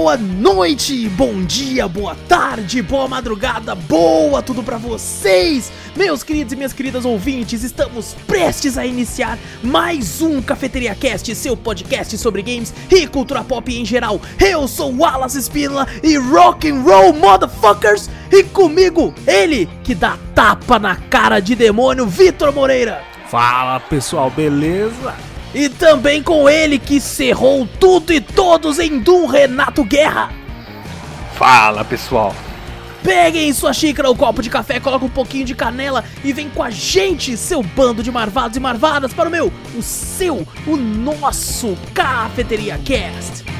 boa noite, bom dia, boa tarde, boa madrugada, boa tudo pra vocês, meus queridos e minhas queridas ouvintes. Estamos prestes a iniciar mais um Cafeteria Cast, seu podcast sobre games e cultura pop em geral. Eu sou Wallace Espínola e rock and roll motherfuckers, e comigo ele que dá tapa na cara de demônio, Vitor Moreira. Fala pessoal, beleza? E também com ele que cerrou tudo e todos em Doom Renato Guerra. Fala pessoal. Peguem sua xícara ou copo de café, coloca um pouquinho de canela e vem com a gente, seu bando de marvados e marvadas, para o meu, o seu, o nosso Cafeteria Cast.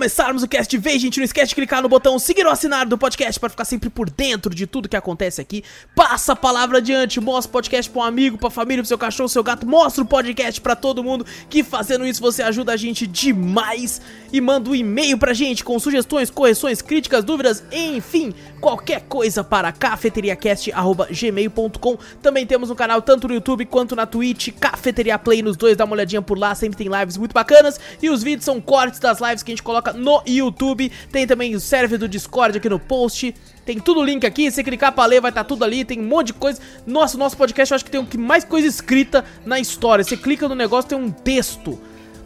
Começarmos o cast de gente, não esquece de clicar no botão seguir ou assinar do podcast para ficar sempre por dentro de tudo que acontece aqui. Passa a palavra adiante, mostra o podcast pra um amigo, pra família, pro seu cachorro, seu gato, mostra o podcast pra todo mundo, que fazendo isso você ajuda a gente demais. E manda um e-mail pra gente com sugestões, correções, críticas, dúvidas, enfim, qualquer coisa para cafeteriacast.gmail.com. Também temos um canal tanto no YouTube quanto na Twitch, Cafeteria Play nos dois, dá uma olhadinha por lá, sempre tem lives muito bacanas. E os vídeos são cortes das lives que a gente coloca no YouTube. Tem também o server do Discord aqui no post. Tem tudo o link aqui, se clicar pra ler vai estar tudo ali, tem um monte de coisa. Nossa, o nosso podcast eu acho que tem o que mais coisa escrita na história. Você clica no negócio, tem um texto.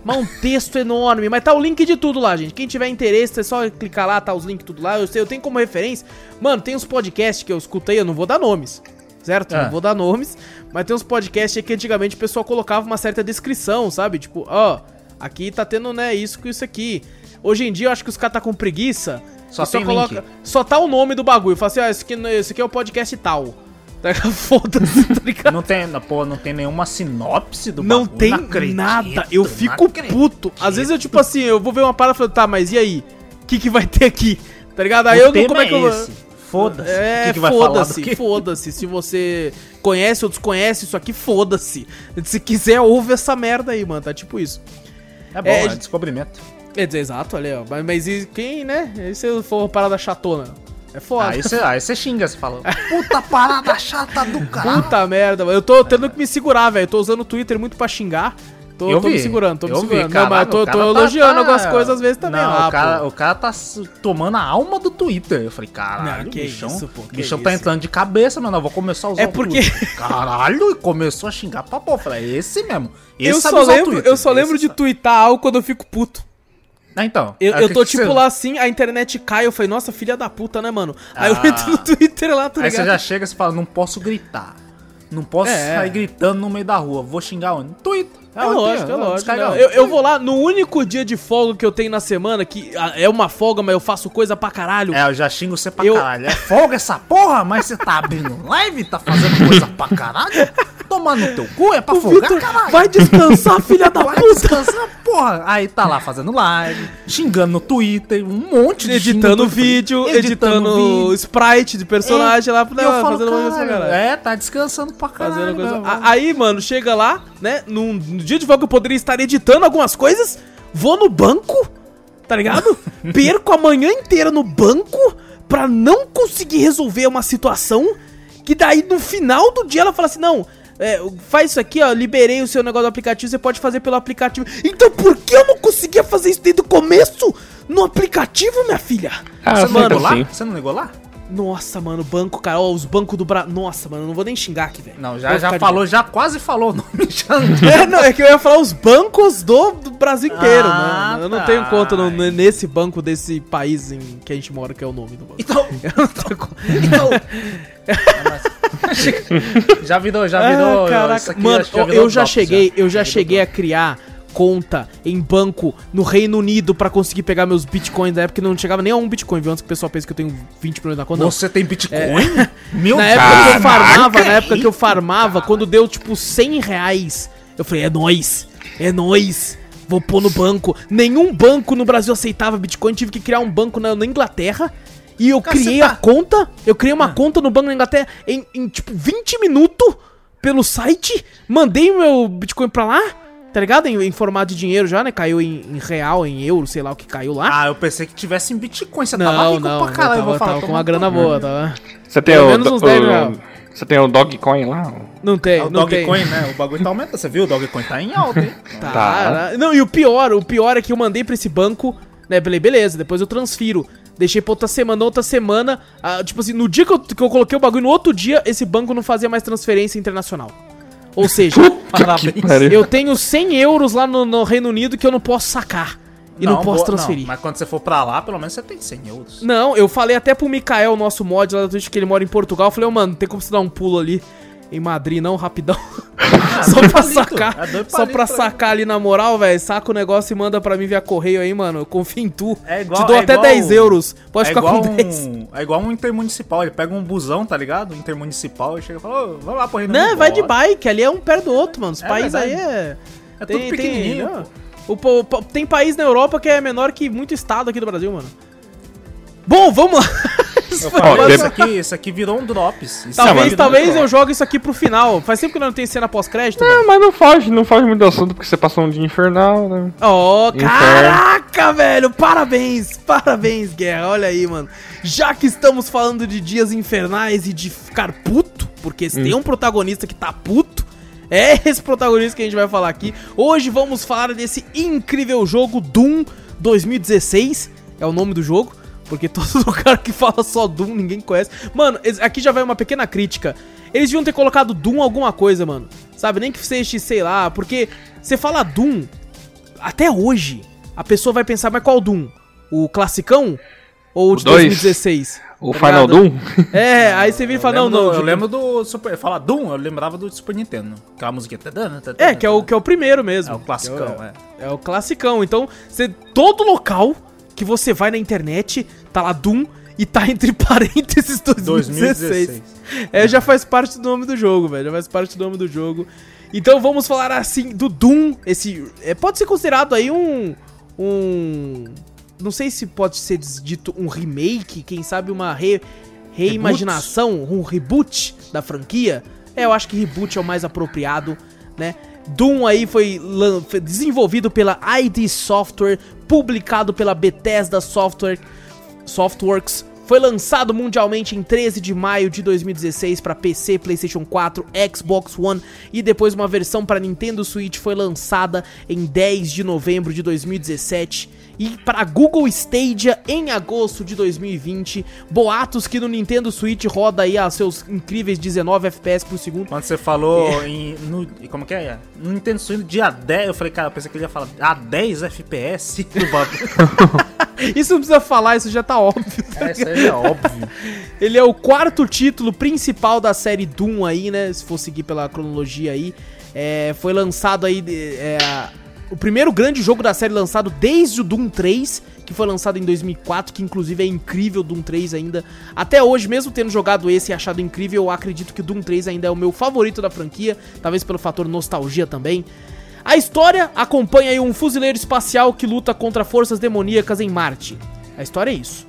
Mas um texto enorme, mas tá o link de tudo lá, gente. Quem tiver interesse, é só clicar lá, tá os links tudo lá. Eu sei, eu tenho como referência. Mano, tem uns podcasts que eu escutei, eu não vou dar nomes. Certo? Não vou dar nomes, mas tem uns podcasts que antigamente o pessoal colocava uma certa descrição, sabe? Tipo, ó, aqui tá tendo, né, isso com isso aqui. Hoje em dia eu acho que os caras tá com preguiça. Só e tem link. Só tá o nome do bagulho. Fala assim, ó, esse aqui, esse aqui é o podcast tal. Tá? Foda-se, tá ligado? Não tem, pô, não tem nenhuma sinopse do Não bagulho, tem acredito, nada. Eu não fico puto. Às vezes eu, tipo assim, eu vou ver uma parada e falo, tá, mas e aí? O que, que vai ter aqui? Tá ligado? Aí O eu não. Como é que eu vou. esse. Foda-se. É, foda-se, foda-se. Se você conhece ou desconhece isso aqui, foda-se. Se quiser, ouve essa merda aí, mano. Tá tipo isso. É bom, É, é, descobrimento. Exato, aí, ó. Mas, mas e quem, né? E se for parada chatona? É foda. Aí você aí você xinga, você fala, puta parada chata do caralho. Puta merda, mano. Eu tô tendo que me segurar, velho. Eu tô usando o Twitter muito pra xingar. Tô, Eu tô me vi, segurando, tô me eu vi, segurando. não, mas eu tô, tô cara tá- elogiando tá- algumas coisas às vezes também Não, lá, o, cara, pô. o cara tá tomando a alma do Twitter. Eu falei, caralho, Não, que bichão, isso, pô, que bichão tá entrando de cabeça, mano. Eu vou começar a usar É porque-. Caralho, e começou a xingar pra pô. Eu falei, é esse mesmo. Esse Eu só, lembro, eu só esse lembro de twittar algo quando eu fico puto. Ah, então. Eu, Aí eu tô tipo lá assim, a internet cai, eu falei, nossa, filha da puta, né, mano? Aí eu Ah. entro no Twitter lá, tá Aí ligado? você já chega e fala, não posso gritar. Não posso É. sair gritando no meio da rua. Vou xingar onde? Twitter. É lógico, é lógico. não. Eu, eu vou lá no único dia de folga que eu tenho na semana, que ah, é uma folga, mas eu faço coisa pra caralho. É, eu já xingo você pra Eu- caralho. É folga essa porra, mas você tá abrindo live, tá fazendo coisa pra caralho? Tomar no teu cu é pra o folgar, Vitor caralho. vai descansar, filha da Vai puta! descansar, porra. Aí tá lá fazendo live, xingando no Twitter, um monte de Editando vídeo, editando, vídeo. sprite de personagem lá, E né, eu falo, fazendo uma coisa pra caralho, caralho. É, tá descansando pra caralho. Fazendo coisa. Aí, mano, chega lá, né? Num, dia de folga eu poderia estar editando algumas coisas, vou no banco, tá ligado? Perco a manhã inteira no banco pra não conseguir resolver uma situação. Que daí no final do dia ela fala assim: não. é, faz isso aqui, ó. Liberei o seu negócio do aplicativo. Você pode fazer pelo aplicativo. Então por que eu não conseguia fazer isso desde o começo? No aplicativo, minha filha? Ah, Você não ligou lá? Você não ligou lá? Nossa, mano, banco, cara. Ó, os bancos do Brasil. Nossa, mano, eu não vou nem xingar aqui, velho. Não, já, já ficar de falou, já quase falou o nome. Já... É, não, é que eu ia falar os bancos do, do Brasil inteiro, Ah, né? Eu não tá. tenho conta no- nesse banco desse país em que a gente mora, que é o nome do banco. Então, Eu não tenho conta. então... já virou, já virou. Ah, caraca. isso aqui Mano, eu, virou eu já cheguei, eu já cheguei a criar conta em banco no Reino Unido pra conseguir pegar meus bitcoins da época que não chegava nem a um bitcoin, viu? Antes que o pessoal pensa que eu tenho 20 milhões na conta. Não. Você tem Bitcoin? Meu Na época que eu farmava, na época que eu farmava, quando deu tipo 100 reais, Eu falei, é nóis, é nóis. Vou pôr no banco. Nenhum banco no Brasil aceitava Bitcoin. Tive que criar um banco na, na Inglaterra. E eu Cara, criei você tá- a conta. Eu criei uma Ah. conta no banco na Inglaterra em, em, tipo 20 minutos pelo site. Mandei meu Bitcoin pra lá. Tá ligado? Em, em formato de dinheiro já, né? Caiu em, em real, em euro, sei lá o que caiu lá. Ah, eu pensei que tivesse em Bitcoin. Você tava não, rico não. pra caralho. eu tava, vou falar, tava com uma grana boa, tá? Você tem Pelo o, menos uns 10 mil. Você tem o Dogcoin lá? Não tem, É o não tem. Dogecoin, né? O bagulho tá aumentando. Você viu? O Dogecoin tá em alta, hein? Tá. Tá. Não, e o pior, o pior é que eu mandei pra esse banco, né? Falei, beleza, depois eu transfiro. Deixei pra outra semana, outra semana. ah, tipo assim, no dia que eu, que eu coloquei o bagulho, no outro dia, esse banco não fazia mais transferência internacional. Ou seja, Parabéns. eu tenho 100 euros lá no, no Reino Unido que eu não posso sacar. E não, posso boa- transferir. mas quando você for pra lá, pelo menos você tem 100 euros. Não, eu falei até pro Mikael, nosso mod lá da Twitch, que ele mora em Portugal. Eu falei, ô, mano, tem como você dar um pulo ali em Madrid, não, rapidão. só dois pra sacar. é só pra pra sacar ali na moral, velho. Saca o negócio e manda pra mim via correio aí, mano. Eu confio em tu. É igual- Te dou é até igual- 10 euros. Pode é ficar com 10. um, É igual um intermunicipal. Ele pega um busão, tá ligado? Intermunicipal e chega e fala, ô, vamos lá pro Reino Não, Unido, vai de bike. Ali é um perto do outro, mano. Os É países aí é. É tudo pequenininho. não. O, po- tem país na Europa que é menor que muito estado aqui do Brasil, mano. Bom, vamos lá. Ó, deve- isso, aqui, isso aqui virou um drops. Isso talvez aqui talvez eu jogue isso aqui pro final. Faz tempo que não tem cena pós-crédito. É, mas não foge, não foge muito do assunto porque você passou um dia infernal, né? Oh, Inferno. caraca, velho! Parabéns, parabéns, Guerra. Olha aí, mano. Já que estamos falando de dias infernais e de ficar puto, porque se tem um protagonista que tá puto, é esse protagonista que a gente vai falar aqui. Hoje vamos falar desse incrível jogo Doom 2016. É o nome do jogo. Porque todo lugar que fala só Doom, ninguém conhece. Mano, aqui já vai uma pequena crítica. Eles deviam ter colocado Doom alguma coisa, mano. Sabe? Nem que seja, sei lá. Porque você fala Doom, até hoje, a pessoa vai pensar, mas qual Doom? O classicão? Ou o de dois. 2016? O Tá Final ligado? Doom? É, aí você vira e fala, não, não. do- Eu lembro do Super. Fala Doom, eu lembrava do Super Nintendo. Aquela musiquinha. tadana, tadana, É, que é o, que é o primeiro mesmo. É o classicão, é. É o classicão. Então, você, todo local que você vai na internet, tá lá Doom e tá entre parênteses 2016. 2016. É, já faz parte do nome do jogo, velho. Já faz parte do nome do jogo. Então vamos falar assim do Doom. Esse é, pode ser considerado aí um um não sei se pode ser dito um remake, quem sabe uma re, reimaginação, um reboot da franquia. É, eu acho que reboot é o mais apropriado, né? Doom aí foi, desenvolvido pela ID Software, publicado pela Bethesda Software Softworks. Foi lançado mundialmente em 13 de maio de 2016 para PC, PlayStation 4, Xbox One e depois uma versão para Nintendo Switch foi lançada em 10 de novembro de 2017 e para Google Stadia em agosto de 2020. Boatos que no Nintendo Switch roda aí a seus incríveis 19 FPS por segundo. Quando você falou em. No, como que é? No Nintendo Switch dia 10, eu falei, cara, eu pensei que ele ia falar a 10 FPS do. Isso não precisa falar, isso já tá óbvio. é, isso aí é óbvio. Ele é o quarto título principal da série Doom aí, né? Se for seguir pela cronologia aí. É, foi lançado aí. é, o primeiro grande jogo da série lançado desde o Doom 3, que foi lançado em 2004, que inclusive é incrível o Doom 3 ainda. Até hoje, mesmo tendo jogado esse e achado incrível, eu acredito que o Doom 3 ainda é o meu favorito da franquia, talvez pelo fator nostalgia também. A história acompanha aí um fuzileiro espacial que luta contra forças demoníacas em Marte. A história é isso.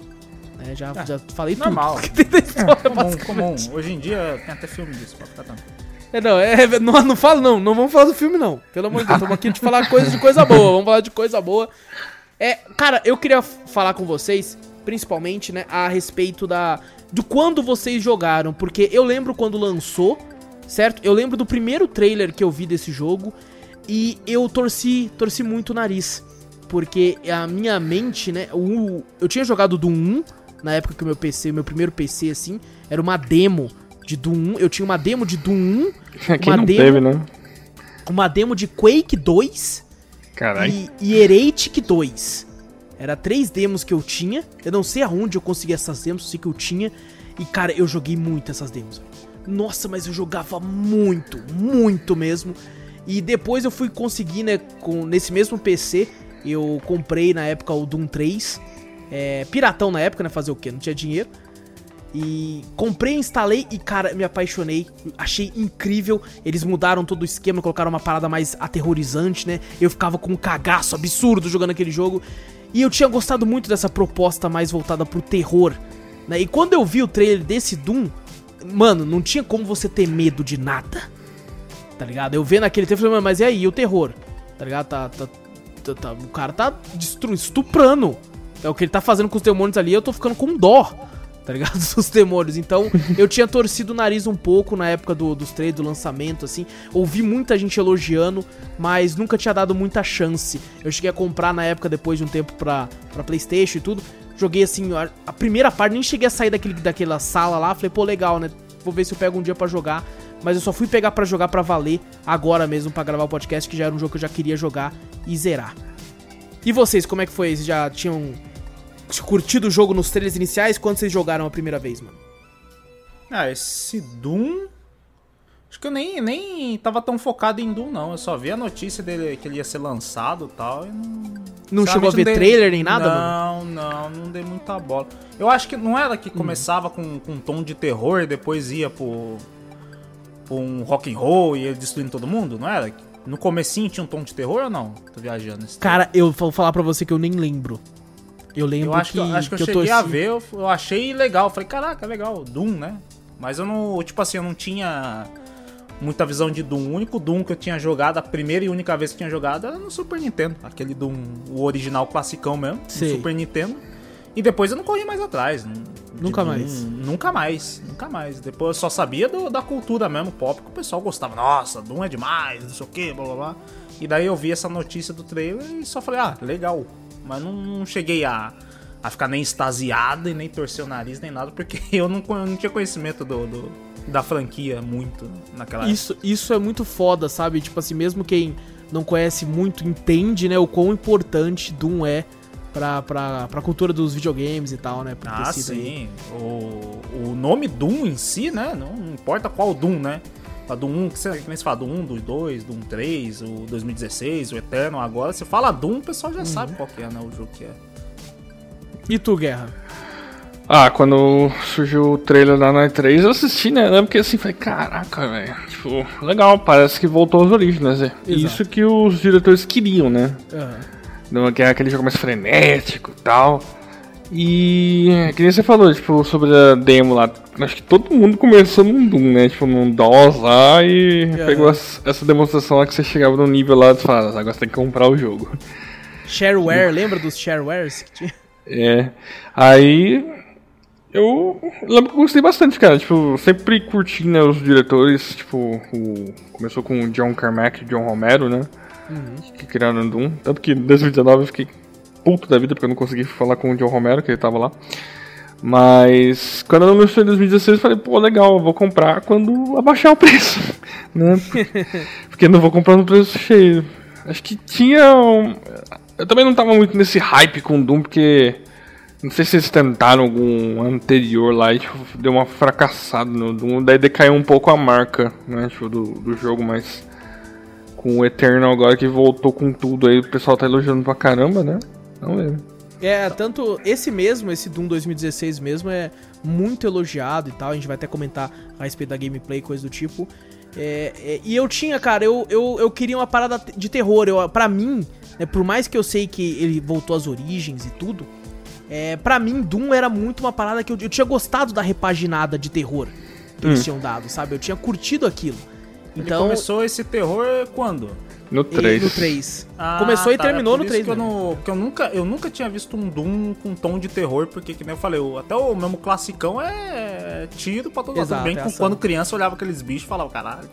né? já, já falei Normal. tudo que tem da história, Comum, basicamente. comum. Hoje em dia tem até filme disso, ficar tranquilo. É, não, é, não, não falo não, não vamos falar do filme não. Pelo amor de Deus, estamos aqui de falar de coisa boa, vamos falar de coisa boa. É, cara, eu queria falar com vocês, principalmente, né, a respeito da de quando vocês jogaram, porque eu lembro quando lançou, certo? Eu lembro do primeiro trailer que eu vi desse jogo e eu torci, torci muito o nariz, porque a minha mente, né, o, eu tinha jogado do 1 na época que o meu PC, meu primeiro PC assim, era uma demo de Doom 1, eu tinha uma demo de Doom 1 Aqui Uma não demo. teve, né? uma demo de Quake 2 Caralho. e, e Heretic 2. Era três demos que eu tinha. Eu não sei aonde eu consegui essas demos, eu sei que eu tinha. E, cara, eu joguei muito essas demos. Nossa, mas eu jogava muito, muito mesmo. E depois eu fui conseguir, né, com, nesse mesmo PC, eu comprei na época o Doom 3. É, piratão na época, né, fazer o quê? Não tinha dinheiro. E comprei, instalei e, cara, me apaixonei. Achei incrível. Eles mudaram todo o esquema, colocaram uma parada mais aterrorizante, né? Eu ficava com um cagaço absurdo jogando aquele jogo. E eu tinha gostado muito dessa proposta mais voltada pro terror. Né? E quando eu vi o trailer desse Doom, mano, não tinha como você ter medo de nada. Tá ligado? Eu vendo aquele trailer, falei, mas e aí, e o terror? Tá ligado? Tá, tá, tá, tá o cara tá destruindo, estuprando. É o que ele tá fazendo com os demônios ali, eu tô ficando com dó tá ligado? Dos demônios. Então, eu tinha torcido o nariz um pouco na época do, dos trailers, do lançamento, assim. Ouvi muita gente elogiando, mas nunca tinha dado muita chance. Eu cheguei a comprar na época, depois de um tempo, pra, pra Playstation e tudo. Joguei, assim, a, a primeira parte, nem cheguei a sair daquele, daquela sala lá. Falei, pô, legal, né? Vou ver se eu pego um dia para jogar. Mas eu só fui pegar para jogar para valer agora mesmo, para gravar o podcast, que já era um jogo que eu já queria jogar e zerar. E vocês, como é que foi? Vocês já tinham curtido o jogo nos trailers iniciais? Quando vocês jogaram a primeira vez, mano? Ah, esse Doom. Acho que eu nem, nem tava tão focado em Doom, não. Eu só vi a notícia dele que ele ia ser lançado e tal. E não não chegou a ver dei... trailer nem nada, não, mano? Não, não, não dei muita bola. Eu acho que não era que hum. começava hum. com, com um tom de terror e depois ia pro, pro um rock and roll e ia destruindo todo mundo, não era? No comecinho tinha um tom de terror ou não? Tô viajando. Cara, eu vou falar pra você que eu nem lembro. Eu lembro eu acho que, que, acho que, que eu, cheguei a ver, eu, eu achei legal. Falei, caraca, legal, Doom, né? Mas eu não, tipo assim, eu não tinha muita visão de Doom. O único Doom que eu tinha jogado, a primeira e única vez que tinha jogado, era no Super Nintendo. Aquele Doom, o original classicão mesmo, Sim. Super Nintendo. E depois eu não corri mais atrás. Nunca Doom, mais. Nunca mais, nunca mais. Depois eu só sabia do, da cultura mesmo, pop, que o pessoal gostava. Nossa, Doom é demais, não sei o que, blá blá blá. E daí eu vi essa notícia do trailer e só falei, ah, legal. Mas não, não cheguei a, a ficar nem extasiado e nem torcer o nariz, nem nada, porque eu não, eu não tinha conhecimento do, do, da franquia muito naquela isso, época. Isso é muito foda, sabe? Tipo assim, mesmo quem não conhece muito entende, né, o quão importante Doom é pra, pra, pra cultura dos videogames e tal, né? ah, sim. O, o nome Doom em si, né? Não importa qual Doom, né? Doom 1, que você, que fala, Doom 1, Doom 2, Doom 3, o 2016, o Eterno agora, você fala Doom, o pessoal já uhum. sabe qual que é, né, o jogo que é. E tu, Guerra? Ah, quando surgiu o trailer da Night 3, eu assisti, né? Lembro que assim, falei, caraca, velho. Tipo, legal, parece que voltou às origens, né? Isso que os diretores queriam, né? Uhum. Que é aquele jogo mais frenético e tal. E que nem você falou, tipo, sobre a demo lá. Acho que todo mundo começou num Doom, né? Tipo, num DOS lá e uhum. pegou essa demonstração lá que você chegava no nível lá e falava, agora você tem que comprar o jogo. Shareware, lembra dos sharewares que tinha? É. Aí eu lembro que eu gostei bastante, cara. Tipo, sempre curti né, os diretores. Tipo, o... começou com o John Carmack e John Romero, né? Uhum. Que criaram o Doom. Tanto que em 2019 eu fiquei puto da vida porque eu não consegui falar com o John Romero, que ele tava lá. Mas quando eu anunciou em 2016, eu falei, pô, legal, eu vou comprar quando abaixar o preço. né? Porque não vou comprar no preço cheio. Acho que tinha. Um... Eu também não tava muito nesse hype com Doom, porque. Não sei se eles tentaram algum anterior lá e tipo, deu uma fracassada no Doom. Daí decaiu um pouco a marca né, tipo, do, do jogo, mas. Com o Eternal agora que voltou com tudo aí, o pessoal tá elogiando pra caramba, né? Não lembro. É, tanto esse mesmo, esse Doom 2016 mesmo, é muito elogiado e tal. A gente vai até comentar a respeito da gameplay, coisa do tipo. É, é, e eu tinha, cara, eu, eu, eu queria uma parada de terror. Eu, pra mim, né, por mais que eu sei que ele voltou às origens e tudo, é, pra mim, Doom era muito uma parada que eu, eu tinha gostado da repaginada de terror que hum. eles tinham dado, sabe? Eu tinha curtido aquilo. Então, ele começou esse terror quando? No 3. No 3. Ah, Começou tá, e terminou no 3. Que eu, não, que eu, nunca, eu nunca tinha visto um Doom com tom de terror, porque, que nem eu falei, até o mesmo classicão é tiro pra todo lado. Bem é quando criança olhava aqueles bichos e falava, caralho,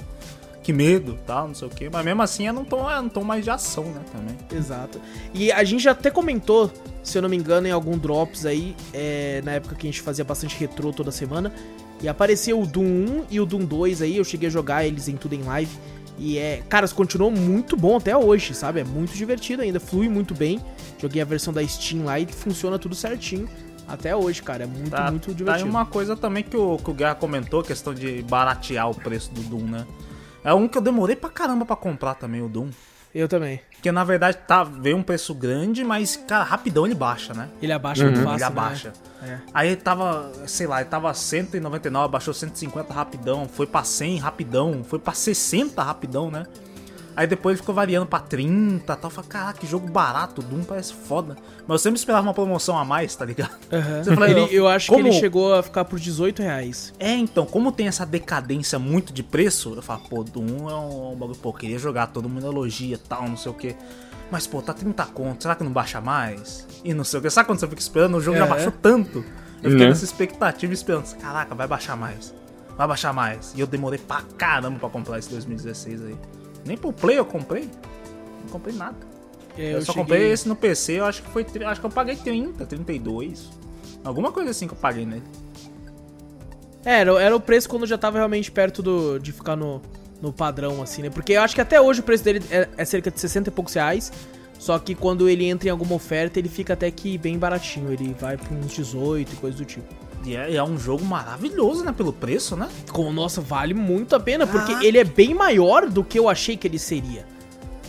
que medo, tal, não sei o quê. Mas mesmo assim é um tom, é um tom mais de ação, né, também. Exato. E a gente até comentou, se eu não me engano, em algum Drops aí, é, na época que a gente fazia bastante retrô toda semana, e apareceu o Doom 1 e o Doom 2 aí, eu cheguei a jogar eles em tudo em live. E é, cara, continuou muito bom até hoje, sabe? É muito divertido ainda, flui muito bem. Joguei a versão da Steam lá e funciona tudo certinho. Até hoje, cara, é muito, tá, muito divertido. Tá uma coisa também que o, que o Guerra comentou, questão de baratear o preço do Doom, né? É um que eu demorei pra caramba pra comprar também, o Doom. Eu também. Porque na verdade tá, veio um preço grande, mas, cara, rapidão ele baixa, né? Ele abaixa muito fácil, ele né? abaixa. É. Aí ele tava, sei lá, ele tava 199, baixou 150 rapidão, foi pra 100 rapidão, foi pra 60 rapidão, né? Aí depois ele ficou variando pra 30 e tal. Eu falei, caraca, que jogo barato, Doom parece foda. Mas eu sempre esperava uma promoção a mais, tá ligado? Aham. Você fala, Ele- eu acho como- que ele chegou a ficar por 18 reais. É, então, como tem essa decadência muito de preço, eu falo, pô, Doom é um, um bagulho, pô, queria jogar, todo mundo elogia e tal, não sei o que. Mas, pô, tá 30 conto, será que não baixa mais? E não sei o que. Sabe quando você fica esperando? O jogo já É. baixou tanto. Eu fiquei Né? nessa expectativa esperando. Caraca, vai baixar mais. Vai baixar mais. E eu demorei pra caramba pra comprar esse 2016 aí. Nem pro Play eu comprei. Não comprei nada. É, Eu, só cheguei- comprei esse no PC, eu acho que foi. Acho que eu paguei 30, 32. Alguma coisa assim que eu paguei nele. É, era, era o preço quando já tava realmente perto do, de ficar no, no padrão, assim, né? Porque eu acho que até hoje o preço dele é, é cerca de 60 e poucos reais. Só que quando ele entra em alguma oferta, ele fica até que bem baratinho. Ele vai pra uns 18 e coisa do tipo. E é, é um jogo maravilhoso, né? Pelo preço, né? Com, nossa, vale muito a pena, porque Caraca. ele é bem maior do que eu achei que ele seria.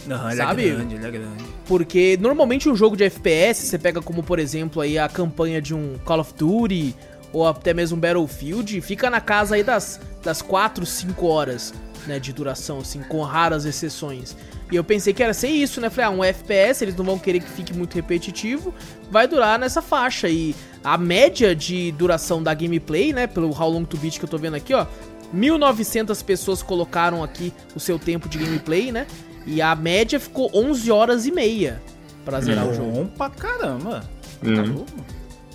Não, ele Sabe? é grande, ele é grande. Porque normalmente um jogo de FPS, você pega como, por exemplo, aí a campanha de um Call of Duty ou até mesmo um Battlefield, fica na casa aí das, das 4, 5 horas, né, de duração, assim, com raras exceções. E eu pensei que era ser isso, né? Falei, ah, um FPS, eles não vão querer que fique muito repetitivo, vai durar nessa faixa. E a média de duração da gameplay, né, pelo How Long to Beat que eu tô vendo aqui, ó, 1900 pessoas colocaram aqui o seu tempo de gameplay, né? E a média ficou 11 horas e meia pra zerar o jogo. Bom pra caramba. Hum.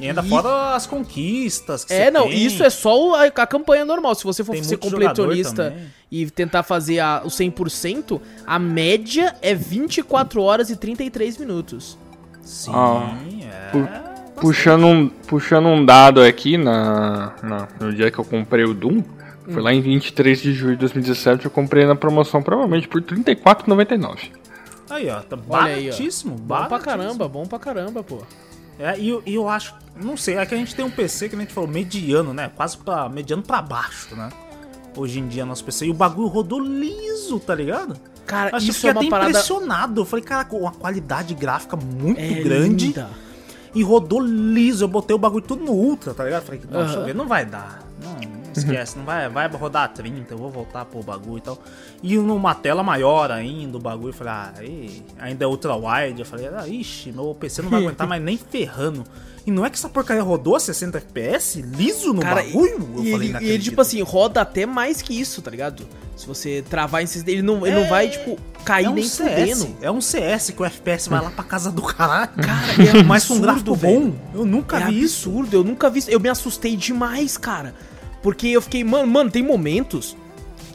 E ainda E- fora as conquistas que É, você não, tem. isso é só a, a campanha normal. Se você for Tem ser completionista e tentar fazer a- o 100%, a média é 24 horas e 33 minutos. Sim, Ah. é. Pu- Puxando um, puxando um dado aqui na, na- no dia que eu comprei o Doom, foi lá em 23 de julho de 2017, eu comprei na promoção provavelmente por R$ 34,99. Aí, ó, tá Olha aí, ó. baratíssimo. Bom pra baratíssimo. caramba, bom pra caramba, pô. É, e, eu- e eu acho, não sei, é que a gente tem um PC que a gente falou mediano, né? Quase pra, mediano pra baixo, né? Hoje em dia nosso PC. E o bagulho rodou liso, tá ligado? Cara, Acho que isso fiquei é uma até parada impressionado. Eu falei, caraca, uma qualidade gráfica muito é grande. linda. E rodou liso. Eu botei o bagulho tudo no ultra, tá ligado? Falei, não, deixa eu Aham. ver, não vai dar. Não, não esquece, não vai, vai rodar a 30, eu vou voltar pro bagulho e tal. E numa tela maior ainda, o bagulho, eu falei, ah, aí, ainda é ultra wide. Eu falei, ah, ixi, meu PC não vai aguentar mais nem ferrando. E não é que essa porcaria rodou a 60 FPS liso no Cara, bagulho? e, eu e falei, ele, e ele, tipo assim, roda até mais que isso, tá ligado? Se você travar em 60, ele não, ele não vai, tipo, cair é um nem CS, fudendo. é um CS que o FPS vai lá pra casa do caralho. Cara, é mas com um absurdo, gráfico velho. bom. Eu nunca É vi isso. absurdo, eu nunca vi isso. Eu me assustei demais, cara. Porque eu fiquei, mano, mano, tem momentos.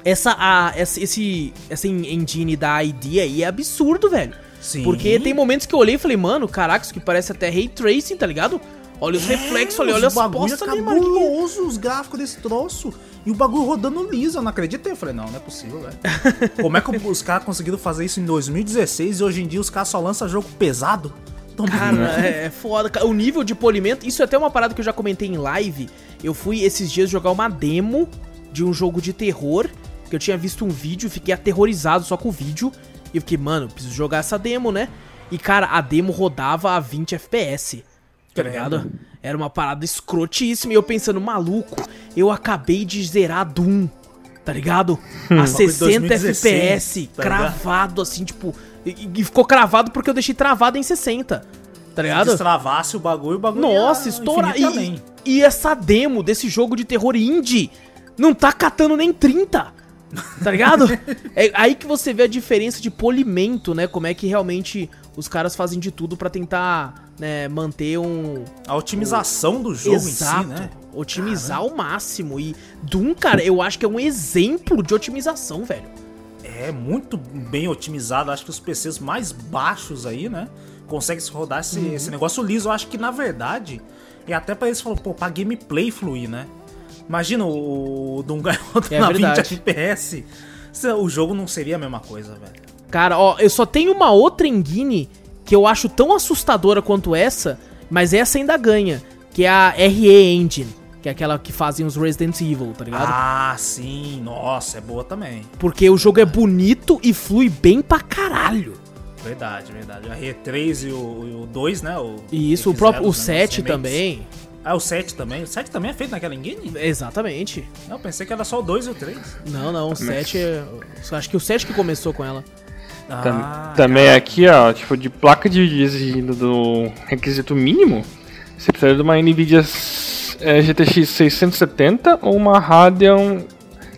Essa, a, essa, esse, essa engine da ID aí é absurdo, velho. Sim. Porque tem momentos que eu olhei e falei, mano, caraca, isso que parece até ray tracing, tá ligado? Olha os reflexos ali, olha as É, os bagulho postas ali, mano. os gráficos desse troço. E o bagulho rodando liso, eu não acreditei. Eu falei, não, não é possível, velho. Como é que os caras conseguiram fazer isso em 2016 e hoje em dia os caras só lançam jogo pesado? Tão Cara, é, é foda. O nível de polimento, isso é até uma parada que eu já comentei em live. Eu fui esses dias jogar uma demo de um jogo de terror, que eu tinha visto um vídeo, fiquei aterrorizado só com o vídeo. E eu fiquei, mano, preciso jogar essa demo, né? E cara, a demo rodava a 20 FPS. Tá ligado? Era uma parada escrotíssima. E eu pensando, maluco, eu acabei de zerar Doom. Tá ligado? A 60 2016, FPS, tá cravado assim, tipo. E, e ficou cravado porque eu deixei travado em 60. Tá Se ligado? destravasse o bagulho, o bagulho Nossa, estoura. E, e essa demo desse jogo de terror indie não tá catando nem 30. Tá ligado? é aí que você vê a diferença de polimento, né? Como é que realmente os caras fazem de tudo pra tentar né, manter um. A otimização do jogo Exato. em si, né? Otimizar ao máximo. E Doom, cara, eu acho que é um exemplo de otimização, velho. É muito bem otimizado. Acho que os PCs mais baixos aí, né? Conseguem rodar esse, Uhum. esse negócio liso. Eu acho que na verdade, é até pra eles falar, pô, pra gameplay fluir, né? Imagina o Doom É na 20 verdade. FPS. O jogo não seria a mesma coisa, velho. Cara, ó, eu só tenho uma outra engine que eu acho tão assustadora quanto essa, mas essa ainda ganha, que é a RE Engine, que é aquela que fazem os Resident Evil, tá ligado? Ah, sim. Nossa, é boa também. Porque o jogo é bonito e flui bem pra caralho. Verdade, verdade. A R3 e o, e o 2, né? O, E isso, o X0, próprio o né, 7 remakes. também. Ah, o 7 também? O 7 também é feito naquela engine? Exatamente. Não, eu pensei que era só o 2 e o 3. Não, não, o 7 é. Acho que o 7 que começou com ela. Ah, também aqui, ó, tipo, de placa de vídeo exigindo do requisito mínimo, você precisa de uma NVIDIA é, GTX 670 ou uma Radeon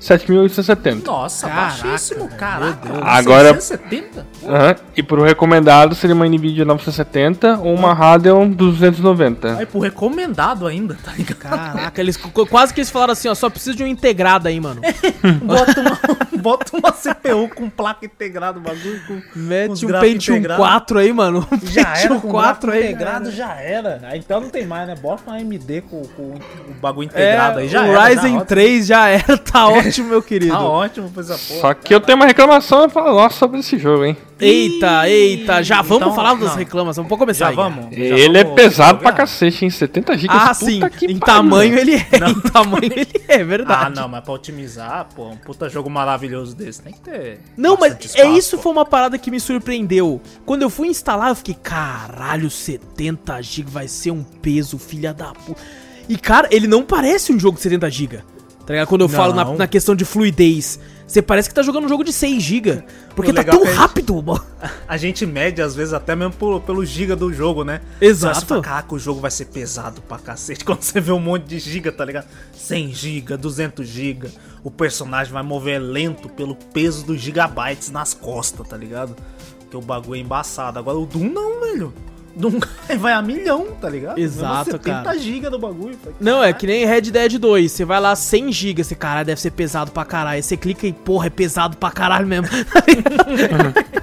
7870. Nossa, Caraca, baixíssimo, Deus. Agora- 670? Aham, E pro recomendado seria uma NVIDIA 970 ou uma Radeon 290. Aí, pro recomendado ainda, tá ligado? Caraca, eles qu- quase que eles falaram assim, ó, só precisa de um integrado aí, mano. Bota uma, bota uma CPU com placa integrada, bagulho com. Mete um Pentium integrados. 4 aí, mano. Um Já era Pentium com 4 gráfico aí. integrado, já era. Aí, então não tem mais, né? Bota uma AMD com, com o bagulho É, integrado aí, já o era. Ryzen já, 3 já era, tá ótimo, meu querido. Tá ótimo pra essa porra. Só que eu tenho uma reclamação e falo, nossa, sobre esse jogo, hein? Eita, eita, já vamos Então, falar das reclamações, vamos começar Já aí. vamos? Já Ele é vamos pesado pra cacete, hein? 70 GB. Ah, sim, que em tamanho ele é, em tamanho ele é, verdade. Ah, não, mas pra otimizar, pô, um puta jogo maravilhoso desse, tem que ter. Não, mas é espaço, isso pô. foi uma parada que me surpreendeu. Quando eu fui instalar, eu fiquei, caralho, 70 GB vai ser um peso, filha da puta. E cara, ele não parece um jogo de 70 GB. Tá ligado? Quando eu falo na, Não. na questão de fluidez. Você parece que tá jogando um jogo de 6 GB. Porque tá tão é que- rápido, mano. A gente mede, às vezes, até mesmo pelo, pelo giga do jogo, né? Exato. Você fala, Caraca, o jogo vai ser pesado pra cacete. Quando você vê um monte de giga, tá ligado? 100 giga, 200 giga. O personagem vai mover lento pelo peso dos gigabytes nas costas, tá ligado? Porque o bagulho é embaçado. Agora o Doom não, velho. Vai a milhão, tá ligado? Exato, Mesmo 70 cara. giga do bagulho. Falei, Não, é que nem Red Dead 2. Você vai lá 100 GB, você, caralho, deve ser pesado pra caralho. Você clica e, porra, é pesado pra caralho mesmo.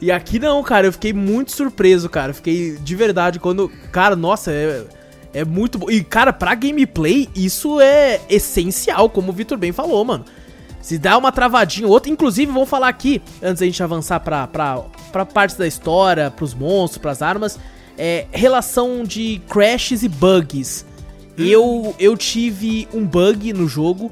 e aqui não, cara, eu fiquei muito surpreso, cara. Eu Fiquei de verdade quando. Cara, nossa, é, é muito bom. E, cara, pra gameplay, isso é essencial, como o Vitor bem falou, mano. Se dá uma travadinha ou outra, inclusive, vamos falar aqui, antes da gente avançar pra, pra, pra partes da história, pros monstros, pras armas, é relação de crashes e bugs. Eu, eu tive um bug no jogo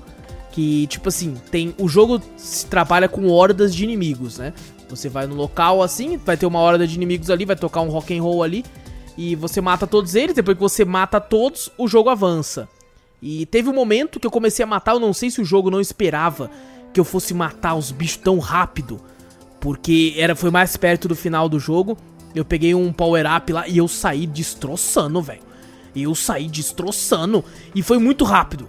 que, tipo assim, tem. O jogo se trabalha com hordas de inimigos, né? Você vai no local assim, vai ter uma horda de inimigos ali, vai tocar um rock and roll ali, e você mata todos eles, depois que você mata todos, o jogo avança. E teve um momento que eu comecei a matar, eu não sei se o jogo não esperava que eu fosse matar os bichos tão rápido, porque era foi mais perto do final do jogo. Eu peguei um power up lá e eu saí destroçando, velho. Eu saí destroçando e foi muito rápido.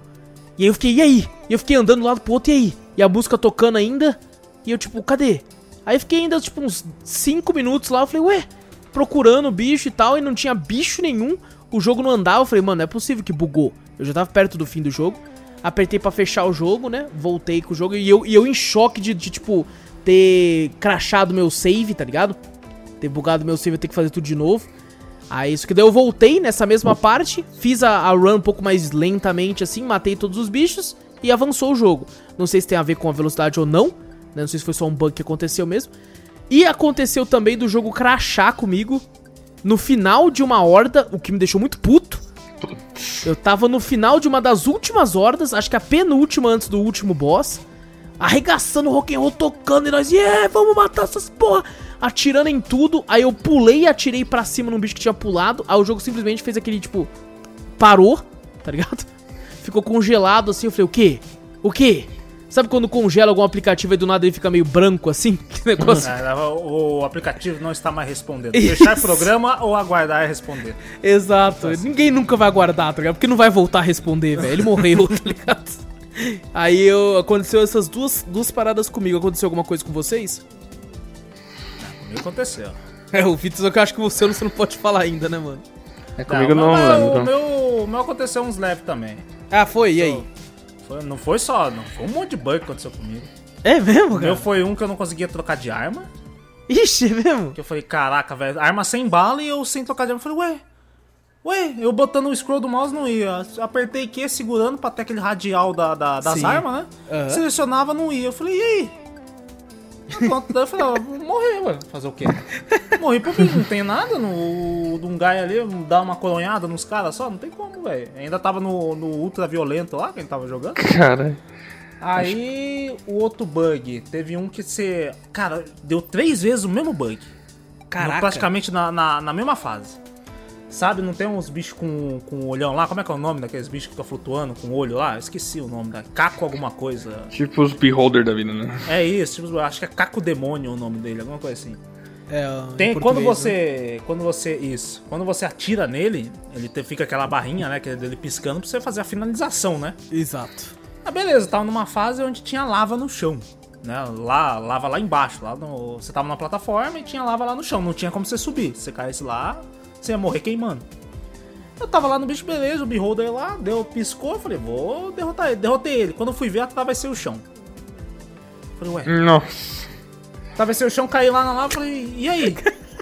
E aí eu fiquei, e aí? E eu fiquei andando do lado pro outro, e aí? E a música tocando ainda, e eu tipo, cadê? Aí fiquei ainda tipo uns 5 minutos lá, eu falei, ué, procurando o bicho e tal, e não tinha bicho nenhum. O jogo não andava, eu falei, mano, não é possível que bugou. Eu já tava perto do fim do jogo. Apertei pra fechar o jogo, né? Voltei com o jogo e eu, e eu em choque de, de, tipo, ter crachado meu save, tá ligado? Ter bugado meu save, eu ter que fazer tudo de novo. Aí isso que daí eu voltei nessa mesma parte, fiz a, a run um pouco mais lentamente assim, matei todos os bichos e avançou o jogo. Não sei se tem a ver com a velocidade ou não, né? Não sei se foi só um bug que aconteceu mesmo. E aconteceu também do jogo crachar comigo no final de uma horda, o que me deixou muito puto. Eu tava no final de uma das últimas hordas, acho que a penúltima antes do último boss, arregaçando o rock and roll, tocando e nós, yeah, vamos matar essas porra, atirando em tudo. Aí eu pulei e atirei pra cima num bicho que tinha pulado. Aí o jogo simplesmente fez aquele tipo parou, tá ligado? Ficou congelado assim, eu falei, o quê? O quê? Sabe quando congela algum aplicativo e do nada ele fica meio branco assim? Que negócio. É, o, aplicativo não está mais respondendo. Fechar programa ou aguardar e responder. Exato. Ninguém nunca vai aguardar, tá ligado? Porque não vai voltar a responder, velho. Ele morreu, tá ligado? Aí eu, aconteceu essas duas, duas paradas comigo. Aconteceu alguma coisa com vocês? Comigo aconteceu. É, o Vitor, só que eu acho que você, você não pode falar ainda, né, mano? É comigo não, mas lembro. O meu, o meu aconteceu uns leves também. Ah, foi, e aí? Foi- não foi só, não foi um monte de bug que aconteceu comigo. É mesmo, O meu cara? foi um que eu não conseguia trocar de arma. Ixi, é mesmo? Que eu falei, caraca, velho, arma sem bala e eu sem trocar de arma. Eu falei, ué, ué, eu botando o scroll do mouse não ia. Apertei Q segurando pra ter aquele radial da, da- das Sim. armas, né? Aham. Selecionava, não ia. Eu falei, e aí? Pronto, daí eu falei, ó, vou morrer, ué. Fazer o quê? Morri porque não tem nada no. De um guy ali, dar uma coronhada nos caras só, não tem como, velho. Ainda tava no, no ultra violento lá que ele tava jogando. Cara, Aí o outro bug, teve um que você. Cara, deu três vezes o mesmo bug. Caraca. No- praticamente na, na, na mesma fase. Sabe, não tem uns bichos com, com olhão lá? Como é que é o nome daqueles bichos que ficam flutuando com olho lá? Eu esqueci o nome da. Caco alguma coisa. Tipo os Beholder da vida, né? É isso, tipo, acho que é Caco Demônio o nome dele, alguma coisa assim. É, em Tem, quando português, né? você. Quando você. Isso. Quando você atira nele, ele te- fica aquela barrinha, né? Que é dele piscando pra você fazer a finalização, né? Exato. Ah, beleza, tava numa fase onde tinha lava no chão. Né? Lá, lava lá embaixo. Lá no, você tava na plataforma e tinha lava lá no chão. Não tinha como você subir. Você caísse lá, você ia morrer queimando. Eu tava lá no bicho, beleza, o beholder lá, deu, piscou, eu falei, vou derrotar ele. Derrotei ele. Quando eu fui ver, atravessei o chão. Falei, ué, Nossa. atravessei o chão, caí lá na lava, falei, e aí?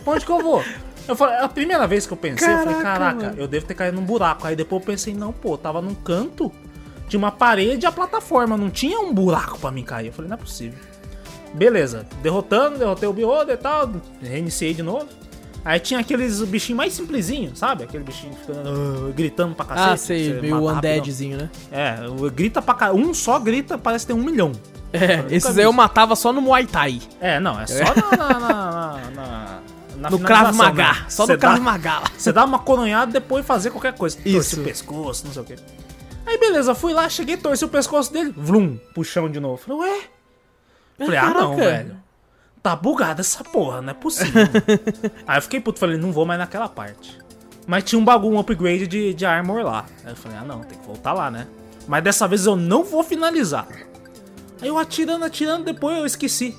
Pra onde que eu vou? Eu falei, a primeira vez que eu pensei, eu falei, Caraca, caraca, mano. eu devo ter caído num buraco. Aí depois eu pensei, não, pô, tava num canto, tinha uma parede e a plataforma, não tinha um buraco pra mim cair. Eu falei, não é possível. Beleza, derrotando, derrotei o Beholder e tal, reiniciei de novo. Aí tinha aqueles bichinhos mais simplesinhos, sabe? Aquele bichinho ficando, ah, gritando pra cacete. Ah, sei, meio undeadzinho, né? É, grita pra ca... Um só grita, parece ter um milhão. É, esses aí eu matava só no Muay Thai. É, não, é só na. na, na, na- na No Krav Maga. né? Só Cê no Krav Maga. lá. Você dá uma coronhada e depois fazer qualquer coisa. Torce Isso. o pescoço, não sei o quê. Aí beleza, fui lá, cheguei, torci o pescoço dele. Vlum, puxão de novo. Falei, ué? Falei, ah não, velho. Tá bugada essa porra, não é possível. Aí eu fiquei puto, falei, não vou mais naquela parte. Mas tinha um bagulho, um upgrade de, de armor lá. Aí eu falei, ah não, tem que voltar lá, né? Mas dessa vez eu não vou finalizar. Aí eu atirando, atirando, depois eu esqueci.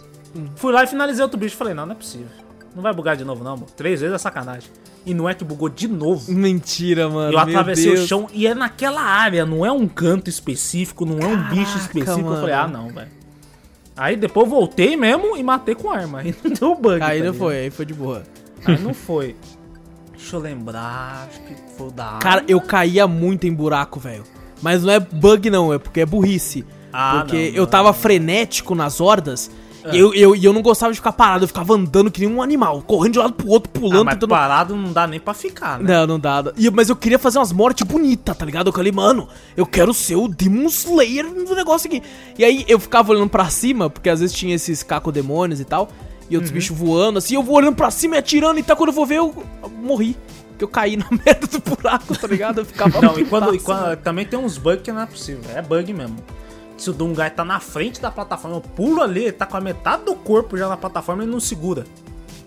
Fui lá e finalizei outro bicho. Falei, não, não é possível. Não vai bugar de novo, não, mano. Três vezes é sacanagem. E não é que bugou de novo. Mentira, mano. Eu atravessei o chão e é naquela área, não é um canto específico, não é um bicho Caraca, específico. Eu falei, mano. ah, não, velho. Aí depois eu voltei mesmo e matei com arma. Aí não deu bug. Aí tá não foi, aí foi de boa. Aí não foi. Deixa eu lembrar, acho que foi da Cara, arma. eu caía muito em buraco, velho. Mas não é bug, não, é porque é burrice. Ah, porque não, eu não. Tava frenético nas hordas. E eu, eu, eu não gostava de ficar parado, eu ficava andando que nem um animal, correndo de um lado pro outro, Ah, pulando, mas tentando. parado não dá nem pra ficar, né? Não, não dá. E- mas eu queria fazer umas mortes bonitas, tá ligado? Eu falei, mano, eu quero ser o Demon Slayer do negócio aqui. E aí eu ficava olhando pra cima, porque às vezes tinha esses cacodemônios e tal, e Uhum. outros bichos voando, assim, eu vou olhando pra cima e atirando, e tá, quando eu vou ver, eu, eu morri. Porque eu caí na merda do buraco, tá ligado? Eu ficava Não, e quando, e quando- também tem uns bugs que não é possível. É bug mesmo. Se o Dungai tá na frente da plataforma, eu pulo ali, ele tá com a metade do corpo já na plataforma e não segura.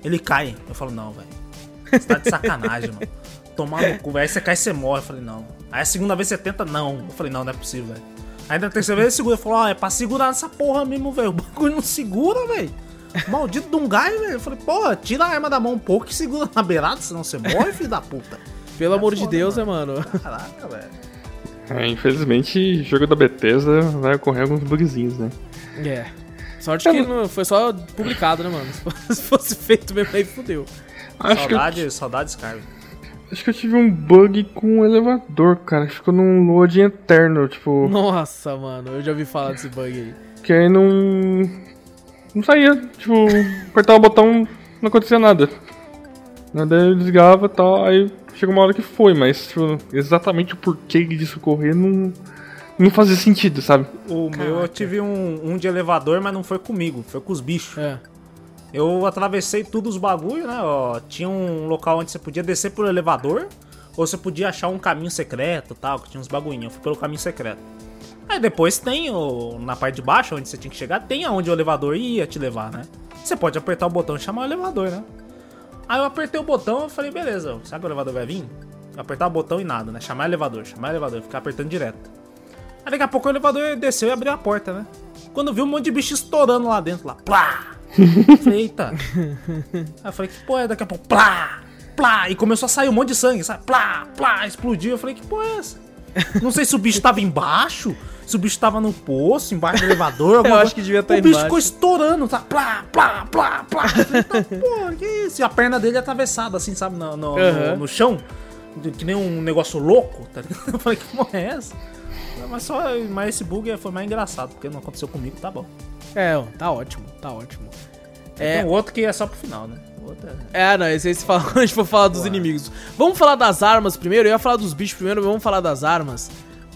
Ele cai. Eu falo, não, velho. Você tá de sacanagem, mano. Tomar no cu, velho. Aí você cai e você morre. Eu falei, não. Aí a segunda vez você tenta, não. Eu falei, não, não é possível, velho. Aí na terceira vez ele segura. Ele falou, ó, é pra segurar essa porra mesmo, velho. O bagulho não segura, velho. Maldito Dungai, velho. Eu falei, pô, tira a arma da mão um pouco e segura na beirada, senão você morre, filho da puta. Pelo amor de foda, Deus, mano. né, mano? Caraca, velho. É, infelizmente, jogo da Bethesda vai ocorrer alguns bugzinhos, né? É. Sorte que não foi só publicado, né, mano? Se fosse- Se fosse feito mesmo aí, fudeu. Acho que, eu, Saudade, saudades, Carlos. acho que eu tive um bug com o elevador, cara. Ficou num loading eterno, tipo. Nossa, mano, eu já ouvi falar desse bug aí. Que aí não. Não saía. Tipo, apertava o botão, não acontecia nada. Daí eu desligava e tal, aí chegou uma hora que foi, mas tipo, exatamente o porquê disso ocorrer não. Não fazia sentido, sabe? O meu eu tive um, um de elevador, mas não foi comigo, foi com os bichos. É. Eu atravessei tudo os bagulho, né? Ó, tinha um local onde você podia descer por elevador, ou você podia achar um caminho secreto tal, que tinha uns bagulhinhos. Eu fui pelo caminho secreto. Aí depois tem o, na parte de baixo, onde você tinha que chegar, tem aonde o elevador ia te levar, né? Você pode apertar o botão e chamar o elevador, né? Aí eu apertei o botão e falei, beleza, será que o elevador vai vir? Apertar o botão e nada, né? Chamar o elevador, chamar o elevador, ficar apertando direto. Aí daqui a pouco o elevador desceu e abriu a porta, né? Quando viu um monte de bicho estourando lá dentro, lá, plá! Falei, eita. Aí eu falei, que porra é? Daqui a pouco, plá! Plá! E começou a sair um monte de sangue, sabe? Plá! Plá! Explodiu. Eu falei, que porra é essa? Não sei se o bicho tava embaixo, se o bicho tava no poço, embaixo do elevador. Eu coisa. acho que devia tá O bicho embaixo. ficou estourando, tá? Plá! Plá! Plá! Plá! Falei, "Tá, porra, que isso? E a perna dele atravessada, assim, sabe? No, no, no- Aham. no chão. Que nem um negócio louco, tá ligado? Eu falei, que porra é essa? Mas, só, mas esse bug foi mais engraçado, porque não aconteceu comigo, tá bom. É, tá ótimo, tá ótimo. Tem É, um outro que é só pro final, né? O outro é... é não, esse aí se fala quando a gente for falar dos inimigos. Vamos falar das armas primeiro, eu ia falar dos bichos primeiro, mas vamos falar das armas.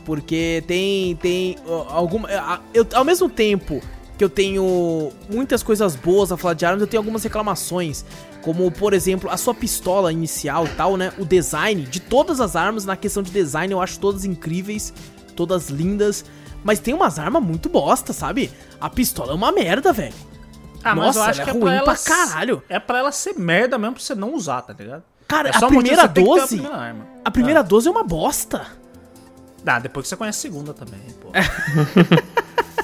Porque tem. tem alguma. a- Eu, ao mesmo tempo que eu tenho muitas coisas boas a falar de armas, eu tenho algumas reclamações. Como, por exemplo, a sua pistola inicial e tal, né? O design de todas as armas, na questão de design, eu acho todas incríveis, todas lindas. Mas tem umas armas muito bosta, sabe? A pistola é uma merda, velho. Ah, mas Nossa, eu acho ela que é é ruim pra ela pra caralho. É pra ela ser merda mesmo pra você não usar, tá ligado? Cara, é a primeira que você tem que ter 12 primeira arma. A primeira 12 é uma bosta. Ah, depois que você conhece a segunda também, pô.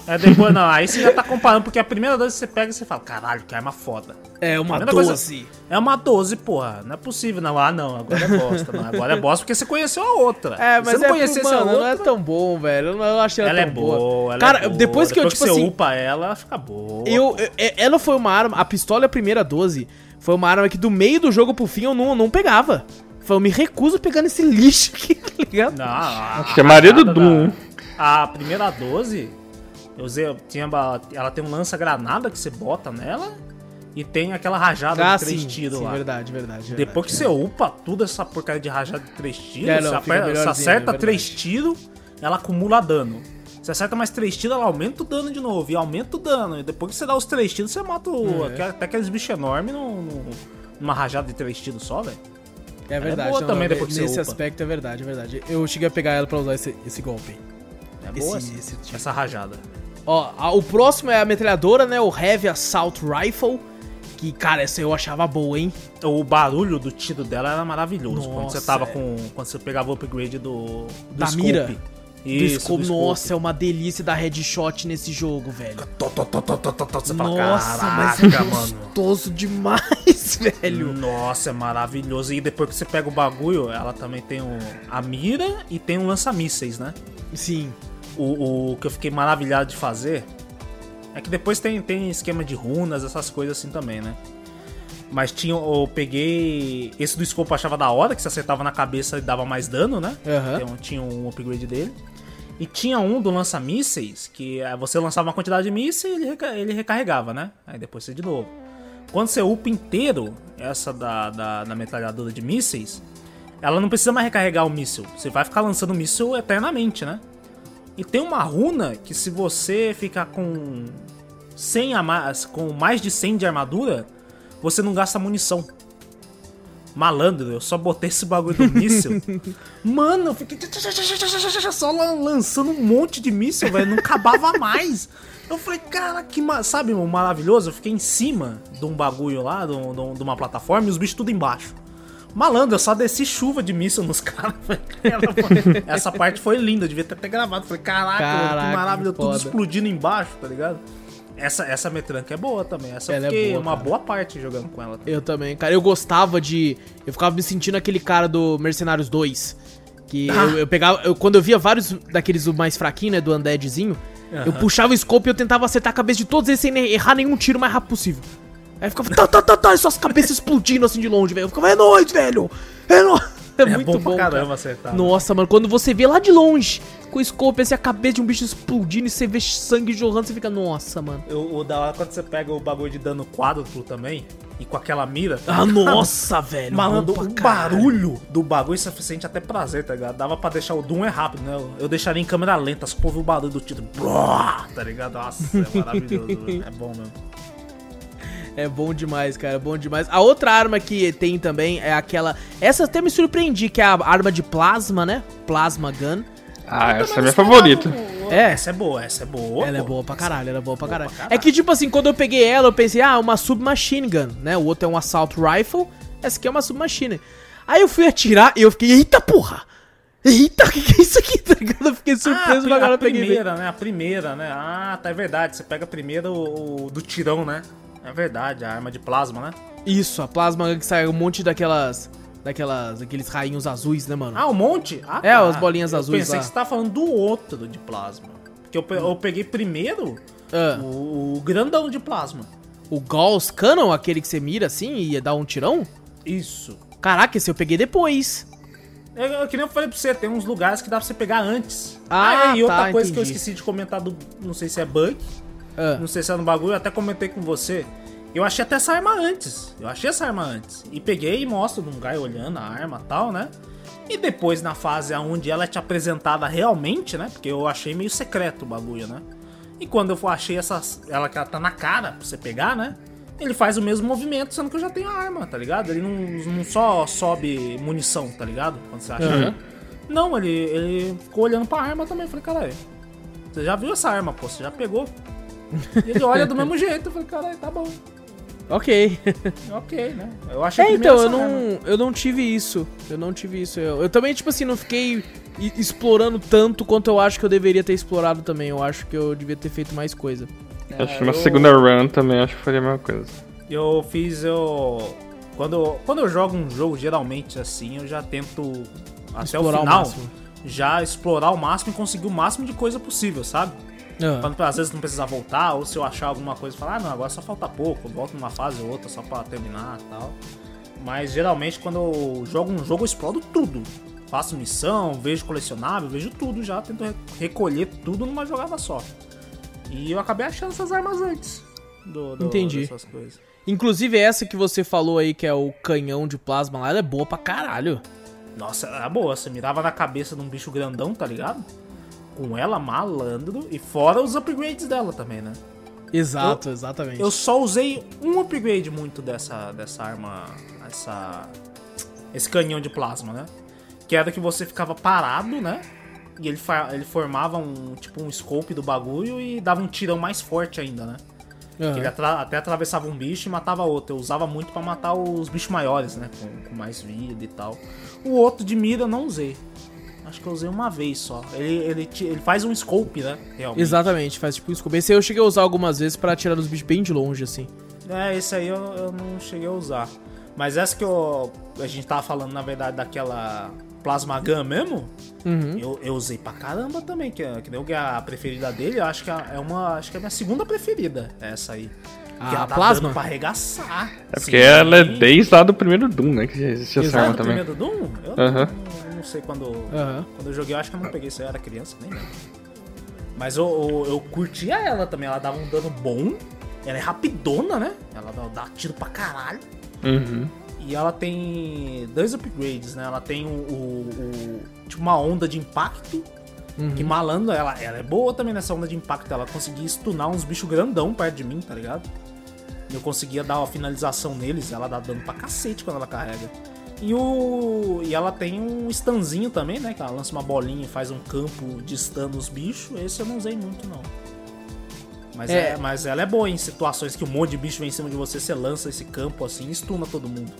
é depois, não, aí você já tá comparando, porque a primeira 12 você pega e você fala, caralho, que arma foda. É uma Primeira coisa- 12. É uma 12, porra. Não é possível, não. Ah, não, agora é bosta. Não, agora é bosta porque você conheceu a outra. É, mas você não é conhecesse mano, a outra, não é tão bom, velho. Eu não achei ela, ela é tão boa. ela Cara, é boa. depois que eu, tipo você assim, upa ela, ela fica boa. eu, eu- ela foi uma arma, a pistola é a primeira 12, foi uma arma que do meio do jogo pro fim eu não, não pegava. Eu me recuso pegando esse lixo aqui, tá ligado? Não, a, Acho que é a Maria do Doom. da- A primeira 12, eu usei, eu tinha, ela tem um lança-granada que você bota nela e tem aquela rajada Ah, de três sim, tiros sim, lá. verdade, verdade, verdade. Depois que você upa tudo essa porcaria de rajada de três tiros, É, não, você, aperta- você acerta é três tiros, ela acumula dano. Você acerta mais três tiros, ela aumenta o dano de novo. E aumenta o dano. E depois que você dá os três tiros, você mata o- É. aquele- até aqueles bichos enormes no, no- numa rajada de três tiros só, velho. É verdade. boa não, também não, depois que Nesse aspecto é verdade, é verdade. Eu cheguei a pegar ela pra usar esse, esse golpe. É Esse- boa essa, esse tipo. essa rajada. Ó, a- o próximo é a metralhadora, né? O Heavy Assault Rifle. Que, cara, essa eu achava boa, hein? O barulho do tiro dela era maravilhoso. quando Nossa, você tava é. com. Quando você pegava o upgrade do. do Da scope. mira? Isso, do scope. Nossa, é uma delícia dar headshot nesse jogo, velho. Tó, tó, tó, fala, Nossa, mas é mano. gostoso demais, velho. Nossa, é maravilhoso. E depois que você pega o bagulho, ela também tem o, a mira e tem um lança-mísseis, né? Sim. O, o que eu fiquei maravilhado de fazer é que depois tem, tem esquema de runas, essas coisas assim também, né? Mas tinha, eu peguei. Esse do scope eu achava da hora, que você acertava na cabeça e dava mais dano, né? Aham. Então, tinha um upgrade dele. E tinha um do lança-mísseis, que eh, você lançava uma quantidade de mísseis e ele, reca- ele recarregava, né? Aí depois você de novo. Quando você upa inteiro, essa da, da, da metralhadora de mísseis, ela não precisa mais recarregar o míssil. Você vai ficar lançando míssil eternamente, né? E tem uma runa que se você ficar com 100 a mais, com mais de 100 de armadura, você não gasta munição. Malandro, eu só botei esse bagulho do míssil. Mano, eu fiquei só lan- lançando um monte de míssil, velho. Não acabava mais. Eu falei, cara, que ma- sabe, maravilhoso? Eu fiquei em cima de um bagulho lá, de, um- de uma plataforma, e os bichos tudo embaixo. Malandro, eu só desci chuva de míssil nos caras. Essa parte foi linda, eu devia ter até gravado. Falei, caraca, Caraca, que maravilhoso, que tudo explodindo embaixo, tá ligado? Essa, essa metranca é boa também. Essa Ela é eu fiquei boa, uma cara. boa parte jogando com ela. Eu também, cara. Eu gostava de. Eu ficava me sentindo aquele cara do Mercenários 2. Que Ah. eu, eu pegava. eu- quando eu via vários daqueles mais fraquinhos, né? Do Undeadzinho, eu puxava o scope e eu tentava acertar a cabeça de todos eles sem errar nenhum tiro o mais rápido possível. Aí ficava, tá, tá, tá, tá, e suas cabeças explodindo assim de longe, velho. Eu ficava, é nóis, velho! É nóis! É, É muito bom bom, pra caramba cara. acertar. Nossa, mano, quando você vê lá de longe, com o scope, assim, a cabeça de um bicho explodindo e você vê sangue jorrando, você fica, nossa, mano. O, o da hora é quando você pega o bagulho de dano quádruplo também, e com aquela mira. tá Ah, nossa, velho. Malandro, o barulho do bagulho você sente até prazer, tá ligado? Dava pra deixar o Doom é rápido, né? Eu- Eu deixaria em câmera lenta, só pra ouvir o barulho do tiro. Tá ligado? Nossa, é maravilhoso, é bom mesmo. É bom demais, cara, é bom demais. A outra arma que tem também é aquela. Essa até me surpreendi, que é a arma de plasma, né? Plasma Gun. Ah, essa é a minha favorita. É. Essa é boa, essa é boa. Ela é pô. boa pra caralho, ela é boa pra caralho. pra caralho. É que, tipo assim, quando eu peguei ela, eu pensei, ah, uma submachine gun, né? O outro é um assault rifle, essa aqui é uma submachine. Aí eu fui atirar e eu fiquei, eita porra! Eita, o que, que é isso aqui? Tá? Eu fiquei Ah, surpreso a, pra a caralho, eu peguei. primeira, né? A primeira, né? Ah, tá, é verdade. Você pega primeiro o, o do tirão, né? É verdade, a arma de plasma, né? Isso, a plasma que sai um monte daquelas. Daquelas. Aqueles rainhos azuis, né, mano? Ah, um monte? Ah, É, as bolinhas eu azuis pensei lá. que você tava falando do outro de plasma. Porque eu, eu peguei primeiro Ah, o, o grandão de plasma. o Gauss Cannon, aquele que você mira assim e dar um tirão? Isso. Caraca, esse eu peguei depois. Eu, eu, que nem eu falei pra você, tem uns lugares que dá pra você pegar antes. Ah, e outra tá, coisa que eu entendi. esqueci de comentar do. Não sei se é bug, Ah, não sei se é no bagulho, eu até comentei com você. Eu achei até essa arma antes. Eu achei essa arma antes. E peguei e mostro num guy olhando a arma e tal, né? E depois na fase onde ela é te apresentada realmente, né? Porque eu achei meio secreto o bagulho, né? E quando eu achei essas, ela que ela tá na cara pra você pegar, né? Ele faz o mesmo movimento, sendo que eu já tenho a arma, tá ligado? Ele não, não só sobe munição, tá ligado? Quando você acha. Uhum. Não, ele, ele ficou olhando pra arma também. Eu falei, caralho, você já viu essa arma, pô? Você já pegou? E ele olha do mesmo jeito. Eu falei, caralho, tá bom. Ok. Ok, né? Eu achei É, primeiro então, eu não, eu não tive isso. Eu não tive isso. Eu, eu também, tipo assim, não fiquei explorando tanto quanto eu acho que eu deveria ter explorado também. Eu acho que eu devia ter feito mais coisa. acho que na eu- segunda run também acho que faria a mesma coisa. Eu fiz, eu. Quando, quando eu jogo um jogo, geralmente assim, eu já tento até Explorar o o final máximo. já explorar o máximo e conseguir o máximo de coisa possível, sabe? Quando às vezes não precisar voltar, ou se eu achar alguma coisa, falar, ah, não, agora só falta pouco, eu volto numa fase ou outra só pra terminar e tal. Mas geralmente quando eu jogo um jogo, eu exploro tudo. Faço missão, vejo colecionável, vejo tudo já, tento re- recolher tudo numa jogada só. E eu acabei achando essas armas antes. Do, do- Entendi. dessas coisas. Inclusive essa que você falou aí, que é o canhão de plasma lá, ela é boa pra caralho. Nossa, era boa. Você mirava na cabeça de um bicho grandão, tá ligado? Com ela malandro. E fora os upgrades dela também, né? Exato, exatamente. Eu só usei um upgrade muito dessa, dessa arma. Essa. Esse canhão de plasma, né? Que era que você ficava parado, né? E ele, ele formava um tipo um scope do bagulho e dava um tirão mais forte ainda, né? Que ele atra- até atravessava um bicho e matava outro. Eu usava muito pra matar os bichos maiores, né? Com, com mais vida e tal. O outro de mira eu não usei. Acho que eu usei uma vez só. Ele, ele, ele faz um scope, né? Realmente. Exatamente, faz tipo isso. Esse aí eu cheguei a usar algumas vezes pra atirar nos bichos bem de longe, assim. É, esse aí eu, eu não cheguei a usar. Mas essa que eu, a gente tava falando, na verdade, daquela Plasma Gun mesmo, Uhum. eu, eu usei pra caramba também, que, é- que nem a preferida dele, eu acho que é uma. Acho que é a minha segunda preferida, essa aí. A que ela tá Plasma? pra arregaçar. É porque ela é desde lá do primeiro Doom, né? Que já existe essa arma do também. primeiro Doom? Eu Aham. não, não sei quando. Aham. Quando eu joguei, eu acho que eu não peguei isso eu era criança, nem lembro. Mas eu, eu, eu curtia ela também, ela dava um dano bom. Ela é rapidona, né? Ela dá, tiro pra caralho. Uhum. E ela tem dois upgrades, né? Ela tem o, o- o- tipo uma onda de impacto. Que malandro, ela, ela é boa também nessa onda de impacto. Ela conseguia stunar uns bichos grandão perto de mim, tá ligado? E eu conseguia dar uma finalização neles. Ela dá dano pra cacete quando ela carrega. E, o, e ela tem um stunzinho também, né? Que ela lança uma bolinha e faz um campo de stun nos bichos. Esse eu não usei muito, não. Mas, É. é, mas ela é boa em situações que um monte de bicho vem em cima de você, você lança esse campo assim e stuna todo mundo.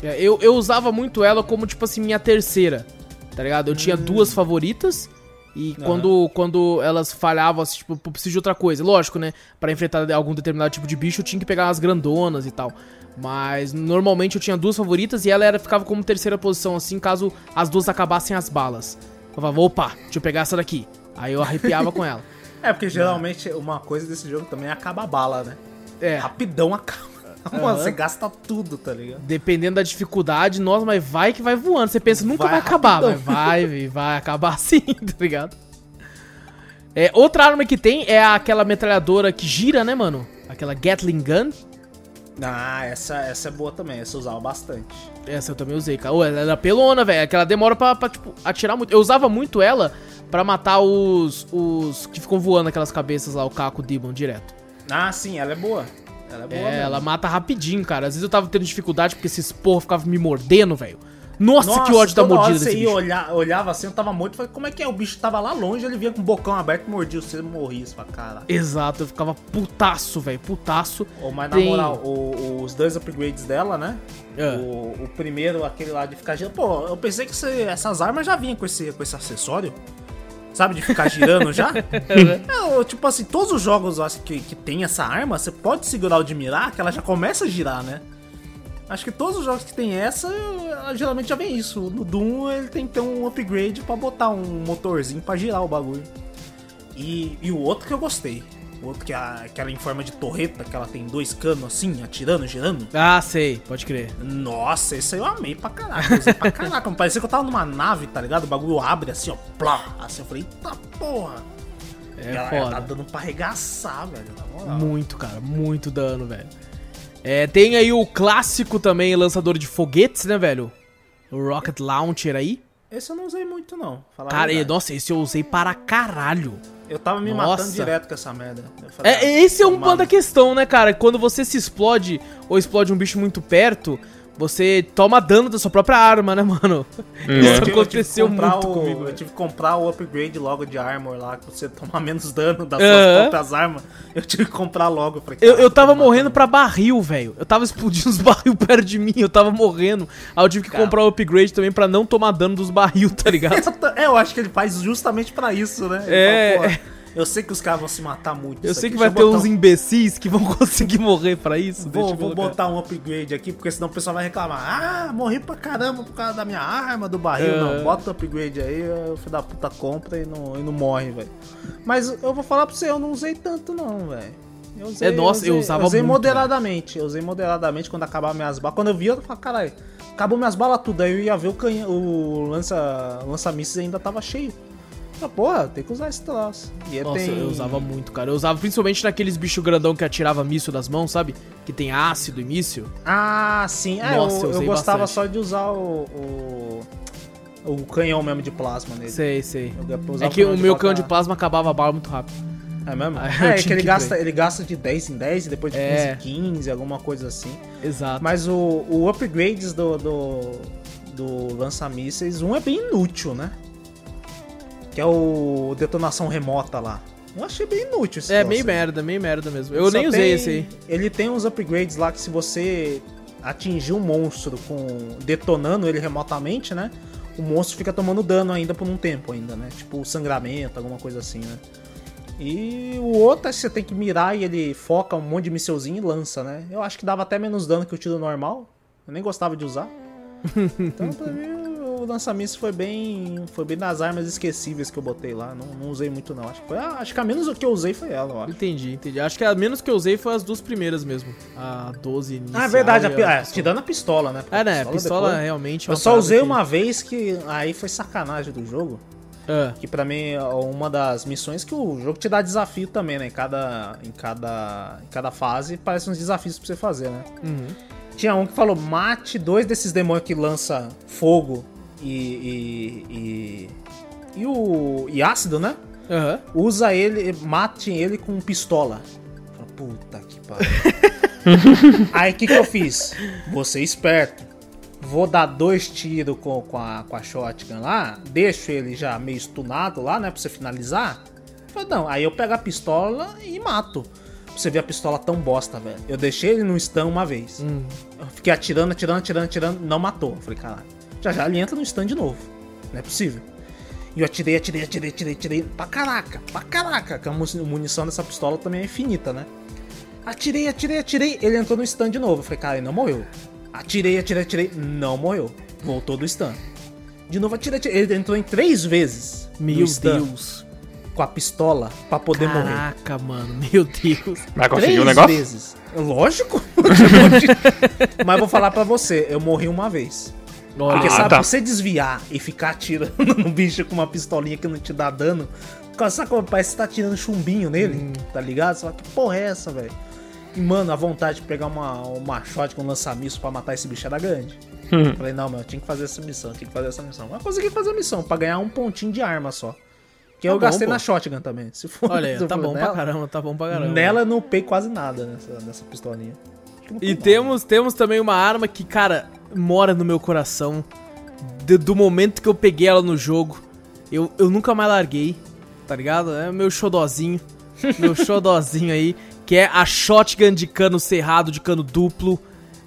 É, eu, eu usava muito ela como, tipo assim, minha terceira. Tá ligado? Eu tinha duas favoritas. E Aham. quando, quando elas falhavam, assim, tipo, eu preciso de outra coisa. Lógico, né? Pra enfrentar algum determinado tipo de bicho, eu tinha que pegar umas grandonas e tal. Mas normalmente eu tinha duas favoritas e ela era, ficava como terceira posição, assim, caso as duas acabassem as balas. Eu falava, opa, deixa eu pegar essa daqui. Aí eu arrepiava com ela. É, porque geralmente uma coisa desse jogo também é acabar a bala, né? É. Rapidão acaba. Mano, você gasta tudo, tá ligado? Dependendo da dificuldade, nossa, mas vai que vai voando. Você pensa, nunca vai, Vai acabar, mas vai, vai, vai acabar sim, tá ligado? É, outra arma que tem é aquela metralhadora que gira, né, mano? Aquela Gatling Gun. Ah, essa, essa é boa também, essa eu usava bastante. Essa eu também usei, cara. Ô, ela era pelona, velho. Aquela demora pra, pra, tipo, atirar muito. Eu usava muito ela pra matar os, os que ficam voando aquelas cabeças lá, o Caco Demon, direto. Ah, sim, ela é boa. Ela é boa. É, mesmo. ela mata rapidinho, cara. Às vezes eu tava tendo dificuldade porque esses porra ficavam me mordendo, velho. Nossa, que ódio da toda hora mordida você desse ia bicho. olhar, olhava assim, eu tava morto, falei, como é que é? O bicho tava lá longe, ele vinha com o bocão aberto, mordia você, morria, você fala, caralho. Exato, eu ficava putaço, velho, putaço. Ô, mas Tem- na moral, o- os dois upgrades dela, né? É. O, o primeiro, aquele lá de ficar girando. Pô, eu pensei que esse- essas armas já vinham com esse, com esse acessório. Sabe, de ficar girando já? é, tipo assim, todos os jogos acho que, que tem essa arma, você pode segurar o de mirar, que ela já começa a girar, né? Acho que todos os jogos que tem essa, ela geralmente já vem isso. No Doom ele tem que ter um upgrade pra botar um motorzinho pra girar o bagulho. E, e o outro que eu gostei. O outro que é aquela em forma de torreta, que ela tem dois canos assim, atirando, girando. Ah, sei, pode crer. Nossa, esse aí eu amei pra caraca. Eu usei pra caraca. Parecia que eu tava numa nave, tá ligado? O bagulho abre assim, ó. Plá. Assim eu falei, eita porra. É ela, ela tá foda. dando pra arregaçar, velho. Muito, cara, muito dano, velho. É, tem aí o clássico também, lançador de foguetes, né, velho? O Rocket Launcher aí. Esse eu não usei muito, não. Cara, e, nossa, esse eu usei para caralho. Eu tava me Nossa. matando direto com essa merda. Falei, É, ah, esse é um ponto da questão, né, cara? Quando você se explode ou explode um bicho muito perto, você toma dano da sua própria arma, né, mano? Eu Isso que aconteceu comprar muito o- comigo. Eu velho. tive que comprar o upgrade logo de armor lá, que você tomar menos dano das suas próprias armas. Eu tive que comprar logo. Falei, Eu, eu tava morrendo matando. pra barril, velho. Eu tava explodindo os barril perto de mim, eu tava morrendo. Aí eu tive que Cara. comprar o upgrade também pra não tomar dano dos barril, tá ligado? É, eu acho que ele faz justamente pra isso, né? Ele É. fala, "Pô, eu sei que os caras vão se matar muito. Eu sei aqui, que vai ter eu uns um- imbecis que vão conseguir morrer pra isso. Vou, eu vou botar um upgrade aqui, porque senão o pessoal vai reclamar. Ah, morri pra caramba por causa da minha arma, do barril. É. Não, bota o upgrade aí, o filho da puta compra e não, e não morre, velho. Mas eu vou falar pra você, eu não usei tanto não, velho. Eu usei- É, nossa, eu usei- usava usei muito, moderadamente. Eu usei moderadamente quando acabava minhas balas. Quando eu via, eu falava, caralho, acabou minhas balas tudo. Aí eu ia ver o, canhão, o lança, lança-mísseis ainda tava cheio. Ah, porra, tem que usar esse troço. E aí Nossa, tem... eu usava muito, cara. Eu usava principalmente naqueles bichos grandão que atirava míssil das mãos, sabe? Que tem ácido e míssil. Ah, sim. É, Nossa, eu eu, eu gostava bastante. só de usar o, o, o canhão mesmo de plasma nele. Sei, sei. É que o meu canhão de plasma acabava a bala muito rápido. É mesmo? É, é que ele que gasta, ele gasta de 10 em 10 e depois de 15 É. em 15, alguma coisa assim. Exato. Mas o, o upgrades do, do, do lança-mísseis, um é bem inútil, né? Que é o detonação remota lá. Eu achei bem inútil esse É, meio merda, meio merda mesmo. Eu Só nem usei tem- esse aí. Ele tem uns upgrades lá que se você atingir um monstro com detonando ele remotamente, né? O monstro fica tomando dano ainda por um tempo ainda, né? Tipo sangramento, alguma coisa assim, né? E o outro é que você tem que mirar e ele foca um monte de missilzinho e lança, né? Eu acho que dava até menos dano que o tiro normal. Eu nem gostava de usar. Então, pra mim, o lança-míssil foi bem. Foi bem das armas esquecíveis que eu botei lá. Não, não usei muito, não. Acho que, foi, a- acho que a menos que eu usei foi ela, eu acho. Entendi, entendi. Acho que a menos que eu usei foi as duas primeiras mesmo. A 12 inicial Ah, é verdade, a, pi- é, pistola. tirando a pistola, né? É, né? A pistola depois- realmente é Eu só usei que- uma vez que aí foi sacanagem do jogo. Ah, Que pra mim é uma das missões que o jogo te dá desafio também, né? Em cada, em cada, em cada fase parece uns desafios pra você fazer, né? uhum. Tinha um que falou: mate dois desses demônios que lança fogo e. e, e, e o. e ácido, né? Aham. Usa ele, mate ele com pistola. Puta que pariu. Aí o que, que eu fiz? Vou ser esperto. Vou dar dois tiros com, com, a, com a shotgun lá. Deixo ele já meio stunado lá, né? Pra você finalizar. Falei, não, aí eu pego a pistola e mato. Pra você ver a pistola tão bosta, velho. Eu deixei ele no stun uma vez. Hum. Fiquei atirando, atirando, atirando, atirando. Não matou. Falei, caralho. Já já ele entra no stun de novo. Não é possível. E eu atirei, atirei, atirei, atirei, atirei. Pra caraca, pra caraca. Que a mu- munição dessa pistola também é infinita, né? Atirei, atirei, atirei. Ele entrou no stun de novo. Eu falei, cara, ele não morreu. Atirei, atirei, atirei. Não morreu. Voltou do stun. De novo, atirei, atirei. Ele entrou em três vezes. no Meu Deus. Com a pistola pra poder morrer. Caraca, mano. Meu Deus. Vai conseguir Três o negócio? vezes. Lógico. Mas vou falar pra você, eu morri uma vez. Olha, Porque Ah, sabe, tá. você desviar e ficar atirando no bicho com uma pistolinha que não te dá dano, sabe como parece que você tá tirando chumbinho nele, Hum. tá ligado? Você fala, que porra é essa, velho? E, mano, a vontade de pegar uma, uma shot com lança-míssil pra matar esse bicho era grande. Hum. Falei, não, meu, eu tinha que fazer essa missão, tinha que fazer essa missão. Mas consegui fazer a missão, pra ganhar um pontinho de arma só. Que Tá eu bom, gastei pô. na shotgun também. Se for, Olha se tá bom nela, pra caramba, tá bom pra caramba. Nela eu não upei quase nada nessa, nessa pistolinha. E nada. temos, temos também uma arma que, cara, mora no meu coração. De- do momento que eu peguei ela no jogo. Eu, eu nunca mais larguei, tá ligado? É o meu xodozinho. Meu xodozinho aí. Que é a shotgun de cano cerrado, de cano duplo.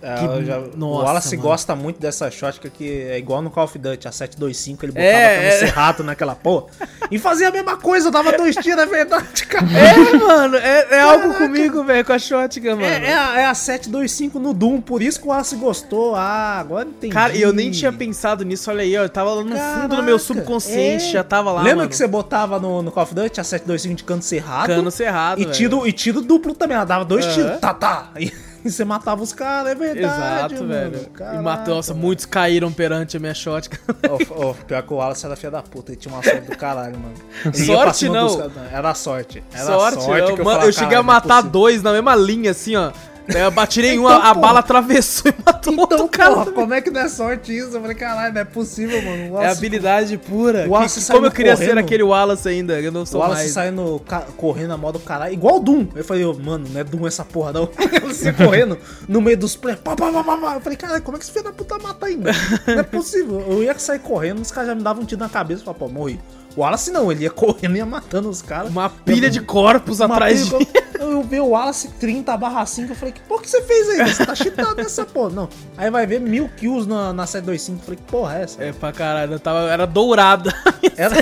É, já- nossa, o Wallace mano. gosta muito dessa shotgun que é igual no Call of Duty, a 725, ele botava É, cano é. cerrado naquela porra. E fazia a mesma coisa, dava dois tiros, é verdade, cara. É, mano, é, é algo comigo, velho, com a shotgun, mano. É, é a, é a 725 no Doom, por isso que o Wallace gostou. Ah, agora entendi. Cara, e eu nem tinha pensado nisso, olha aí, ó. Eu tava lá no fundo do meu Caraca, subconsciente, é. já tava lá. Lembra mano. que você botava no, no Call of Duty a 725 de cano cerrado? Cano cerrado, E tiro, e tiro duplo também, ela dava dois Aham. tiros, tá, tá. E, e você matava os caras, é verdade. Exato, mano. velho. Caraca, e matou, nossa, mano. muitos caíram perante a minha shotgun. Ô, ô, pior que o Wallace era filha da puta, ele tinha uma sorte do caralho, mano. Ele Sorte não. dos Era sorte. Era sorte, sorte não. que eu Mano, falava, eu cheguei a "Caralho, não é matar possível." dois na mesma linha, assim, ó. Eu bati em uma, Então, a bala atravessou e matou Então, outro cara. porra, como é que não é sorte isso? Eu falei, caralho, não é possível, mano. O É Wallace- habilidade pura. O Wallace Que- como eu queria ser correndo. aquele Wallace ainda, eu não O sou Wallace mais. saindo correndo na moda do caralho, igual o Doom. Eu falei, ô, mano, não é Doom essa porra, não. Você correndo no meio dos pré. Pá, pá, pá, pá. Eu falei, caralho, como é que esse filho da puta mata ainda? Não é possível. Eu ia sair correndo, os caras já me davam um tiro na cabeça e falavam, pô, morri. O Wallace não, ele ia correndo e ia matando os caras. Uma pilha de corpos Uma atrás pilha- de. Eu, eu vi o Wallace 30 barra 5, eu falei, que porra que você fez aí? Você tá cheatado nessa porra. Não. Aí vai ver mil kills na, na 725. Eu falei, que porra é essa? É pra caralho, eu tava, era dourada. Era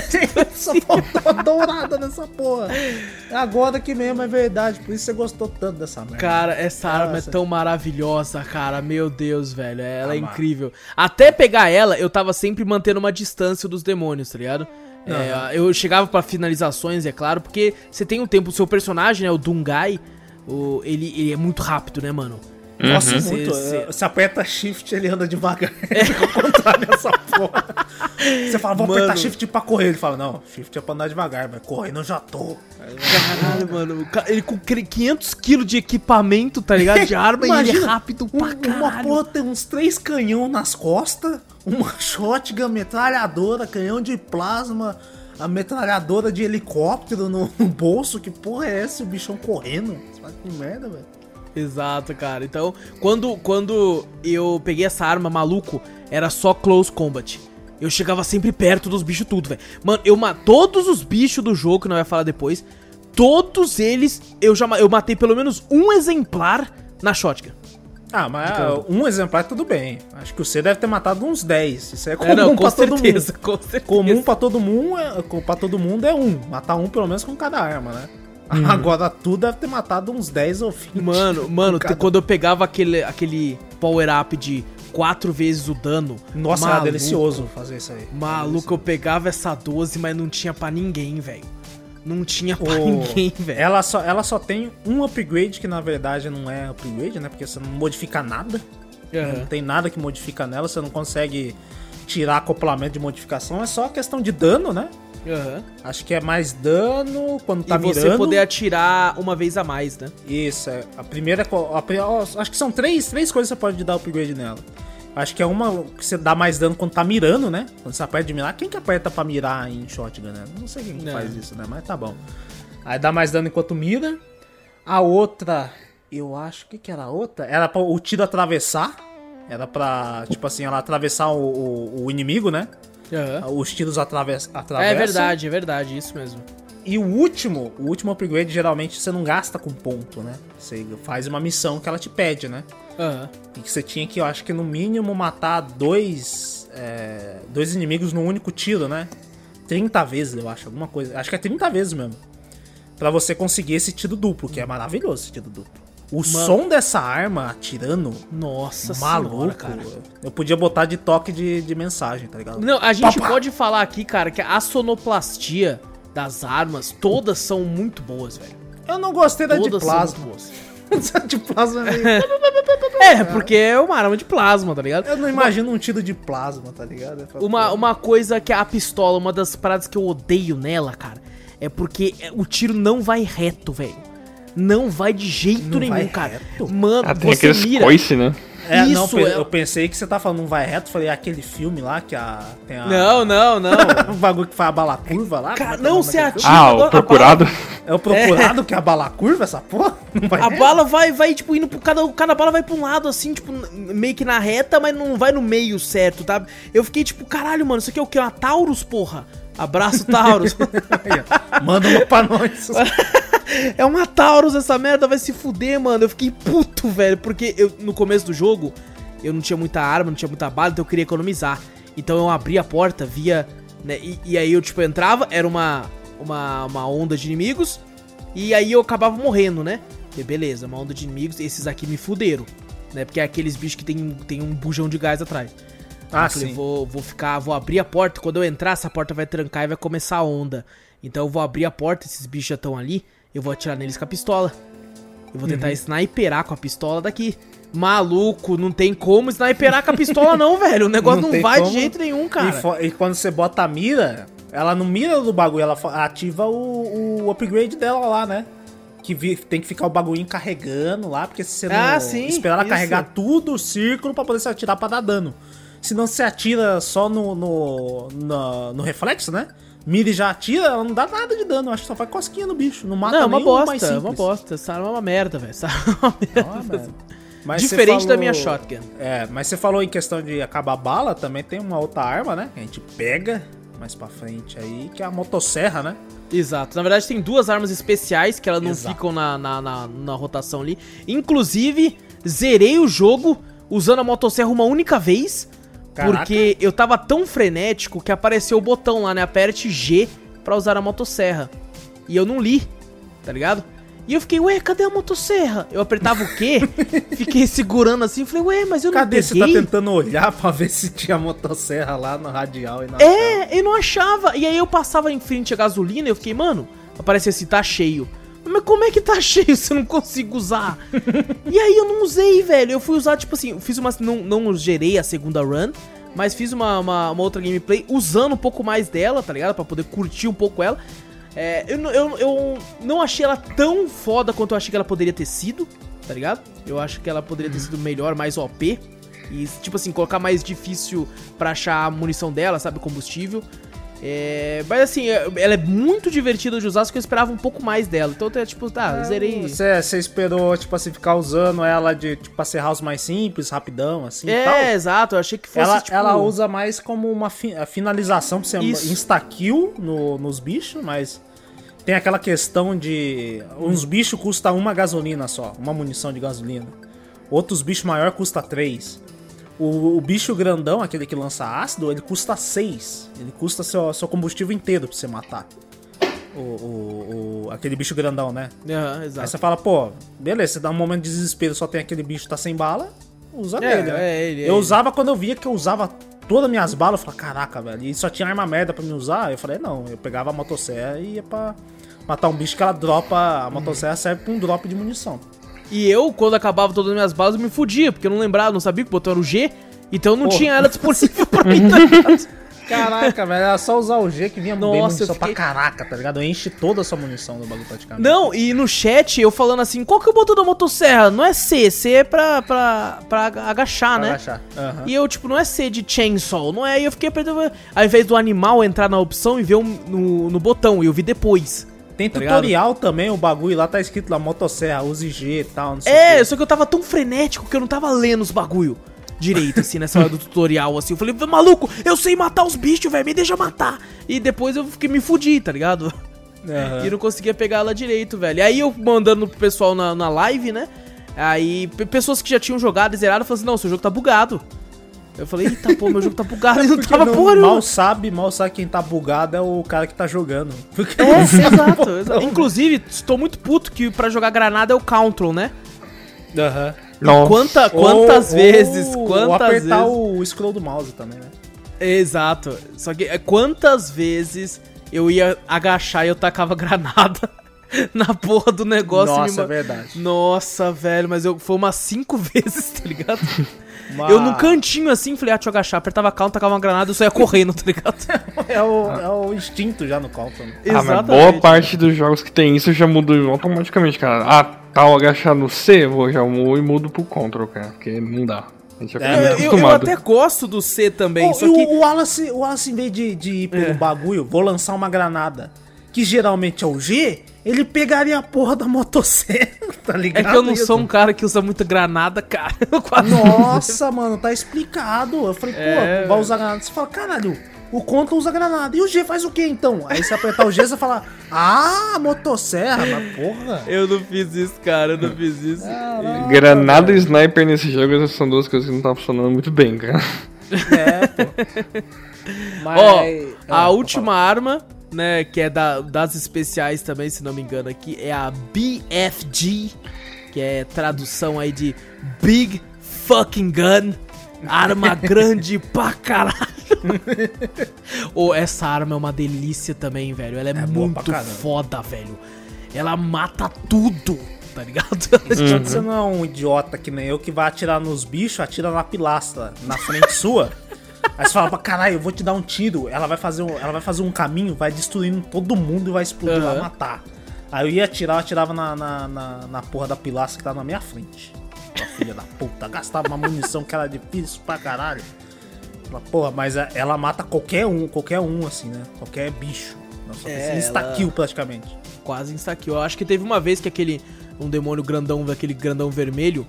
só faltou dourada nessa porra. É agora que mesmo é verdade. Por isso você gostou tanto dessa merda. Cara, essa arma é Nossa. tão maravilhosa, cara. Meu Deus, velho. Ela é mano. incrível. Até pegar ela, eu tava sempre mantendo uma distância dos demônios, tá ligado? É, eu chegava pra finalizações, é claro, porque você tem um tempo, o seu personagem, né, o Dungai, o, ele, ele é muito rápido, né, mano? Nossa, Uhum. muito. Cê- é, Você aperta shift, ele anda devagar. Fica ao contrário dessa porra. Você fala, vou Mano. apertar shift pra correr. Ele fala, não, shift é pra andar devagar, mas correndo eu já tô. Caralho, mano. Ele com 500 kg de equipamento, tá ligado? De arma e ele é Imagina, rápido um- pra Uma caralho. porra tem uns três canhão nas costas, uma shotgun, metralhadora, canhão de plasma, a metralhadora de helicóptero no, no bolso. Que porra é essa? O bichão correndo? Você fala, que merda, velho. Exato, cara. Então, quando, quando eu peguei essa arma maluco, era só close combat. Eu chegava sempre perto dos bichos tudo, velho. Mano, eu ma todos os bichos do jogo, que não vai falar depois, todos eles eu já eu matei pelo menos um exemplar na shotgun. Ah, mas um exemplar tudo bem. Acho que você deve ter matado uns 10. Isso é comum É, não, com pra todo certeza, mundo. com certeza. Comum pra todo mundo é, pra todo mundo é um. Matar um pelo menos com cada arma, né? Agora tu deve ter matado uns 10 ou 20. Mano, mano, cada- quando eu pegava aquele, aquele power up de quatro vezes o dano. Nossa, era maluco, delicioso fazer isso aí. Maluco, eu pegava essa 12, mas não tinha pra ninguém, velho. Não tinha pra O- ninguém, velho. Ela só, ela só tem um upgrade que na verdade não é upgrade, né? Porque você não modifica nada. Aham. Não tem nada que modifica nela, você não consegue tirar acoplamento de modificação, é só questão de dano, né? Aham. Acho que é mais dano quando tá e você mirando. poder atirar uma vez a mais, né? Isso, é. A primeira. a acho que são três, três coisas que você pode dar upgrade nela. Acho que é uma que você dá mais dano quando tá mirando, né? Quando você aperta de mirar. Quem que aperta pra mirar em shotgun, né? Não sei quem que É. faz isso, né? Mas tá bom. Aí dá mais dano enquanto mira. A outra. Eu acho. Que que era a outra? Era pra o tiro atravessar. Era pra, tipo assim, ela atravessar o, o- o inimigo, né? Os tiros atraves, atravessam. É verdade, é verdade, isso mesmo. E o último, o último upgrade, geralmente você não gasta com ponto, né? Você faz uma missão que ela te pede, né? Aham. E que você tinha que, eu acho que no mínimo, matar dois, é, dois inimigos num único tiro, né? 30 vezes, eu acho, alguma coisa. Acho que é 30 vezes mesmo. Pra você conseguir esse tiro duplo, que é maravilhoso esse tiro duplo. O som dessa arma atirando, Nossa maluco, senhora, cara. eu podia botar de toque de, de mensagem, tá ligado? Não, a gente Pá, pá. pode falar aqui, cara, que a sonoplastia das armas, todas são muito boas, velho. Eu não gostei da de Todas são plasma. de plasma é meio... É, porque é uma arma de plasma, tá ligado? Eu não imagino um tiro de plasma, tá ligado? Falo, Uma, uma coisa que a pistola, uma das paradas que eu odeio nela, cara, é porque o tiro não vai reto, velho. Não vai de jeito Não nenhum, cara. reto? Mano, Ah, tem você aqueles mira. coice, né? É, não, Isso, é- eu pensei que você tá falando não vai reto, falei aquele filme lá que a. Tem a Não, não, não. o bagulho que faz a bala curva lá. Cara, é que é não, você atira. Ah, a o bala- procurado. É o procurado que é a bala curva, essa porra? Não vai A reto? bala vai, vai, tipo, indo pro. Cada, cada bala vai pra um lado, assim, tipo, meio que na reta, mas não vai no meio certo, tá? Eu fiquei tipo, caralho, mano, isso aqui é o quê? Uma Taurus, porra? Abraço, Taurus. Manda uma pra nós. é uma Taurus essa merda, vai se fuder, mano. Eu fiquei puto, velho, porque eu, no começo do jogo eu não tinha muita arma, não tinha muita bala, então eu queria economizar. Então eu abri a porta, via. Né, e, e aí eu, tipo, entrava, era uma, uma, uma onda de inimigos, e aí eu acabava morrendo, né? E beleza, uma onda de inimigos, esses aqui me fuderam, né? Porque é aqueles bichos que tem, tem um bujão de gás atrás. Ah, Eu falei, sim. Vou, vou ficar, vou abrir a porta. Quando eu entrar, essa porta vai trancar e vai começar a onda. Então eu vou abrir a porta, esses bichos já estão ali. Eu vou atirar neles com a pistola. Eu vou tentar Uhum. sniperar com a pistola daqui. Maluco, não tem como sniperar com a pistola, não, velho. O negócio não, tem vai como. de jeito nenhum, cara. E, e quando você bota a mira, ela não mira do bagulho, ela ativa o, o upgrade dela lá, né? que vi- tem que ficar o bagulhinho carregando lá, porque se você não Ah, sim, esperar ela isso. carregar tudo o círculo pra poder se atirar pra dar dano. Se não se atira só no, no, na- no reflexo, né? Mira e já atira, ela não dá nada de dano. Acho que só faz cosquinha no bicho. Não mata Não, é uma bosta, é uma bosta. Essa arma é uma merda, velho. Essa arma é uma merda. Você Diferente da falou- minha shotgun. É, mas você falou em questão de acabar bala, também tem uma outra arma, né? Que a gente pega mais pra frente aí, que é a motosserra, né? Exato. Na verdade, tem duas armas especiais que elas não Exato. ficam na, na, na, na rotação ali. Inclusive, zerei o jogo usando a motosserra uma única vez. Caraca. Porque eu tava tão frenético que apareceu o botão lá, né? Aperte G pra usar a motosserra. E eu não li, tá ligado? E eu fiquei, ué, cadê a motosserra? Eu apertava o quê? Fiquei segurando assim, falei, ué, mas eu Cadê? não Você peguei. tá tentando olhar pra ver se tinha motosserra lá no radial e na É, eu não achava. E aí eu passava em frente a gasolina e eu fiquei, mano, aparecia assim, tá cheio. Mas como é que tá cheio se eu não consigo usar? e aí eu não usei, velho. Eu fui usar, tipo assim, fiz uma. Não, não gerei a segunda run, mas fiz uma, uma, uma outra gameplay usando um pouco mais dela, tá ligado? Pra poder curtir um pouco ela. É, eu, não- eu, eu não achei ela tão foda quanto eu achei que ela poderia ter sido, tá ligado? Eu acho que ela poderia ter sido melhor, mais OP. E, tipo assim, colocar mais difícil pra achar a munição dela, sabe? Combustível. É, mas assim, é- ela é muito divertida de usar, só que eu esperava um pouco mais dela. Então, eu, tipo, tá, zerei. Você, você esperou, tipo assim, ficar usando ela de, tipo, ser house mais simples, rapidão, assim e tal? É, exato, eu achei que fosse, Ela, tipo... ela usa mais como uma fi- a finalização pra você insta-kill no, nos bichos, mas tem aquela questão de. Uns bichos custam uma gasolina só, uma munição de gasolina. Outros bichos maior custa três. O, o bicho grandão, aquele que lança ácido, ele custa seis. Ele custa seu, seu combustível inteiro pra você matar. O, o- o- aquele bicho grandão, né? Aí exato. você fala, pô, beleza, você dá um momento de desespero, só tem aquele bicho que tá sem bala, usa É, nele, né? é ele, é eu ele. usava quando eu via que eu usava todas as minhas balas, eu falava, caraca, velho, e só tinha arma merda pra me usar, eu falei, não, eu pegava a motosserra e ia pra matar um bicho que ela dropa, a motosserra serve pra um drop de munição. E eu, quando acabava todas as minhas balas, eu me fudia, porque eu não lembrava, não sabia que o botão era o G, então eu não Porra. tinha ela disponível pra mim, tá ligado? Caraca, velho, era só usar o G que vinha Nossa, munição fiquei- pra caraca, tá ligado? Enche toda a sua munição do bagulho praticamente. Não, e no chat eu falando assim, qual que é o botão da motosserra? Não é C, C é pra, pra, pra agachar, Pra né? agachar. Aham. E eu, tipo, não é C de chainsaw, não é? E eu fiquei apertando. Ao invés do animal entrar na opção e ver um- no, no botão, e eu vi depois. Tem tá tutorial também, o bagulho lá tá escrito lá, motosserra, use G e tal, não sei É, o quê. só que eu tava tão frenético que eu não tava lendo os bagulho direito, assim, nessa hora do tutorial, assim. Eu falei, maluco, eu sei matar os bichos, velho, me deixa matar. E depois eu fiquei me fudi, tá ligado? Aham. E não conseguia pegar ela direito, velho. E aí eu mandando pro pessoal na, na live, né? Aí pe- pessoas que já tinham jogado e zerado falaram assim, não, seu jogo tá bugado. Eu falei, eita, pô, meu jogo tá bugado e não tava não- porra mal sabe, mal sabe quem tá bugado é o cara que tá jogando. Porque É, exato, exato. Inclusive, estou muito puto que pra jogar granada é o Control, né? Aham. Nossa. Quanta, quantas Ou- vezes, ou- quantas ou apertar vezes... o scroll do mouse também, né? Exato. Só que é, quantas vezes eu ia agachar e eu tacava granada na porra do negócio. me Nossa, é verdade. Nossa, velho, mas eu foi umas cinco vezes, tá ligado? Uma- Eu num cantinho assim, falei, ah, deixa eu agachar, apertava calma, tacava uma granada e eu só ia correndo, tá ligado? É o, é o instinto já no Compton. Ah, mas boa parte dos jogos que tem isso já mudou automaticamente, cara. Ah, tal agachar no C, vou já vou e mudo pro Ctrl, cara. Porque não dá. É, Eu, eu- até gosto do C também, Oh, só e que. o, o Wallace, o Wallace, em vez de, de ir pelo É. bagulho, vou lançar uma granada, que geralmente é o G, ele pegaria a porra da motosserra, tá É ligado? que eu não sou um cara que usa muita granada, cara. Nossa, mano, tá explicado. Eu falei, pô, É, vai usar granada. Você fala, caralho, o Contra usa granada. E o G faz o que então? Aí você apertar o G, você fala, ah, motosserra, mas porra. Eu não fiz isso, cara, eu não fiz isso. Granada e sniper nesse jogo essas são duas coisas que não estavam funcionando muito bem, cara. É, pô. Mas... Ó, a última arma, né, que é da- das especiais também, se não me engano aqui, é a BFG, que é tradução aí de Big Fucking Gun. Arma grande pra caralho. Ô, essa arma é uma delícia também, velho. Ela é, É muito foda, velho. Ela mata tudo, tá ligado? Tipo, Você não é um idiota que nem eu que vai atirar nos bichos, atira na pilastra, na frente sua. Aí você fala, pra caralho, eu vou te dar um tiro. Ela vai fazer um, ela vai fazer um caminho, vai destruindo todo mundo e vai explodir, Aham. vai matar. Aí eu ia atirar, eu atirava na, na, na, na porra da pilastra que tá na minha frente. Aquela filha da puta, gastava uma munição que era difícil pra caralho. Porra, mas a- ela mata qualquer um, qualquer um, assim, né? Qualquer bicho. Nossa, É, insta-kill praticamente. Quase insta-kill. Eu acho que teve uma vez que aquele. Um demônio grandão, aquele grandão vermelho.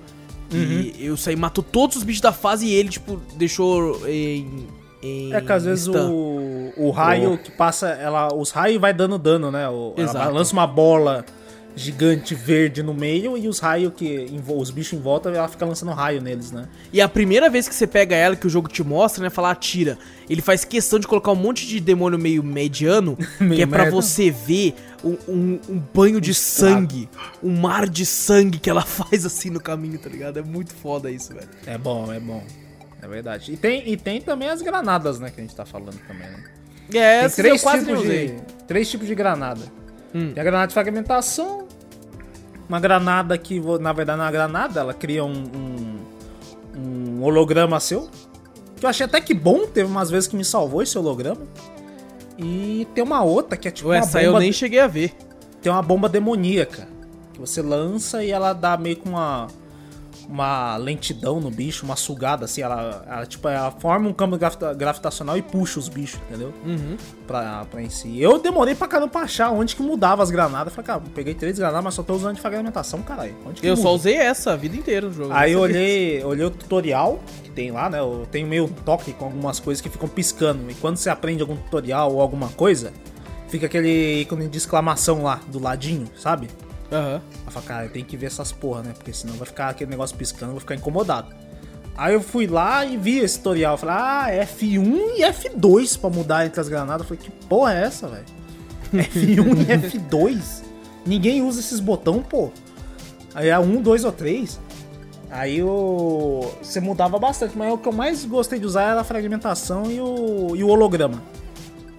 E eu saí, matou todos os bichos da fase e ele, tipo, deixou em. em É que às vezes stun. o, o raio que passa, ela, os raios vai dando dano, né? O, ela Exato. vai- lança uma bola gigante verde no meio e os raios que os bichos em volta, ela fica lançando raio neles, né? E a primeira vez que você pega ela, que o jogo te mostra, né? Falar atira. Ele faz questão de colocar um monte de demônio meio mediano, que Meio é pra merda. você ver um, um- um banho de sangue, um mar de sangue que ela faz assim no caminho, tá ligado? É muito foda isso, velho. É bom, é bom. É verdade. E tem, e tem também as granadas, né? Que a gente tá falando também, né? É, essas eu três quase tipos, usei. de, três tipos de granada. Hum. Tem a granada de fragmentação. Uma granada que, na verdade, não é uma granada, ela cria um, um, um holograma seu. Que eu achei até que bom, teve umas vezes que me salvou esse holograma. E tem uma outra que é tipo Ué, uma essa bomba. eu nem cheguei a ver. Tem uma bomba demoníaca. Que você lança e ela dá meio com uma. Uma lentidão no bicho, uma sugada assim. Ela, ela, tipo, ela forma um campo gravita- gravitacional e puxa os bichos, entendeu? Uhum. pra, pra em si. Eu demorei pra caramba pra achar onde que mudava as granadas. Falei, cara, peguei três granadas, mas só tô usando de fragmentação, caralho. Onde que Eu muda? só usei essa a vida inteira no jogo. Aí eu olhei, olhei o tutorial que tem lá, né? Eu tenho meio toque com algumas coisas que ficam piscando. E quando você aprende algum tutorial ou alguma coisa, fica aquele ícone de exclamação lá, do ladinho, sabe? Aham. Eu falei, cara, tem que ver essas porra, né? Porque senão vai ficar aquele negócio piscando, vou ficar incomodado. Aí eu fui lá e vi esse tutorial. Falei, ah, F1 e F2 pra mudar entre as granadas. Eu falei, que porra é essa, velho? F1 e F2? Ninguém usa esses botão, pô. Aí é 1, 2 ou 3. Aí eu... você mudava bastante, mas o que eu mais gostei de usar era a fragmentação e o, e o holograma.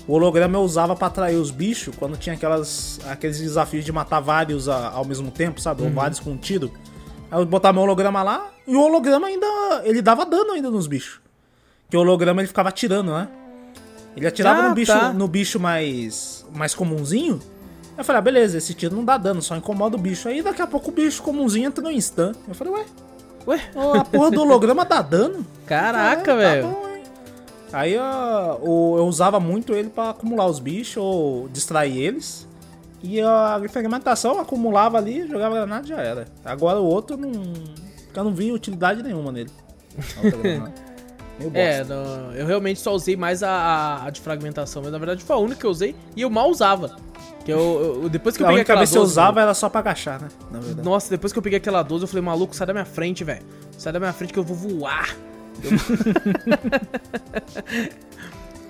O holograma eu usava pra atrair os bichos quando tinha aquelas, aqueles desafios de matar vários a- ao mesmo tempo, sabe? Ou vários com um tiro. Aí eu botava meu holograma lá e o holograma ainda. Ele dava dano ainda nos bichos. Que o holograma ele ficava atirando, né? Ele atirava Ah, no, bicho, tá. no bicho mais, mais comunzinho. Eu falei, ah, beleza, esse tiro não dá dano, só incomoda o bicho. Aí daqui a pouco o bicho comunzinho entra no instant. Eu falei, ué, Ué, a porra do holograma dá dano? caraca, É, velho. Tá bom, hein? Aí o- eu usava muito ele pra acumular os bichos ou distrair eles. E a fragmentação acumulava ali, jogava granada e já era. Agora o outro não. Eu não vi utilidade nenhuma nele. É, não, eu realmente só usei mais a, a- de fragmentação, mas na verdade foi a única que eu usei e eu mal usava. Que eu, eu- depois que eu a peguei única aquela vez que eu 12, usava era só pra agachar, né? Nossa, depois que eu peguei aquela 12, eu falei, maluco, sai da minha frente, velho. Sai da minha frente que eu vou voar.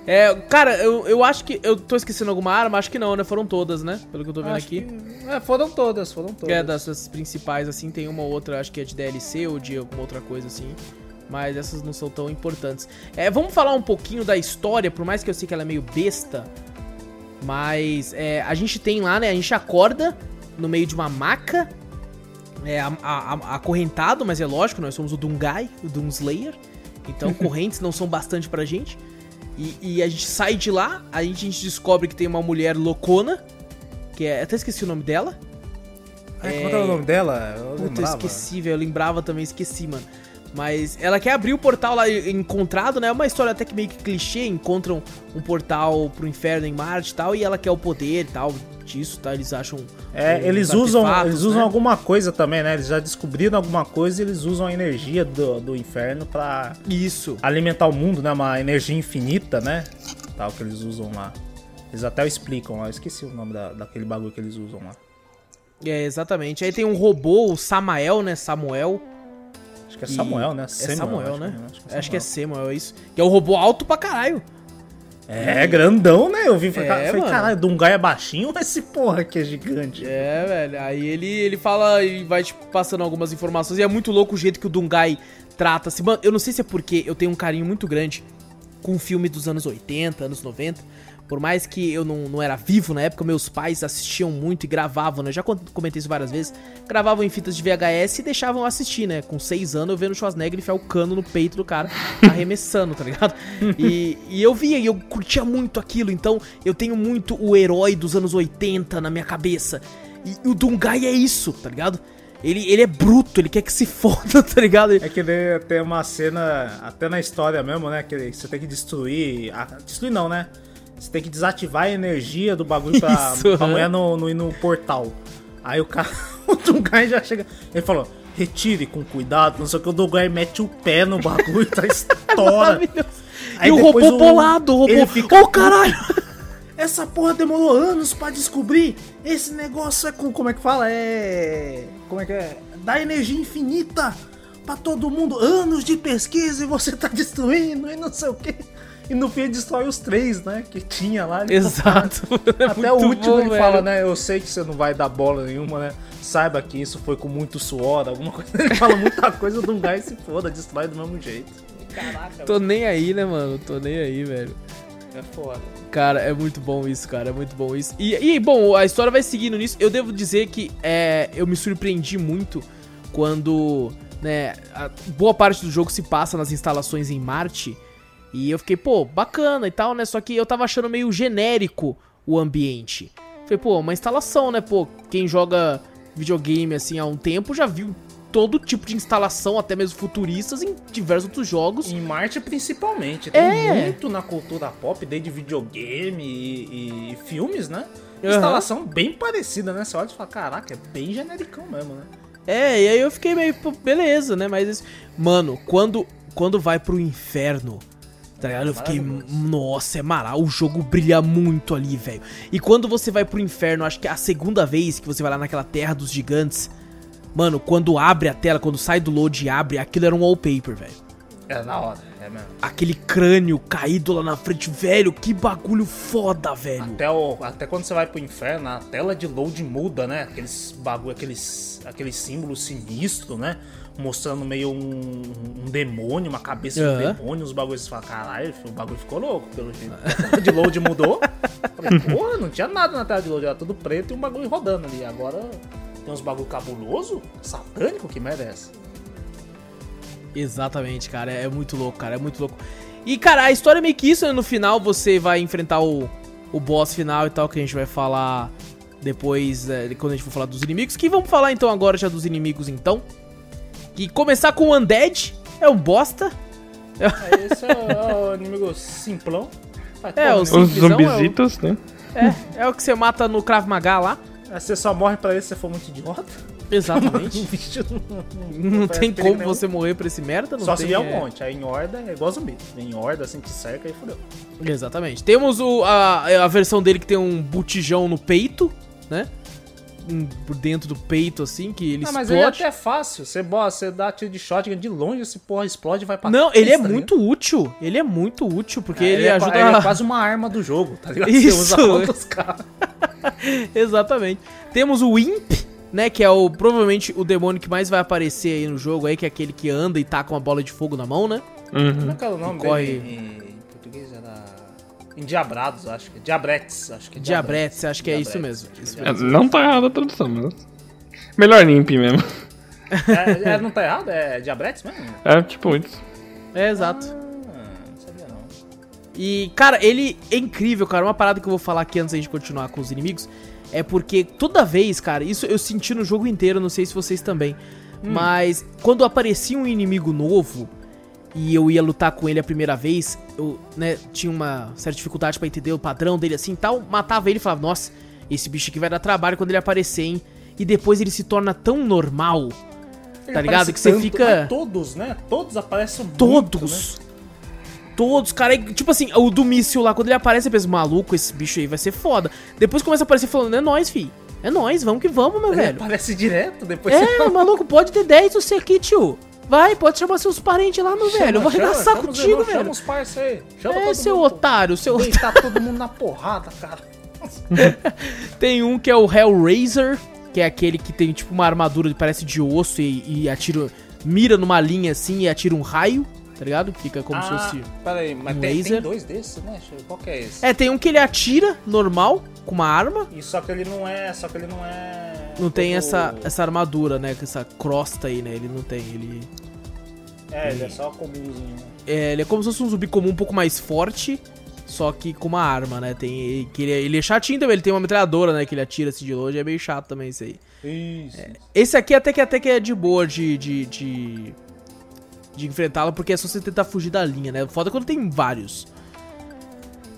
É, cara, eu, eu acho que. Eu tô esquecendo alguma arma? Acho que não, né? Foram todas, né? Pelo que eu tô vendo Acho aqui. que- É, foram todas, foram todas. Que é das, das principais, assim, tem uma outra, acho que é de DLC ou de alguma outra coisa assim. Mas essas não são tão importantes. É, vamos falar um pouquinho da história, por mais que eu sei que ela é meio besta. Mas é, a gente tem lá, né? A gente acorda no meio de uma maca. É, a- a- a- acorrentado, mas é lógico, nós somos o Dungai, o Doomslayer. Então correntes não são bastante pra gente. E, e a gente sai de lá, a gente, a gente descobre que tem uma mulher loucona. Que é. Até esqueci o nome dela. Ai, como é que era o nome dela? Eu Puta, eu lembrava. esqueci, velho. Eu lembrava também, esqueci, mano. Mas ela quer abrir o portal lá encontrado, né? É uma história até que meio que clichê. Encontram um portal pro inferno em Marte e tal. E ela quer o poder e tal disso, tá? Eles acham. É, uns eles usam, eles usam né? alguma coisa também, né? Eles já descobriram alguma coisa e eles usam a energia do, do inferno pra Isso. alimentar o mundo, né? Uma energia infinita, né? Tal que eles usam lá. Eles até explicam lá, eu esqueci o nome da, daquele bagulho que eles usam lá. É, exatamente. Aí tem um robô, o Samael, né? Samuel. Acho que é Samuel, né? É Samuel, Samuel, acho né? que- Acho que é Samuel, é isso. Que é o robô alto pra caralho. É, grandão, né? Eu vi, falei, É, falei caralho, Dungai é baixinho, mas esse porra aqui é gigante. É, velho. Aí ele, ele fala e vai, tipo, passando algumas informações. E é muito louco o jeito que o Dungai trata-se. Mano, eu não sei se é porque eu tenho um carinho muito grande com filme dos anos 80, anos 90. Por mais que eu não, não era vivo na época, meus pais assistiam muito e gravavam, né? Já comentei isso várias vezes. Gravavam em fitas de VHS e deixavam assistir, né? Com seis anos eu vendo o Schwarzenegger enfiar o cano no peito do cara, arremessando, tá ligado? E, e eu via e eu curtia muito aquilo, então eu tenho muito o herói dos anos 80 na minha cabeça. E o Dungai é isso, tá ligado? Ele, ele é bruto, ele quer que se foda, tá ligado? É que ele tem uma cena, até na história mesmo, né? Que você tem que destruir. Destruir não, né? Você tem que desativar a energia do bagulho pra, Isso, pra mulher no, no, ir no portal. Aí o cara, o Dungai já chega. Ele falou: retire com cuidado, não sei o que. O Dungai mete o pé no bagulho, tá estoura. Aí e o robô o- bolado, o robô. fica- Ô, caralho! Essa porra demorou anos pra descobrir. Esse negócio é com. Como é que fala? É. Como é que é? Dá energia infinita pra todo mundo. Anos de pesquisa e você tá destruindo e não sei o que. E no fim ele destrói os três, né? Que tinha lá. Ele Exato. É Até o último bom, ele velho. fala, né? Eu sei que você não vai dar bola nenhuma, né? Saiba que isso foi com muito suor, alguma coisa. Ele fala muita coisa de um gás e se foda, destrói do mesmo jeito. Caraca, Tô nem aí, né, mano? Tô nem aí, velho. é foda. Cara, é muito bom isso, cara. É muito bom isso. E, e, bom, a história vai seguindo nisso. Eu devo dizer que é, eu me surpreendi muito quando, né, a boa parte do jogo se passa nas instalações em Marte. E eu fiquei, pô, bacana e tal, né? Só que eu tava achando meio genérico o ambiente. Falei, pô, uma instalação, né? Pô, quem joga videogame assim há um tempo já viu todo tipo de instalação, até mesmo futuristas, em diversos outros jogos. Em Marte, principalmente. Tem É. muito na cultura pop, desde videogame e, e filmes, né? Aham. Instalação bem parecida, né? Você olha e fala, caraca, é bem genericão mesmo, né? É, e aí eu fiquei meio, pô, beleza, né? Mas, mano, quando, quando vai pro inferno, tá ligado? Eu fiquei, nossa, é mara, o jogo brilha muito ali, velho. E quando você vai pro inferno, acho que é a segunda vez que você vai lá naquela terra dos gigantes, mano, quando abre a tela, quando sai do load e abre, aquilo era um wallpaper, velho. É na hora, é mesmo. Aquele crânio caído lá na frente, velho, que bagulho foda, velho. Até, o, até quando você vai pro inferno, a tela de load muda, né? Aqueles bagulho, aqueles, aqueles símbolos sinistros, né? Mostrando meio um, um demônio, uma cabeça de Aham. demônio, os bagulhos. Você fala, caralho, o bagulho ficou louco, pelo jeito. A tela de load mudou. Falei, porra, não tinha nada na tela de load, era tudo preto e um bagulho rodando ali. Agora tem uns bagulho cabuloso, satânico, que merda é? Exatamente, cara. É muito louco, cara. É muito louco. E, cara, a história é meio que isso, né? No final você vai enfrentar o, o boss final e tal, que a gente vai falar depois, é, quando a gente for falar dos inimigos. Que vamos falar então agora já dos inimigos, então. Que começar com o Undead é um bosta. É, esse é, o- é o inimigo simplão. É, os- nenhuma. Os Simplesão é o- né? É, é o que você mata no Krav Maga lá. É, Você só morre pra ele se você for muito idiota. Exatamente. Não, Não tem como nenhum. você morrer pra esse merda, não Só tem, se vier um é- monte. Aí em horda é igual zumbi. Em horda, assim, te cerca e fodeu. Exatamente. Temos o, a, a versão dele que tem um botijão no peito, né? Por dentro do peito, assim, que ele Ah, mas aí é explode. até fácil. Você, bo- você dá tiro de shotgun de longe, esse porra explode e vai pra Não, ele é tá muito útil. Ele é muito útil, porque ligado? ele, é, ajuda ele é quase uma arma do jogo, tá ligado? Isso. Você usa contra os caras. Exatamente. Temos o Imp, né? Que é o provavelmente o demônio que mais vai aparecer aí no jogo aí, que é aquele que anda e tá com uma bola de fogo na mão, né? Como Uhum. é que era o nome corre- dele? Endiabrados, acho que. Diabretes, acho que é Diabretes, acho que é isso Diabretes. mesmo. Isso É, mesmo. não tá errada a tradução, mas. Melhor Nimp mesmo. É, é, não tá errado? É Diabretes mesmo? É tipo isso. É, exato. Ah, não sabia não. E, cara, ele é incrível, cara. Uma parada que eu vou falar aqui antes da gente continuar com os inimigos é porque toda vez, cara, isso eu senti no jogo inteiro, não sei se vocês também. Mas quando aparecia um inimigo novo e eu ia lutar com ele a primeira vez, eu, né, tinha uma certa dificuldade pra entender o padrão dele assim e tal, matava ele e falava, nossa, esse bicho aqui vai dar trabalho quando ele aparecer, hein? E depois ele se torna tão normal, Ele Tá ligado? Que você tanto, fica- Todos, né? Todos aparecem muito, Todos. né? Todos, cara. e, Tipo assim, o do míssil lá, quando ele aparece, eu penso, maluco, esse bicho aí vai ser foda. Depois começa a aparecer falando, é nóis, fi. É nóis, vamos que vamos, meu Ele velho. aparece direto, depois você É, maluco, pode ter 10 você aqui, tio. Vai, pode chamar seus parentes lá, meu velho. Eu vou Chama, arregaçar chama os contigo, irmãos, velho. Chama os parceiros aí. Chama É, seu mundo, otário, seu otário. Deitar todo mundo na porrada, cara. Tem um que é o Hellraiser, que é aquele que tem tipo uma armadura que parece de osso e, e atira. Mira numa linha assim e atira um raio, tá ligado? Fica como se ah, fosse. peraí, mas um tem, tem laser. dois desses, né? Qual que é esse? É, tem um que ele atira normal, com uma arma. E só que ele não é. Só que ele não é. Não tem todo- essa, essa armadura, né? Com essa crosta aí, né? Ele não tem. Ele. É, ele é só comumzinho, né? É, ele é como se fosse um zumbi comum um pouco mais forte. só que com uma arma, né? Tem, que ele, é- ele é chatinho também, ele tem uma metralhadora, né? Que ele atira assim de longe, é meio chato também isso aí. Isso. Esse aqui até que, até que é de boa de, de, de, de enfrentá-lo, porque é só você tentar fugir da linha, né? Foda quando tem vários.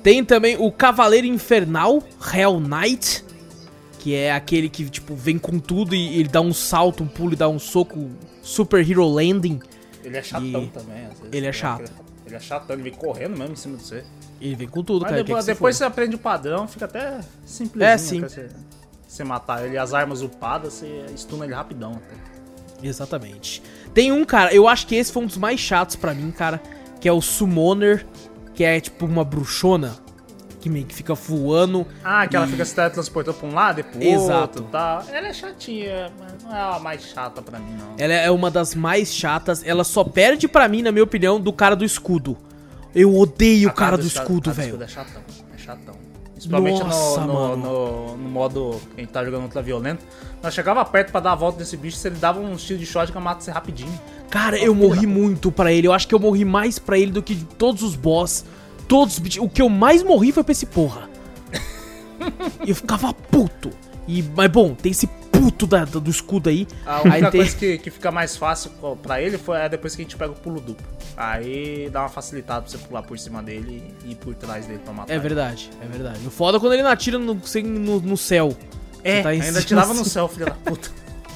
Tem também o Cavaleiro Infernal, Hell Knight, que é aquele que, tipo, vem com tudo e ele dá um salto, um pulo e dá um soco Super Hero Landing. Ele é chatão E- também, às vezes. ele é chato. Ele é chatão, ele vem correndo mesmo em cima de você. Ele vem com tudo, Mas cara. depois, que se depois foda. você aprende o padrão, fica até simplesinho É, sim. até você, você matar ele. As armas upadas, você stuna ele rapidão até. Exatamente. Tem um, cara, eu acho que esse foi um dos mais chatos pra mim, cara, que é o Summoner, que é tipo uma bruxona, que meio que fica voando. Ah, que ela E- fica se teletransportando pra um lado e pro Exato. outro tal. Ela é chatinha, mas não é a mais chata pra mim, não. Ela é uma das mais chatas, ela só perde pra mim, na minha opinião, do cara do escudo. Eu odeio o cara do esca- escudo, do velho. escudo É. Principalmente Nossa, no, no, no, no modo que a gente tá jogando ultra violento. Nós chegava perto pra dar a volta desse bicho, se ele dava um tiro de shotgun, mata você rapidinho. Cara, eu morri muito pra ele. Eu acho que eu morri mais pra ele do que de todos os boss. Todos os bichos. O que eu mais morri foi pra esse porra. Eu ficava puto. E, mas bom, tem esse puto da- do escudo aí. A única tem... coisa que, que fica mais fácil pra ele foi é depois que a gente pega o pulo duplo. Aí dá uma facilitada pra você pular por cima dele e ir por trás dele pra matar. É ele. verdade, é verdade. O foda é quando ele não atira no, no, no céu. É, tá ainda cima, tirava no assim. céu, filho da puta.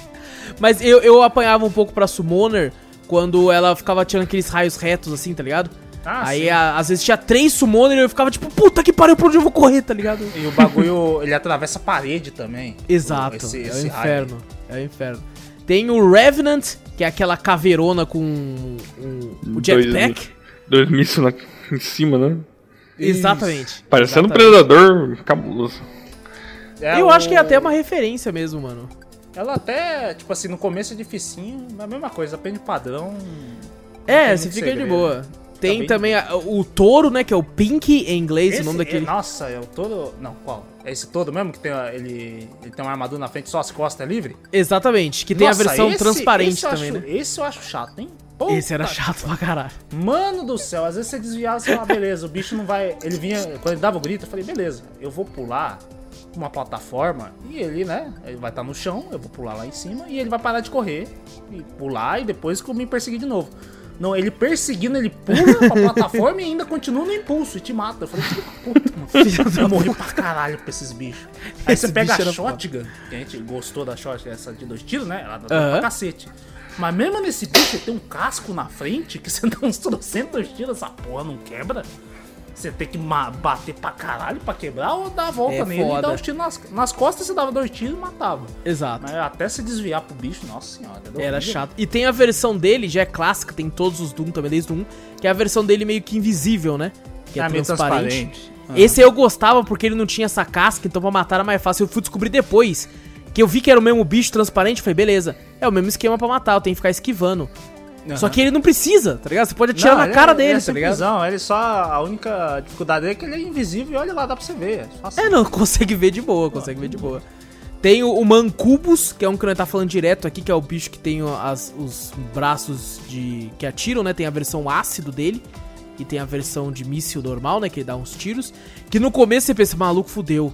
Mas eu, eu apanhava um pouco pra Summoner quando ela ficava tirando aqueles raios retos, assim, tá ligado? Ah, Aí sim. a- às vezes tinha três Summoner e eu ficava tipo, puta que pariu, pra onde eu vou correr, tá ligado? E o bagulho, ele atravessa a parede também. Exato, Esse- é o raio. inferno. É o inferno. Tem o Revenant, que é aquela caveirona com um, o jetpack. Dois, dois mísseis na- em cima, né? Exatamente. Parecendo um Exatamente. predador cabuloso. É Eu o- acho que é até uma referência mesmo, mano. Ela até, tipo assim, no começo é dificinho, mas a mesma coisa, aprende o padrão. É, tem você muito fica de segredo. boa. Tem bem também a- o touro, né, que é o Pink em inglês, Esse, o nome daquele... é- nossa, é o todo. Não, qual? É esse todo mesmo que tem ele, ele tem uma armadura na frente, só as costas é livre? Exatamente, que tem Nossa, a versão esse- transparente esse também, acho- né? Esse eu acho chato, hein? Puta Esse era chato pra caralho. Mano do céu, às vezes você desviava, você fala, beleza, o bicho não vai. Ele vinha, quando ele dava o grito, eu falei, beleza, eu vou pular uma plataforma e ele, né? Ele vai estar no chão, eu vou pular lá em cima e ele vai parar de correr e pular e depois me perseguir de novo. Não, ele perseguindo, ele pula pra plataforma e ainda continua no impulso e te mata. Eu falei, filho puta, mano. Eu morri pra caralho pra esses bichos. Aí Esse você pega a era foda. shotgun, que a gente gostou da shotgun, essa de dois tiros, né? Ela dá Aham. pra cacete. Mas mesmo nesse bicho tem um casco na frente que você dá uns trocentos tiros, essa porra não quebra. Você tem que bater pra caralho pra quebrar ou dar a volta É nele e foda. dar os tiros nas, nas costas, você dava dois tiros e matava. Exato. Mas até se desviar pro bicho, nossa senhora. era Era horrível. chato. E tem a versão dele, já é clássica, tem em todos os Doom também, desde o 1, que é a versão dele meio que invisível, né? Que é, meio transparente. transparente. Esse eu gostava porque ele não tinha essa casca, então pra matar era mais fácil. Eu fui descobrir depois que eu vi que era o mesmo bicho transparente, falei, beleza, é o mesmo esquema pra matar, eu tenho que ficar esquivando. Só que ele não precisa, tá ligado? Você pode atirar Não, na cara é- dele, ele é tá ligado? Ele só. A única dificuldade dele é que ele é invisível e olha lá, dá pra você ver. É, assim. É, não, consegue ver de boa, consegue ver de boa. Tem o, o Mancubus, que é um que nós tá falando direto aqui, que é o bicho que tem as- os braços de que atiram, né? Tem a versão ácido dele, e tem a versão de míssil normal, né? Que ele dá uns tiros. Que no começo você pensa, maluco, fudeu.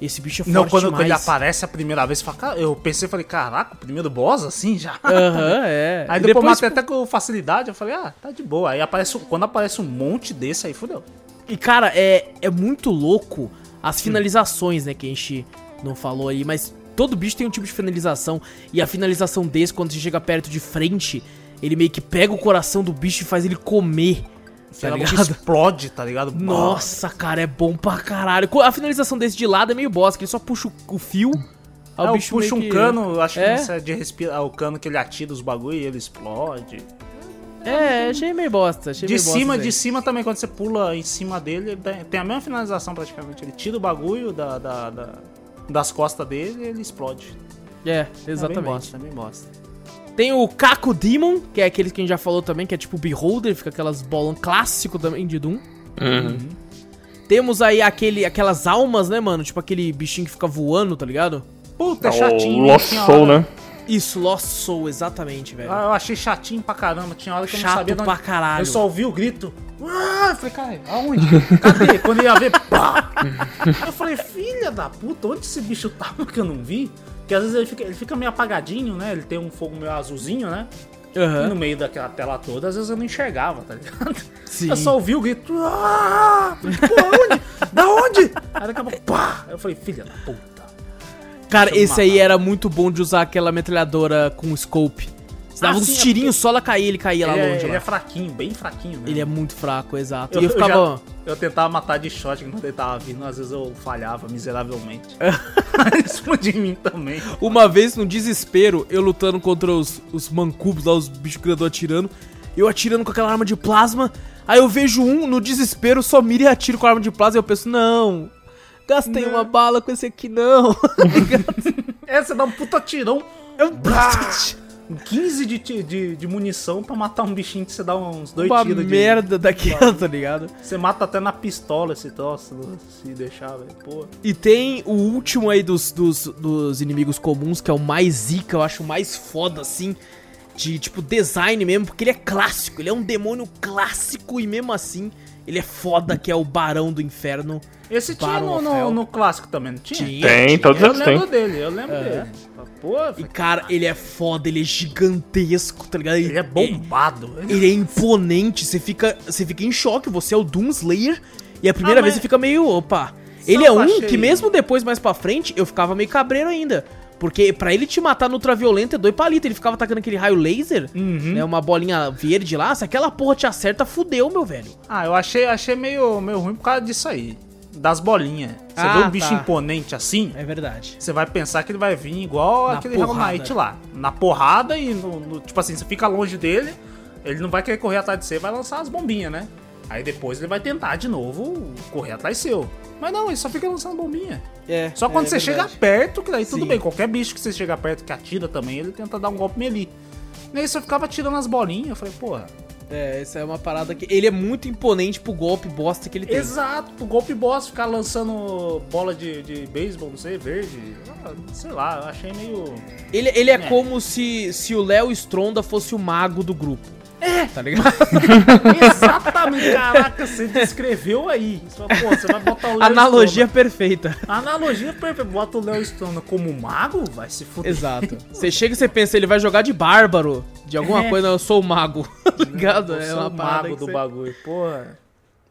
Esse bicho é forte Não, quando, quando ele aparece a primeira vez, eu pensei, falei, caraca, o primeiro boss assim já. Aham, é. Aí depois, depois, matei até com facilidade, eu falei, ah, tá de boa. Aí aparece, quando aparece um monte desse aí, fudeu. E cara, é, é muito louco as finalizações, né, que a gente não falou aí, mas todo bicho tem um tipo de finalização. E a finalização desse, quando você chega perto de frente, ele meio que pega o coração do bicho e faz ele comer. Tá explode, tá ligado? Nossa, cara, é bom pra caralho. A finalização desse de lado é meio boss, que ele só puxa o, fio. aí Ah, o bicho puxo um que- cano, acho É? que isso é de respirar, o cano que ele atira os bagulho e ele explode. É, achei meio bosta. Achei De meio bosta cima, aí. de cima também, quando você pula em cima dele, ele tem- a mesma finalização praticamente. Ele tira o bagulho da, da- da- das costas dele e ele explode. É, É bem exatamente. bosta, é bem bosta. Tem o Caco Demon, que é aquele que a gente já falou também, que é tipo Beholder, fica aquelas bolão clássico também de Doom. Uhum. Temos aí aquele, aquelas almas, né, mano? Tipo aquele bichinho que fica voando, tá ligado? Puta, é É o chatinho. Lost Soul, né? Isso, Lost Soul, exatamente, velho. Ah, eu achei chatinho pra caramba. Tinha hora que eu não Chato sabia de pra onde- caralho. Eu só ouvi o grito. Ah, eu falei, cara, aonde? Cadê? Quando eu ia ver, pá! Eu falei, filha da puta, onde esse bicho tava que eu não vi? Porque às vezes ele fica, ele fica meio apagadinho, né? Ele tem um fogo meio azulzinho, né? E Aham. no meio daquela tela toda, às vezes eu não enxergava, tá ligado? Sim. Eu só ouvi o grito. Ah! Falei, Pô, onde? Da onde? Aí daqui a pouco, pá! Eu falei, filha da puta. Cara, esse aí era muito bom de usar aquela metralhadora com scope. Você dava Ah, uns sim, é tirinhos, só ela caía, ele caía lá Ele, é, longe. ele lá. é fraquinho, bem fraquinho, né? Ele é muito fraco, exato. Eu, e eu ficava. eu, já- eu tentava matar de shot quando ele tava vindo, às vezes eu falhava miseravelmente. Isso de mim também. Uma vez, no desespero, eu lutando contra os, os mancubos lá, os bichos grandão atirando, eu atirando com aquela arma de plasma, aí eu vejo um, no desespero, só mira e atiro com a arma de plasma, e eu penso, não, gastei uma bala com esse aqui, não. É, você dá um puta tirão, Eu- 15 de, de, de munição pra matar um bichinho que você dá uns dois uma tiros de. merda daquela, tá ligado? Você mata até na pistola esse troço, se deixar, velho. Pô. E tem o último aí dos, dos, dos inimigos comuns, que é o mais zica, eu acho o mais foda, assim, de, tipo, design mesmo, porque ele é clássico, ele é um demônio clássico e mesmo assim, ele é foda, que é o Barão do Inferno. Esse tinha no, no, no clássico também, não tinha? Tinha, Tem, tinha. todos Eu eles lembro têm. dele, eu lembro dele. Pô, E, cara, ele é foda, ele é gigantesco, tá ligado? ele é bombado. Ele é imponente, você fica, você fica em choque, você é o Doom Slayer, e a primeira Ah, vez mas- você fica meio, opa. Só Ele é um achei- que mesmo depois, mais pra frente, eu ficava meio cabreiro ainda. Porque pra ele te matar no ultraviolento é dois palitos, ele ficava atacando aquele raio laser, Uhum. né, uma bolinha verde lá, se aquela porra te acerta, fudeu, meu velho. Ah, eu achei, achei meio, meio ruim por causa disso aí. Das bolinhas. Você Ah, vê um bicho tá. imponente assim, É verdade. você vai pensar que ele vai vir igual Na aquele porrada. Knight lá. Na porrada e no, no- Tipo assim, você fica longe dele, ele não vai querer correr atrás de você, vai lançar as bombinhas, né? Aí depois ele vai tentar de novo correr atrás seu. Mas não, ele só fica lançando bombinha. É, Só quando é você verdade. chega perto, que daí tudo Sim. bem. Qualquer bicho que você chega perto que atira também, ele tenta dar um golpe melee. E aí você ficava tirando as bolinhas. Eu falei, porra. É, essa é uma parada que. Ele é muito imponente pro golpe bosta que ele tem. Exato, pro golpe boss ficar lançando bola de, de beisebol, não sei, verde. Ah, sei lá, eu achei meio. Ele, ele é, É. como se, se o Léo Stronda fosse o mago do grupo. É! Tá ligado? Exatamente, caraca, você descreveu aí. Você, fala, pô, você vai botar o Léo Analogia perfeita. Analogia perfeita. Bota o Léo Stronda como mago, vai se fuder. Exato. Você chega e você pensa, ele vai jogar de bárbaro, de alguma É. coisa, eu sou o mago. Tá ligado? Eu É sou uma o mago do você- bagulho, porra.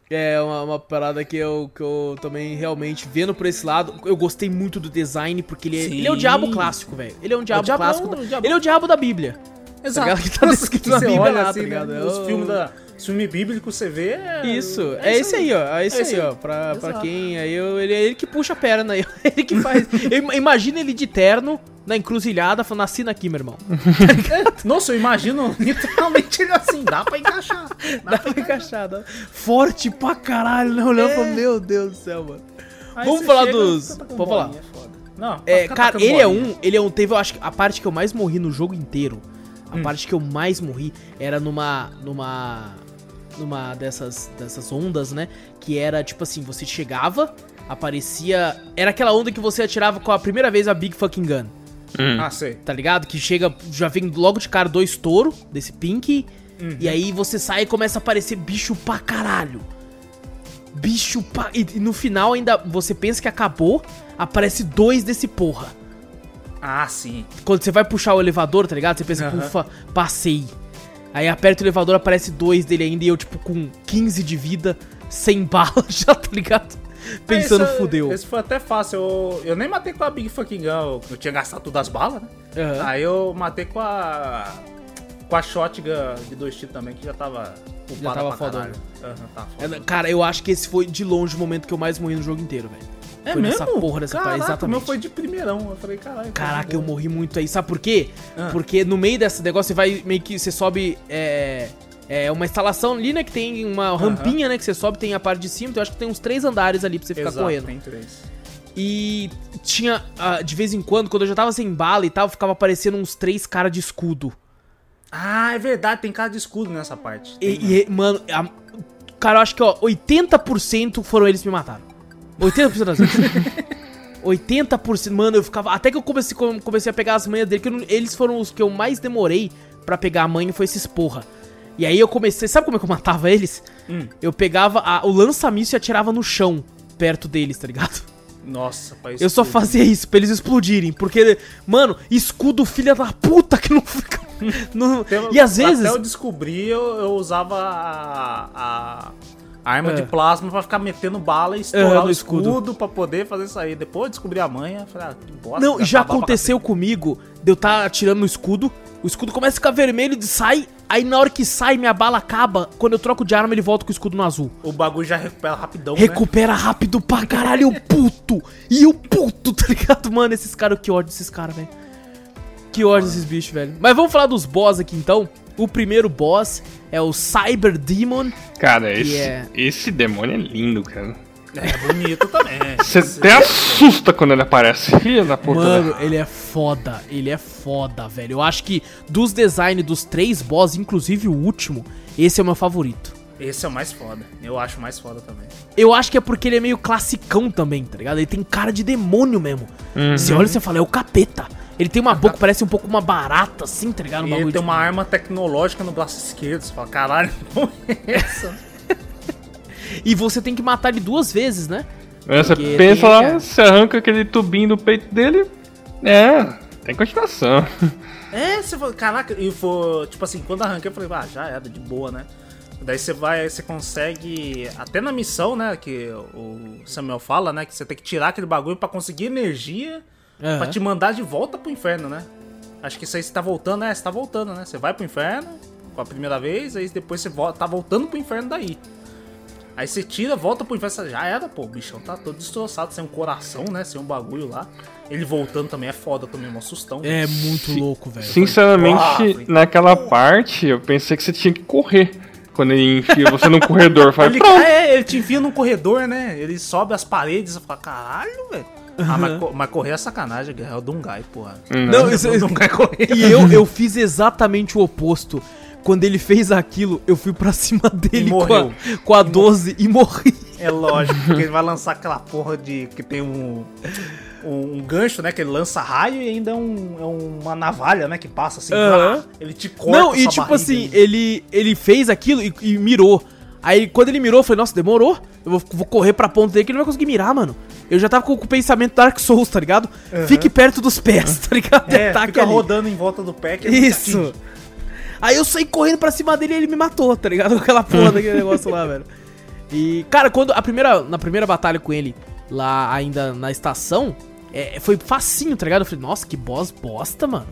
É uma, uma parada que eu, que eu também realmente vendo por esse lado, eu gostei muito do design, porque ele é, ele é o diabo clássico, velho. Ele é um diabo diabão, clássico. da- o diabão. Ele é o diabo da Bíblia. Exato. ligado? Que tá descrito na Você Bíblia olha lá, assim, tá ligado? né, É Os o- filmes da os filmes bíblicos você vê. É, Isso, é, esse aí, ó. É esse, É esse aí, aí. ó. Pra, pra quem. Aí eu, ele é ele que puxa a perna aí. Ele que faz. Imagina ele de terno, na encruzilhada, falando, assina aqui, meu irmão. Nossa, eu imagino literalmente ele assim, dá pra encaixar. Dá pra encaixar, dá. Forte pra caralho, né? Olhando É. meu Deus do céu, mano. Aí Vamos falar chega, dos- tá Vamos falar. é. Não, É, fica cara, ele é um. Ele é um. Teve, eu acho que a parte que eu mais morri no jogo inteiro. A Hum. parte que eu mais morri era numa. numa. numa dessas. dessas ondas, né? Que era tipo assim, você chegava, aparecia. Era aquela onda que você atirava com a primeira vez a Big Fucking Gun. Ah, sei. Tá ligado? Que chega, já vem logo de cara dois touro desse pink. Uhum. E aí você sai e começa a aparecer bicho pra caralho. Bicho pra. E, e no final ainda você pensa que acabou, aparece dois desse porra. Ah, sim. Quando você vai puxar o elevador, tá ligado? Você pensa, Aham. ufa, passei. Aí aperta o elevador, aparece dois dele ainda e eu, tipo, com 15 de vida, sem bala já, tá ligado? Pensando, Esse- fudeu. Esse foi até fácil. Eu, eu nem matei com a Big Fucking Gun. Eu, eu tinha gastado todas as balas, né? Aham. Aí eu matei com a. Com a Shotgun de dois tiros também, que já tava. Já tava tá É, foda. Cara, eu acho que esse foi de longe o momento que eu mais morri no jogo inteiro, velho. É foi mesmo? nessa porra dessa Caraca, parada, o meu exatamente. foi de primeirão. Eu falei, caralho. Caraca, eu morri muito aí. Sabe por quê? Ah. Porque no meio desse negócio você vai meio que. Você sobe. É. É uma instalação ali, né? Que tem uma rampinha, né? Que você sobe, tem a parte de cima. Então eu acho que tem uns três andares ali pra você ficar Exato, correndo. tem três. E tinha, ah, de vez em quando, quando eu já tava sem bala e tal, ficava aparecendo uns três caras de escudo. Ah, é verdade, tem cara de escudo nessa parte. Tem, E, e, mano, a- cara, eu acho que, ó, 80% foram eles que me mataram. 80% das vezes. 80%. Mano, eu ficava. Até que eu comecei, comecei a pegar as manhas dele, que não- eles foram os que eu mais demorei pra pegar a manha, foi esses porra. E aí eu comecei. Sabe como é que eu matava eles? Hum. Eu pegava a- o lança-míssil e atirava no chão, perto deles, tá ligado? Nossa, pai. Eu só fazia isso pra eles explodirem. Porque, mano, escudo filha da puta que não fica. não- E às vezes. Até eu descobri, eu, eu usava a, a arma É. de plasma pra ficar metendo bala e estourar no o escudo, escudo. pra poder fazer isso aí. Depois eu descobri a manha, falei, ah, que bosta. Não, já tá aconteceu comigo de eu estar atirando no escudo, o escudo começa a ficar vermelho e sai, aí na hora que sai minha bala acaba, quando eu troco de arma ele volta com o escudo no azul. O bagulho já recupera rapidão, né? Recupera rápido pra caralho, o puto! E o puto, tá ligado? Mano, esses caras, que ódio desses caras, velho. Que ódio desses bichos, velho. Mas vamos falar dos boss aqui então. O primeiro boss é o Cyber Demon. Cara, esse, é- esse demônio é lindo, cara. É bonito também. Você até assusta quando ele aparece. Filha da puta. Mano, velho. ele é foda, ele é foda, velho. Eu acho que dos designs dos três boss, inclusive o último, esse é o meu favorito. Esse é o mais foda. Eu acho mais foda também. Eu acho que é porque ele é meio classicão também, tá ligado? Ele tem cara de demônio mesmo. Você olha e você fala, é o capeta. Ele tem uma boca que parece um pouco uma barata, assim, tá ligado? Um E ele tem de- uma arma tecnológica no braço esquerdo. Você fala, caralho, não é essa? E você tem que matar ele duas vezes, né? Aí Você Porque pensa lá, você arranca aquele tubinho do peito dele. É, tem continuação. É, você fala, caraca, e foi, tipo assim, quando arranquei, eu falei, ah, já era, de boa, né? Daí você vai, você consegue, até na missão, né, que o Samuel fala, né, que você tem que tirar aquele bagulho pra conseguir energia Aham. pra te mandar de volta pro inferno, né? Acho que isso aí você tá voltando, é, você tá voltando, né? Você vai pro inferno com a primeira vez, aí depois você volta, tá voltando pro inferno daí. Aí você tira, volta pro inferno, já era, pô, o bichão tá todo destroçado, sem um coração, né, sem um bagulho lá. Ele voltando também é foda, também, um assustão. É muito louco, velho. Sinceramente, "Ah", naquela parte, eu pensei que você tinha que correr. Quando ele enfia você no corredor. Fala, Ele, é, ele te enfia num corredor, né? Ele sobe as paredes e fala, caralho, velho. Ah, mas, co- mas correr é sacanagem, é o Dungai, porra. Não, isso, O Dungai correr. E eu, eu fiz exatamente o oposto. Quando ele fez aquilo, eu fui pra cima dele com a, com a 12 e morri. É lógico, porque ele vai lançar aquela porra de. que tem um. Um, gancho, né? Que ele lança raio e ainda é, um, é uma navalha, né? Que passa assim. Vrá, ele te corta. Não, e sua tipo barriga. assim, ele, ele fez aquilo e, e mirou. Aí quando ele mirou, eu falei, nossa, demorou. Eu vou, vou correr pra ponta dele que ele não vai conseguir mirar, mano. Eu já tava com, o pensamento Dark Souls, tá ligado? Fique perto dos pés, tá ligado? É, ataque fica ali. rodando em volta do pé que te Isso. Aí eu saí correndo pra cima dele e ele me matou, tá ligado? Com aquela porra daquele negócio lá, velho. E, cara, quando a primeira, na primeira batalha com ele, lá ainda na estação, é, foi facinho, tá ligado? Eu falei, nossa, que boss bosta, mano.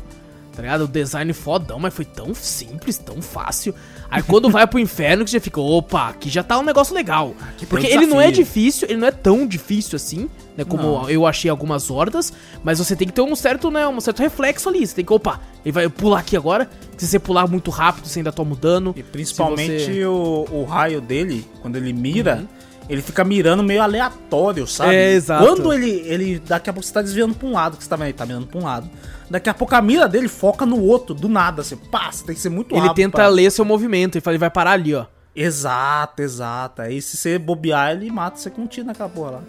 Tá ligado? O design fodão, mas foi tão simples, tão fácil. Aí quando vai pro inferno, que você fica, opa, aqui já tá um negócio legal. Aqui tem Porque ele não é difícil, ele não é tão difícil assim, né? Como Não. eu achei algumas hordas, mas você tem que ter um certo, né, um certo reflexo ali. Você tem que, opa, ele vai pular aqui agora. Se você pular muito rápido, você ainda toma dano. E principalmente você- o, o raio dele, quando ele mira, ele fica mirando meio aleatório, sabe? É, exato. Quando ele, ele. Daqui a pouco você tá desviando pra um lado, que você tá ele tá mirando pra um lado. Daqui a pouco a mira dele foca no outro, do nada, assim, pá, você tem que ser muito Ele rápido. tenta pra- ler seu movimento e fala, ele vai parar ali, ó. Exato, exato. Aí se você bobear, ele mata você com um tiro naquela porra lá.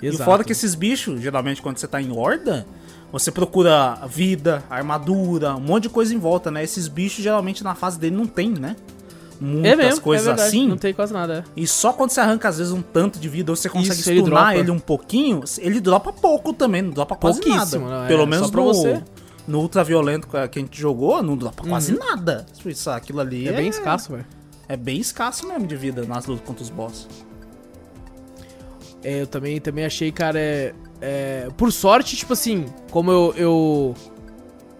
E Exato. foda é que esses bichos, geralmente quando você tá em horda, você procura vida, armadura, um monte de coisa em volta, né? Esses bichos geralmente na fase dele não tem, né? Muitas É mesmo, coisas é verdade, assim. Não tem quase nada, é. E só quando você arranca, às vezes, um tanto de vida, ou você consegue Isso, ele stunar dropa. ele, um pouquinho, ele dropa pouco também, não dropa quase nada. não, é, Pelo menos pra no, você. no ultraviolento que a gente jogou, não dropa quase nada. Isso, aquilo ali É bem escasso, velho. É bem escasso mesmo de vida nas lutas contra os boss. É, eu também, também achei, cara, é, é, Por sorte, tipo assim, como eu, eu.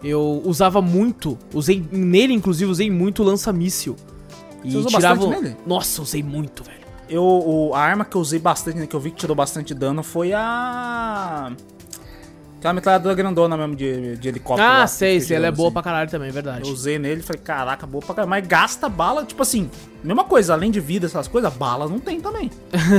eu usava muito. Usei. Nele, inclusive, usei muito lança-míssil. E Você usou tirava. bastante nele? Nossa, usei muito, velho. Eu, a arma que eu usei bastante, né, que eu vi que tirou bastante dano, foi a. Aquela metralhadora grandona mesmo de, de helicóptero. Ah, lá, sei, sei, ela é girando, boa assim. pra caralho também, é verdade. Eu usei nele e falei, caraca, boa pra caralho. Mas gasta bala, tipo assim, mesma coisa, além de vida, essas coisas, bala não tem também.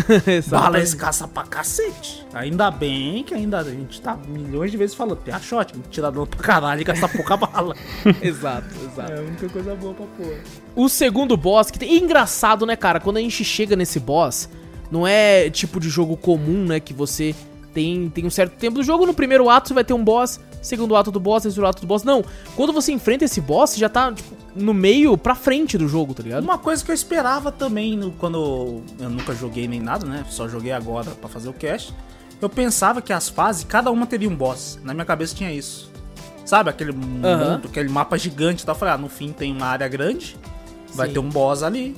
Bala é escassa pra cacete. Ainda bem que ainda a gente tá milhões de vezes falando, tem a shot, dano pra caralho e gastar pouca bala. exato, exato. É a única coisa boa pra porra. O segundo boss, que tem... engraçado, né, cara? Quando a gente chega nesse boss, não é tipo de jogo comum, né? Que você tem, tem um certo tempo do jogo. No primeiro ato você vai ter um boss, segundo ato do boss, terceiro ato do boss. Não, quando você enfrenta esse boss, você já tá tipo, no meio pra frente do jogo, tá ligado? Uma coisa que eu esperava também no- quando eu nunca joguei nem nada, né? Só joguei agora pra fazer o cast. Eu pensava que as fases, cada uma teria um boss. Na minha cabeça tinha isso. Sabe, aquele mundo, aquele mapa gigante e tal. Eu falei, ah, no fim tem uma área grande, vai Sim. ter um boss ali.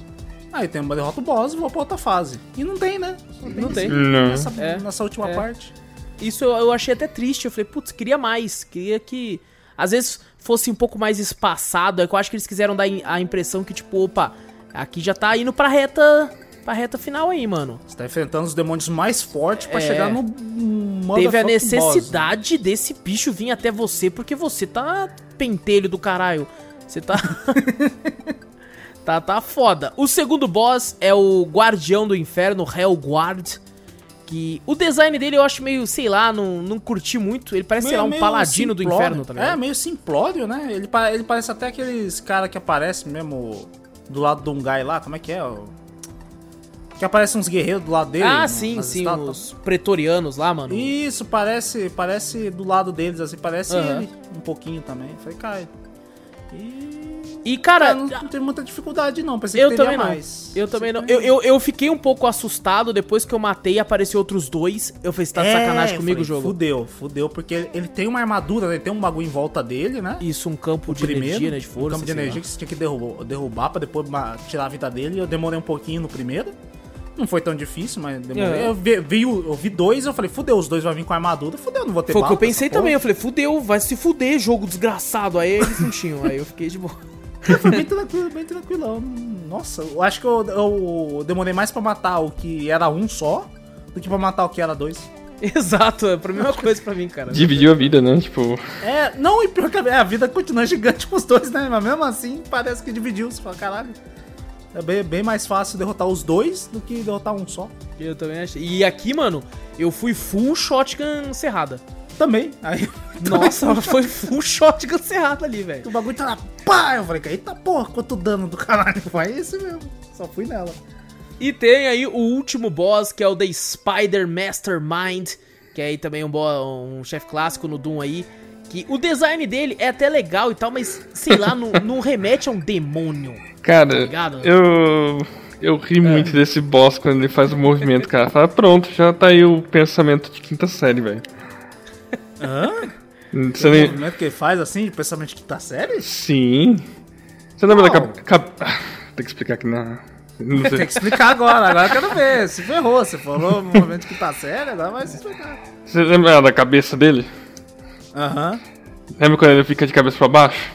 Aí tem uma derrota o boss e vou pra outra fase. E não tem, né? Não tem. Não. Nessa, É, nessa última é. parte. Isso eu, eu achei até triste. Eu falei, putz, queria mais. Queria que, às vezes, fosse um pouco mais espaçado. É que eu acho que eles quiseram dar a impressão que, tipo, opa, aqui já tá indo pra reta, pra reta final aí, mano. Você tá enfrentando os demônios mais fortes pra É. chegar no. Teve a motherfucking boss, né? necessidade desse bicho vir até você porque você tá pentelho do caralho. Você tá. tá, tá foda. O segundo boss é o Guardião do Inferno, Hellguard. Que o design dele eu acho meio, sei lá, não, não curti muito. Ele parece, sei lá, um Meio- paladino do simplório. inferno, tá ligado? É, meio simplório, né? Ele, ele parece até aqueles cara que aparece mesmo do lado de um guy lá, como é que é? Que aparecem uns guerreiros do lado dele. ah, no- sim, sim, estátuas. os pretorianos lá, mano. Isso, parece, parece do lado deles, assim, parece Aham. ele um pouquinho também. Falei, cara. E. E, cara, Cara, não, não tem muita dificuldade, não. Pensei Eu que teria também não. mais. Eu também não. Eu, eu, eu fiquei um pouco assustado depois que eu matei e apareceu outros dois. Eu falei, você tá de É, sacanagem comigo o falei, jogo. Fudeu, fudeu, porque ele, ele tem uma armadura, né? ele tem um bagulho em volta dele, né? Isso, um campo de primeiro, energia, né? De um força. campo de energia lá. que você tinha que derrubar, derrubar pra depois tirar a vida dele. Eu demorei um pouquinho no primeiro. Não foi tão difícil, mas demorei. É. Eu, vi, vi o- eu vi dois, eu falei, fudeu, os dois vão vir com armadura. Fudeu, não vou ter Foi o que eu pensei também. Eu porra. falei, fudeu, vai se fuder, jogo desgraçado. Aí eles não tinham. Aí eu fiquei de boa. Foi bem tranquilo, bem tranquilão. Nossa, eu acho que eu, eu demorei mais pra matar o que era um só do que pra matar o que era dois. Exato, é a mesma coisa pra mim, cara. Dividiu a vida, né? Tipo, É, não, e pior que a a vida continua gigante com os dois, né? Mas mesmo assim, parece que dividiu. Você fala, caralho. É bem, bem mais fácil derrotar os dois do que derrotar um só. Eu também achei. E aqui, mano, eu fui full shotgun cerrada. Também. Aí Nossa, foi full shotgun cerrada ali, velho. o bagulho tá lá, pá! Eu falei, eita porra, quanto dano do caralho. Foi esse mesmo. Só fui nela. E tem aí o último boss, que é o The Spider Mastermind, que é aí também um, um chefe clássico no Doom aí. Que o design dele é até legal e tal, mas sei lá, não, não remete a um demônio. cara, ligado? eu. Eu ri muito desse boss quando ele faz o movimento, cara. Fala, pronto, já tá aí o pensamento de quinta série, velho. Hã? Você O nem... movimento que ele faz assim, de pensamento que tá sério? Sim. Você lembra da cap... cap- Tem que explicar aqui na. Não Tem que explicar agora, agora eu quero ver. Se ferrou, você falou no momento que tá sério, agora vai se explicar. Você lembra da cabeça dele? Aham, Lembra quando ele fica de cabeça pra baixo?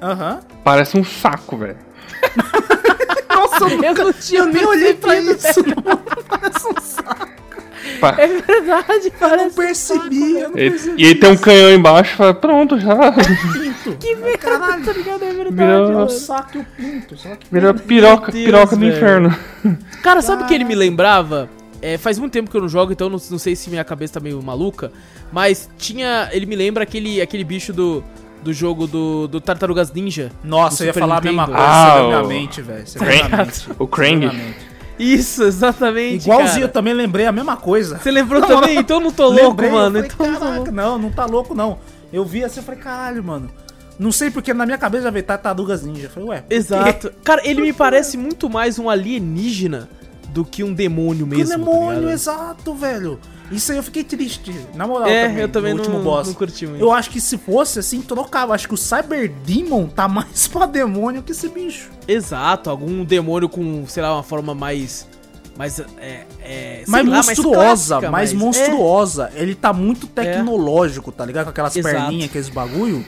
aham. Parece um saco, velho. Nossa, eu Eu não tinha Eu nem olhei pra isso, não. Parece um saco. Pa- É verdade, Eu não percebi, eu não Ele, percebi. e ele tem um canhão embaixo e fala, pronto, já. pinto. Que merda, Caralho. tá ligado? É verdade, Virou- mano. o saco e o pinto. Que Virou piroca, Deus, piroca do velho. inferno. Cara, sabe o que ele me lembrava? É, faz muito tempo que eu não jogo, então não, não sei se minha cabeça tá meio maluca. Mas tinha. Ele me lembra aquele, aquele bicho do, do jogo do, do Tartarugas Ninja. Nossa, do eu ia Super falar a mesma Nintendo. coisa. Ah, o- minha mente, velho. O Krang. Isso, exatamente. Igualzinho, eu também lembrei a mesma coisa. Você lembrou Não, também? não. Então eu não tô louco, Lembrei, eu mano. falei, Então eu não tô caraca, louco. não, não tá louco, não. Eu vi assim, eu falei, caralho, mano. Não sei porque na minha cabeça já veio Tartarugas Ninja. Eu falei, ué? Exato. Cara, ele me parece muito mais um alienígena do que um demônio mesmo. tá demônio, ligado? exato, velho. Isso aí eu fiquei triste. Na moral, É, também, eu também no não, último boss. não curti muito. Eu acho que se fosse assim, trocava. Acho que o Cyber Demon tá mais pra demônio que esse bicho. Exato, algum demônio com, sei lá, uma forma mais. Mais. É, é, sei mais lá, monstruosa, clássica, mais, mais- monstruosa. Ele tá muito tecnológico, tá ligado? Com aquelas Exato. perninhas, aqueles bagulho.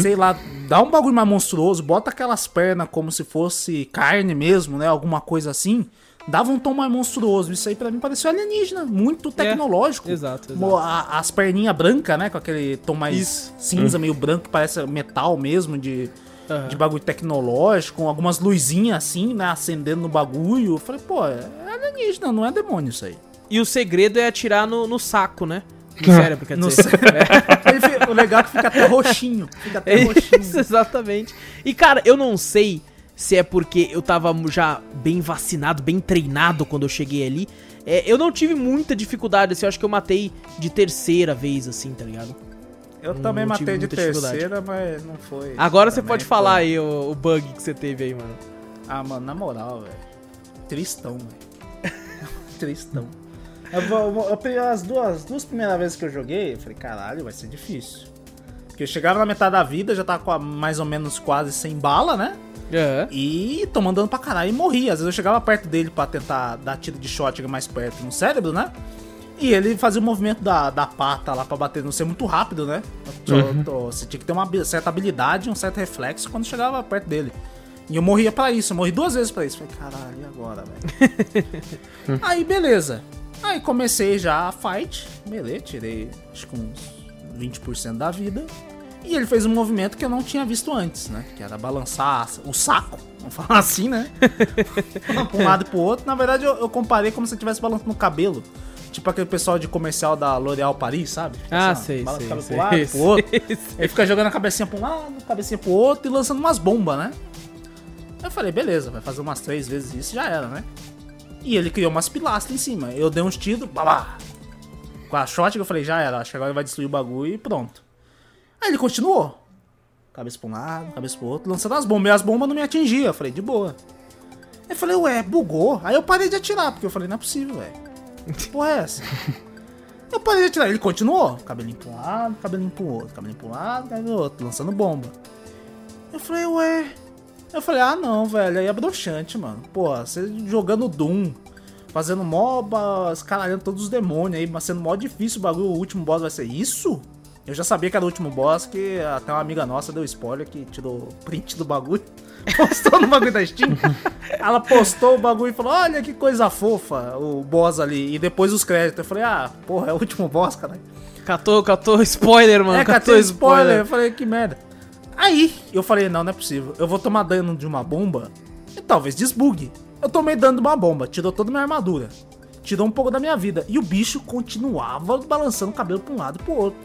Sei lá, dá um bagulho mais monstruoso, bota aquelas pernas como se fosse carne mesmo, né? Alguma coisa assim. Dava um tom mais monstruoso. Isso aí pra mim pareceu alienígena, muito tecnológico. É, exato, exato. A- as perninhas brancas, né? Com aquele tom mais Isso. cinza, meio branco, que parece metal mesmo, de, Aham. de bagulho tecnológico, com algumas luzinhas assim, né? Acendendo no bagulho. Eu falei, pô, é alienígena, não é demônio isso aí. E o segredo é atirar no, no saco, né? No cérebro, quer No dizer. Fi- o legal é que fica até roxinho. Fica até É roxinho. isso, exatamente. E, cara, eu não sei se é porque eu tava já bem vacinado, bem treinado quando eu cheguei ali. É, eu não tive muita dificuldade, assim, eu acho que eu matei de terceira vez, assim, tá ligado? Eu Não também tive matei de terceira, mas não foi. Agora você pode foi. falar aí o, o bug que você teve aí, mano. Ah, mano, na moral, velho. Tristão, velho. Tristão. Eu, eu peguei as duas, duas primeiras vezes que eu joguei, eu falei, caralho, vai ser difícil. Porque eu chegava na metade da vida, já tava com a- mais ou menos quase sem bala, né? Aham. E tomando dano pra caralho e morria. Às vezes eu chegava perto dele pra tentar dar tiro de shot mais perto no cérebro, né? E ele fazia o movimento da, da pata lá pra bater no ser muito rápido, né? Tô- tô- você tinha que ter uma certa habilidade, um certo reflexo quando chegava perto dele. E eu morria pra isso, eu morri duas vezes pra isso. Falei, caralho, e agora, velho? Aí, beleza. Aí comecei já a fight, beleza, tirei acho que uns 20% da vida. E ele fez um movimento que eu não tinha visto antes, né? Que era balançar o saco, vamos falar assim, né? pra um lado e pro outro. Na verdade, eu, eu comparei como se eu estivesse balançando o cabelo. Tipo aquele pessoal de comercial da L'Oréal Paris, sabe? Fica Ah, assim, sei, balança o sei, sei, pro lado, pro outro. sei. Ele fica jogando a cabecinha pra um lado, cabecinha pro outro e lançando umas bombas, né? Eu falei, beleza, vai fazer umas três vezes isso já era, né? E ele criou umas pilastras em cima. Eu dei uns tiros, babá. Com a shot eu falei, já era, acho que agora ele vai destruir o bagulho e pronto. Aí ele continuou. Cabeça pra um lado, cabeça pro outro, lançando as bombas. E as bombas não me atingiam. Eu falei, de boa. Eu falei, ué, bugou. Aí eu parei de atirar, porque eu falei, não é possível, velho. Que porra é essa? Eu parei de atirar. Ele continuou. Cabelinho pra um lado, cabelinho pro outro, cabelinho pro lado, cabelinho pro outro, lançando bomba. Eu falei, ué. Eu falei, ah não, velho, aí é broxante, mano. Pô, você jogando Doom, fazendo moba, escaralhando todos os demônios aí, mas sendo mó difícil o bagulho, o último boss vai ser isso? Eu já sabia que era o último boss, que até uma amiga nossa deu spoiler que tirou print do bagulho, postou no bagulho da Steam. Ela postou o bagulho e falou: Olha que coisa fofa, o boss ali. E depois os créditos. Eu falei: Ah, porra, é o último boss, caralho. Catou, catou spoiler, mano. É, catou catei spoiler. Eu falei, que merda. Aí, eu falei, não, não é possível. Eu vou tomar dano de uma bomba e talvez desbugue. Eu tomei dano de uma bomba, tirou toda a minha armadura. Tirou um pouco da minha vida. E o bicho continuava balançando o cabelo pra um lado e pro outro.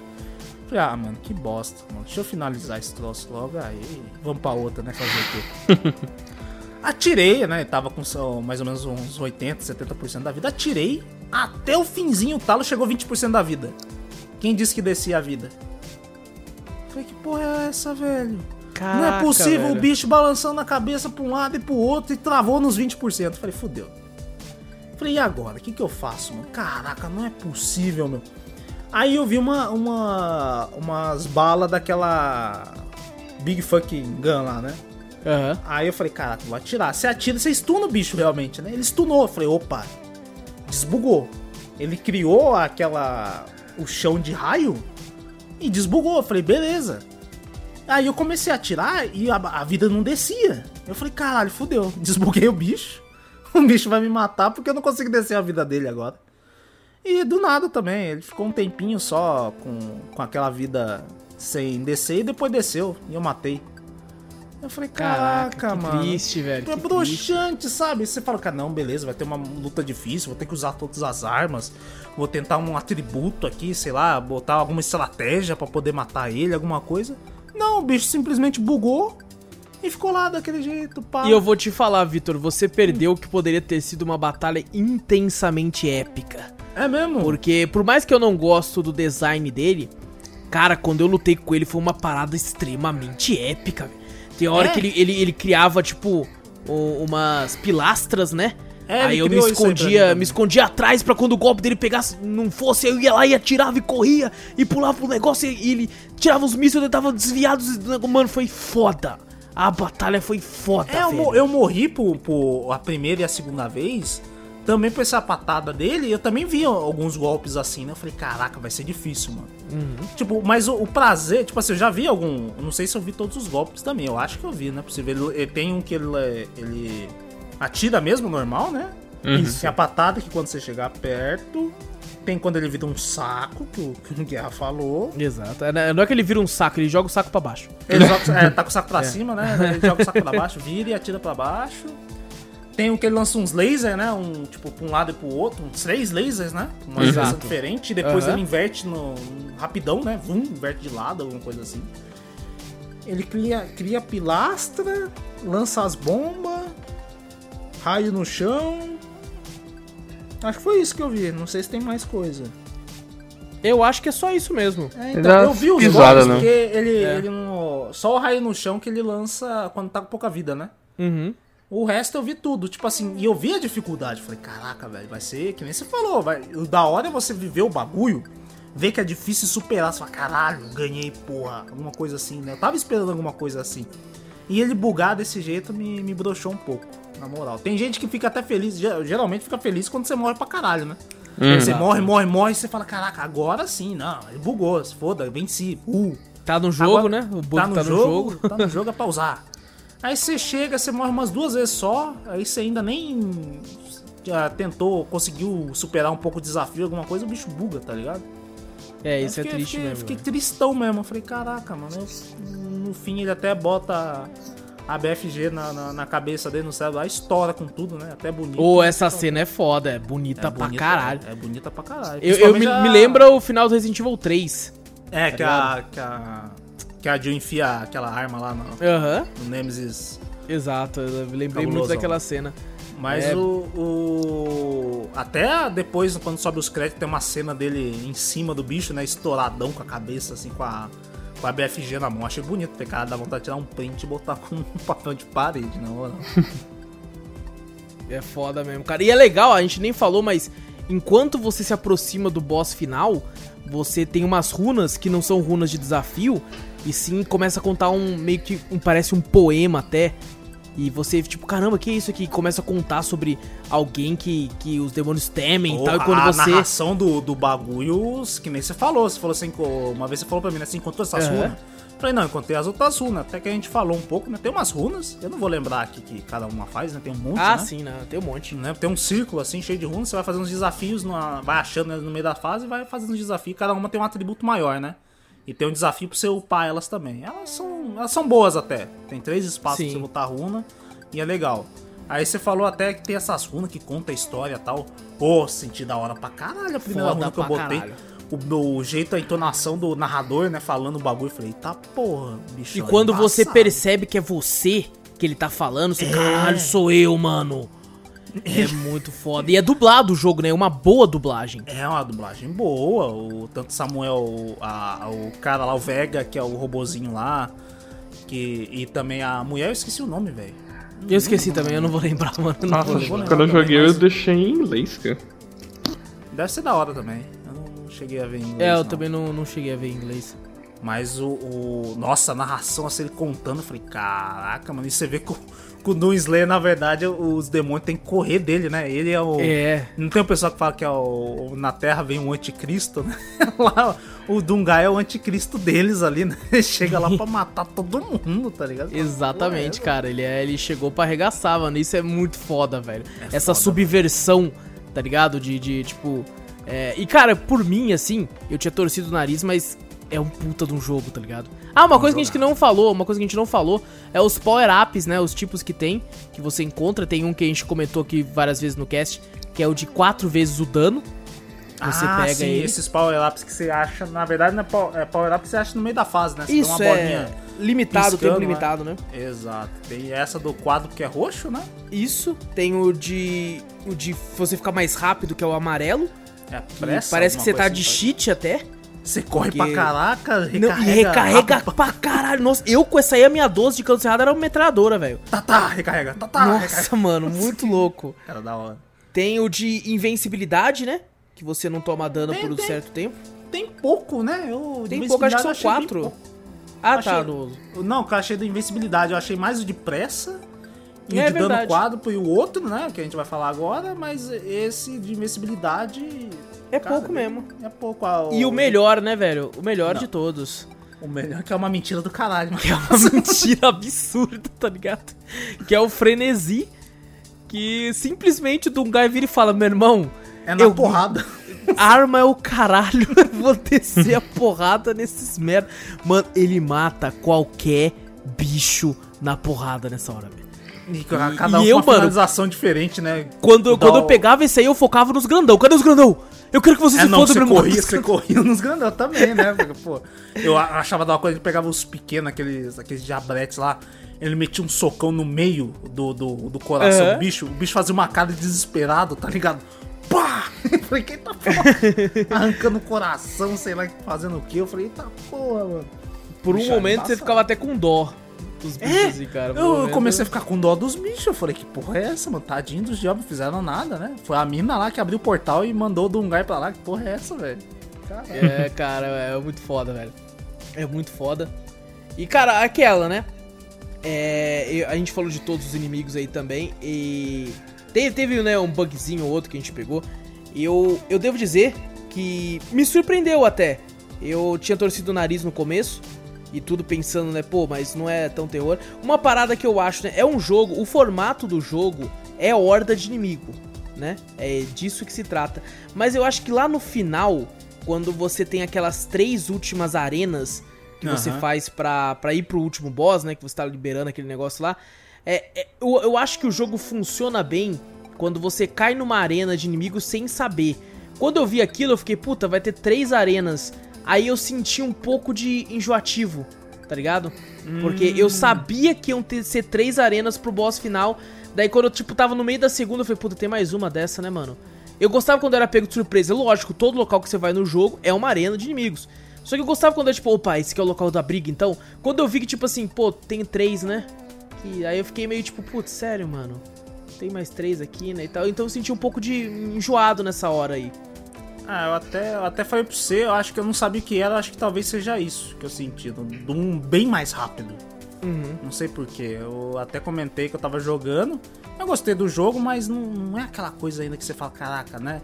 Falei, ah, mano, que bosta, mano. Deixa eu finalizar esse troço logo. Aí, vamos pra outra, né? Fazer o quê? Atirei, né? Tava com mais ou menos uns 80, 70% da vida. Atirei. Até o finzinho, o talo chegou 20% da vida. Quem disse que descia a vida? Falei, que porra é essa, velho? Não Caraca, é possível velho. o bicho balançando a cabeça pra um lado e pro outro e travou nos 20%. Falei, fudeu. Falei, e agora? O que, que eu faço, mano? Caraca, não é possível, meu. Aí eu vi uma, uma umas balas daquela Big Fucking Gun lá, né? Aham. Aí eu falei, caraca, vou atirar. Você atira, você stuna o bicho realmente, né? Ele stunou. Eu falei, opa, desbugou. Ele criou aquela. o chão de raio e desbugou. Eu falei, beleza. Aí eu comecei a atirar e a, a vida não descia. Eu falei, caralho, fudeu. Desbuguei o bicho. O bicho vai me matar porque eu não consigo descer a vida dele agora. E do nada também. Ele ficou um tempinho só com, com aquela vida sem descer e depois desceu. E eu matei. Eu falei, caraca, Caraca, mano. triste, velho. É que triste. sabe? Você fala, cara, não, beleza, vai ter uma luta difícil, vou ter que usar todas as armas, vou tentar um atributo aqui, sei lá, botar alguma estratégia pra poder matar ele, alguma coisa. Não, o bicho simplesmente bugou e ficou lá daquele jeito, pá. E eu vou te falar, Vitor, você perdeu o que poderia ter sido uma batalha intensamente épica. É mesmo? Porque, por mais que eu não gosto do design dele, cara, quando eu lutei com ele foi uma parada extremamente épica, velho. Tem hora É? que ele, ele, ele criava, tipo, umas pilastras, né? É, aí eu me mim escondia, me escondia atrás pra quando o golpe dele pegasse, não fosse, eu ia lá e atirava e corria e pulava pro negócio e, ele tirava os mísseis, eu tava desviado. Mano, foi foda. A batalha foi foda, É, eu, eu morri por, por a primeira e a segunda vez. Também por essa patada dele, eu também vi alguns golpes assim, né? Eu falei, caraca, vai ser difícil, mano. Tipo, mas o, o prazer, tipo assim, eu já vi algum. Não sei se eu vi todos os golpes também. Eu acho que eu vi, não é possível. Ele, ele tem um que ele, é- ele atira mesmo, normal, né? Isso. Tem a patada que quando você chegar perto. Tem quando ele vira um saco, que o, que o Guerra falou. Exato. É, Não é que ele vira um saco, ele joga o saco pra baixo. Ele joga, é, tá com o saco pra cima, né? Ele joga o saco pra baixo, vira e atira pra baixo. Tem um que ele lança uns lasers, né? Um, tipo, pra um lado e pro outro. Uns três lasers, né? Uma direção diferente. E depois Aham. ele inverte no. rapidão, né? Vum, inverte de lado, alguma coisa assim. Ele cria, cria pilastra, lança as bombas, raio no chão. Acho que foi isso que eu vi. Não sei se tem mais coisa. Eu acho que é só isso mesmo. É, então, eu vi os pisada, golpes né? porque ele, É. ele não. Só o raio no chão que ele lança quando tá com pouca vida, né? Uhum. O resto eu vi tudo, tipo assim, e eu vi a dificuldade. Falei, caraca, velho, vai ser que nem você falou, vai. Da hora é você viver o bagulho, ver que é difícil superar. Você fala, caralho, ganhei, porra, alguma coisa assim, né? Eu tava esperando alguma coisa assim. E ele bugar desse jeito me, me broxou um pouco, na moral. Tem gente que fica até feliz, ge- geralmente fica feliz quando você morre pra caralho, né? Você morre, morre, morre, e você fala, caraca, agora sim, não, ele bugou, se foda, venci, uh. Tá no jogo, Agora- né? O bug tá no, tá no jogo, jogo. tá no jogo é pra usar. Aí você chega, você morre umas duas vezes só, aí você ainda nem já tentou, conseguiu superar um pouco o desafio, alguma coisa, o bicho buga, tá ligado? É, isso é fiquei- triste fiquei, mesmo. Fiquei né? tristão mesmo. Eu falei, caraca, mano. eu- no fim ele até bota a BFG na, na, na cabeça dele, no lá estoura com tudo, né? Até bonito. Ô, essa cena é foda, é bonita é pra bonita, caralho. É, é bonita pra caralho. Eu, eu me, Principalmente me a- lembra o final do Resident Evil 3. É, tá que a, que a. Que a Jill enfia aquela arma lá no, Aham, no Nemesis exato. Eu lembrei muito Cabulosão. daquela cena. Mas É. o, o- Até depois, quando sobe os créditos, tem uma cena dele em cima do bicho, né? Estouradão com a cabeça, assim, com a, com a BFG na mão. Achei bonito, porque cara dá vontade de tirar um print e botar com um papel de parede, na moral. É foda mesmo, cara. E é legal, a gente nem falou, mas enquanto você se aproxima do boss final, você tem umas runas que não são runas de desafio, e sim começa a contar um meio que um parece um poema até. E você, tipo, caramba, que é isso aqui? Começa a contar sobre alguém que, que os demônios temem e tal. E quando a você. narração do, do bagulho, que nem você falou. Você falou assim, uma vez você falou pra mim, né? Você encontrou essas Aham. runas? Falei, não, encontrei as outras runas. Até que a gente falou um pouco, né? Tem umas runas, eu não vou lembrar aqui que cada uma faz, né? Tem um monte, Ah, né? sim, né? Tem um monte. né? Tem um círculo assim, cheio de runas, você vai fazendo uns desafios, numa- vai achando né, no meio da fase e vai fazendo os desafios. Cada uma tem um atributo maior, né? E tem um desafio pra você upar elas também. Elas são, elas são boas até. Tem três espaços Sim. pra você botar runa e é legal. Aí você falou até que tem essas runas que conta a história e tal. Pô, senti da hora pra caralho a primeira Foda runa que eu botei. O, o jeito, a entonação do narrador, né? Falando o bagulho. eu Falei, tá porra, bicho. E quando você embaçado. percebe que é você que ele tá falando, você, caralho, sou eu, mano. É muito foda. E é dublado o jogo, né? Uma boa dublagem. É uma dublagem boa. O tanto Samuel, a- o cara lá, o Vega, que é o robozinho lá. Que, e também a mulher, eu esqueci o nome, velho. Eu esqueci também, eu não vou lembrar, mano. Eu não Nossa, lembrar. quando eu joguei eu mas- deixei em inglês, cara. Deve ser da hora também. Eu não cheguei a ver em inglês. É, eu não. também não, não cheguei a ver em inglês. Mas o, o- Nossa, a narração, assim, ele contando, eu falei, caraca, mano. E você vê que o, que o Doom Slayer, na verdade, os demônios têm que correr dele, né? Ele é o. É. Não tem o pessoal que fala que é o, na Terra vem um anticristo, né? Lá, o Dungai é o anticristo deles ali, né? Ele chega lá pra matar todo mundo, tá ligado? Exatamente, cara. Ele, é, ele chegou pra arregaçar, mano. Isso é muito foda, velho. É Essa foda, subversão, tá ligado? De, de tipo. é, E, cara, por mim, assim, eu tinha torcido o nariz, mas é um puta de um jogo, tá ligado? Ah, uma coisa que a gente não falou, uma coisa que a gente não falou é os power-ups, né? Os tipos que tem, que você encontra. Tem um que a gente comentou aqui várias vezes no cast, que é o de quatro vezes o dano. Você ah, pega sim, ele. esses power-ups que você acha, na verdade, não é é power-up que você acha no meio da fase, né? Você Isso tem uma é bolinha. limitado, piscando, tempo né? limitado, né? Exato. Tem essa do quadro que é roxo, né? Isso, tem o de. O de você ficar mais rápido, que é o amarelo. É a pressa. parece que você tá coisa de assim, cheat até. Você corre Porque- pra caraca, Não, recarrega. e recarrega rápido pra caralho. Nossa, eu com essa aí, a minha 12 de canto cerrado era uma metralhadora, velho. Tá, tá, recarrega. Tá, tá, recarrega. Nossa, mano, muito louco. Cara, da hora. Tem o de invencibilidade, né? Que você não toma dano Tem, por um tem. certo tempo. Tem pouco, né? Eu, Tem pouco, acho que são quatro. Ah, Achei- tá. No... Não, que eu achei da invencibilidade. Eu achei mais o de pressa. E É o de dano verdade. quadro e o outro, né? Que a gente vai falar agora. Mas esse de invencibilidade. É cara, pouco mesmo. É pouco. ah, E o melhor, né, velho? O melhor Não. de todos. O melhor que é uma mentira do caralho. mano. Que é uma mentira absurda, tá ligado? Que é o frenesi. Que simplesmente o Dungai vira e fala: Meu irmão, É na eu- porrada. arma é o caralho. Eu vou descer a porrada nesses merda. Mano, ele mata qualquer bicho na porrada nessa hora, velho. E cada um e com eu, uma mano, finalização diferente, né? Quando, quando eu pegava esse aí, eu focava nos grandão. Cadê os grandão? Eu quero que você É, se foda você pra corria, você corria nos grandão também, né? Porque, pô, eu achava da uma coisa que pegava os pequenos, aqueles, aqueles diabretes lá. Ele metia um socão no meio do, do, do coração do bicho. O bicho fazia uma cara de desesperado, tá ligado? Pá! Eu falei, que tá porra? Arrancando o coração, sei lá, fazendo o quê? Eu falei, eita porra, mano. Por um Bicho, é momento você ficava até com dó dos bichos, É, assim, cara. Eu comecei a ficar com dó dos bichos. Eu falei, que porra é essa, mano? Tadinho dos diabos, não fizeram nada, né? Foi a mina lá que abriu o portal e mandou o Dungai pra lá. Que porra é essa, velho? É, cara, é muito foda, velho. É muito foda. E, cara, aquela, né? É, a gente falou de todos os inimigos aí também. E teve, teve né, um bugzinho ou outro que a gente pegou. E eu, eu devo dizer que me surpreendeu até. Eu tinha torcido o nariz no começo. E tudo pensando, né? Pô, mas não é tão terror. Uma parada que eu acho, né? É um jogo. O formato do jogo é horda de inimigo, né? É disso que se trata. Mas eu acho que lá no final, quando você tem aquelas três últimas arenas que você Aham. faz pra, pra ir pro último boss, né? Que você tá liberando aquele negócio lá. É, é- eu, eu acho que o jogo funciona bem quando você cai numa arena de inimigo sem saber. Quando eu vi aquilo, eu fiquei, puta, vai ter três arenas. Aí eu senti um pouco de enjoativo, tá ligado? Porque eu sabia que iam ter, ser três arenas pro boss final. Daí quando eu, tipo, tava no meio da segunda, eu falei, puta, tem mais uma dessa, né, mano? Eu gostava quando eu era pego de surpresa. Lógico, todo local que você vai no jogo é uma arena de inimigos. Só que eu gostava quando eu, tipo, opa, esse aqui é o local da briga, então. Quando eu vi que, tipo assim, pô, tem três, né? Que, aí eu fiquei meio tipo, putz, sério, mano. Tem mais três aqui, né? E tal. Então eu senti um pouco de enjoado nessa hora aí. Ah, eu até, eu até falei pra você, eu acho que eu não sabia o que era, eu acho que talvez seja isso que eu senti. Um bem mais rápido. Uhum. Não sei porquê. Eu até comentei que eu tava jogando. Eu gostei do jogo, mas não, não é aquela coisa ainda que você fala, caraca, né?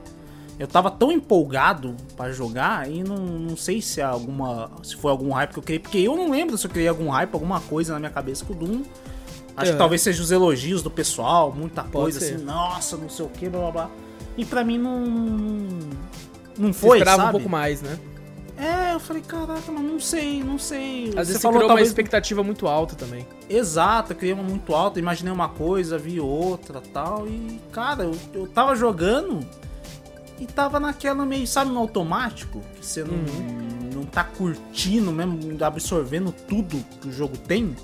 Eu tava tão empolgado pra jogar e não, não sei se é alguma. se foi algum hype que eu criei, porque eu não lembro se eu criei algum hype, alguma coisa na minha cabeça com o Doom. Acho É. que talvez seja os elogios do pessoal, muita Pode coisa ser. assim, nossa, não sei o que, blá blá blá. E pra mim não. Não Você foi, esperava sabe? um pouco mais, né? É, eu falei, caraca, mas não sei, não sei. Às vezes você falou criou uma talvez expectativa muito alta também. Exato, eu criei uma muito alta, imaginei uma coisa, vi outra tal. E, cara, eu, eu tava jogando e tava naquela meio, sabe, no automático, que você não, não tá curtindo mesmo, absorvendo tudo que o jogo tem.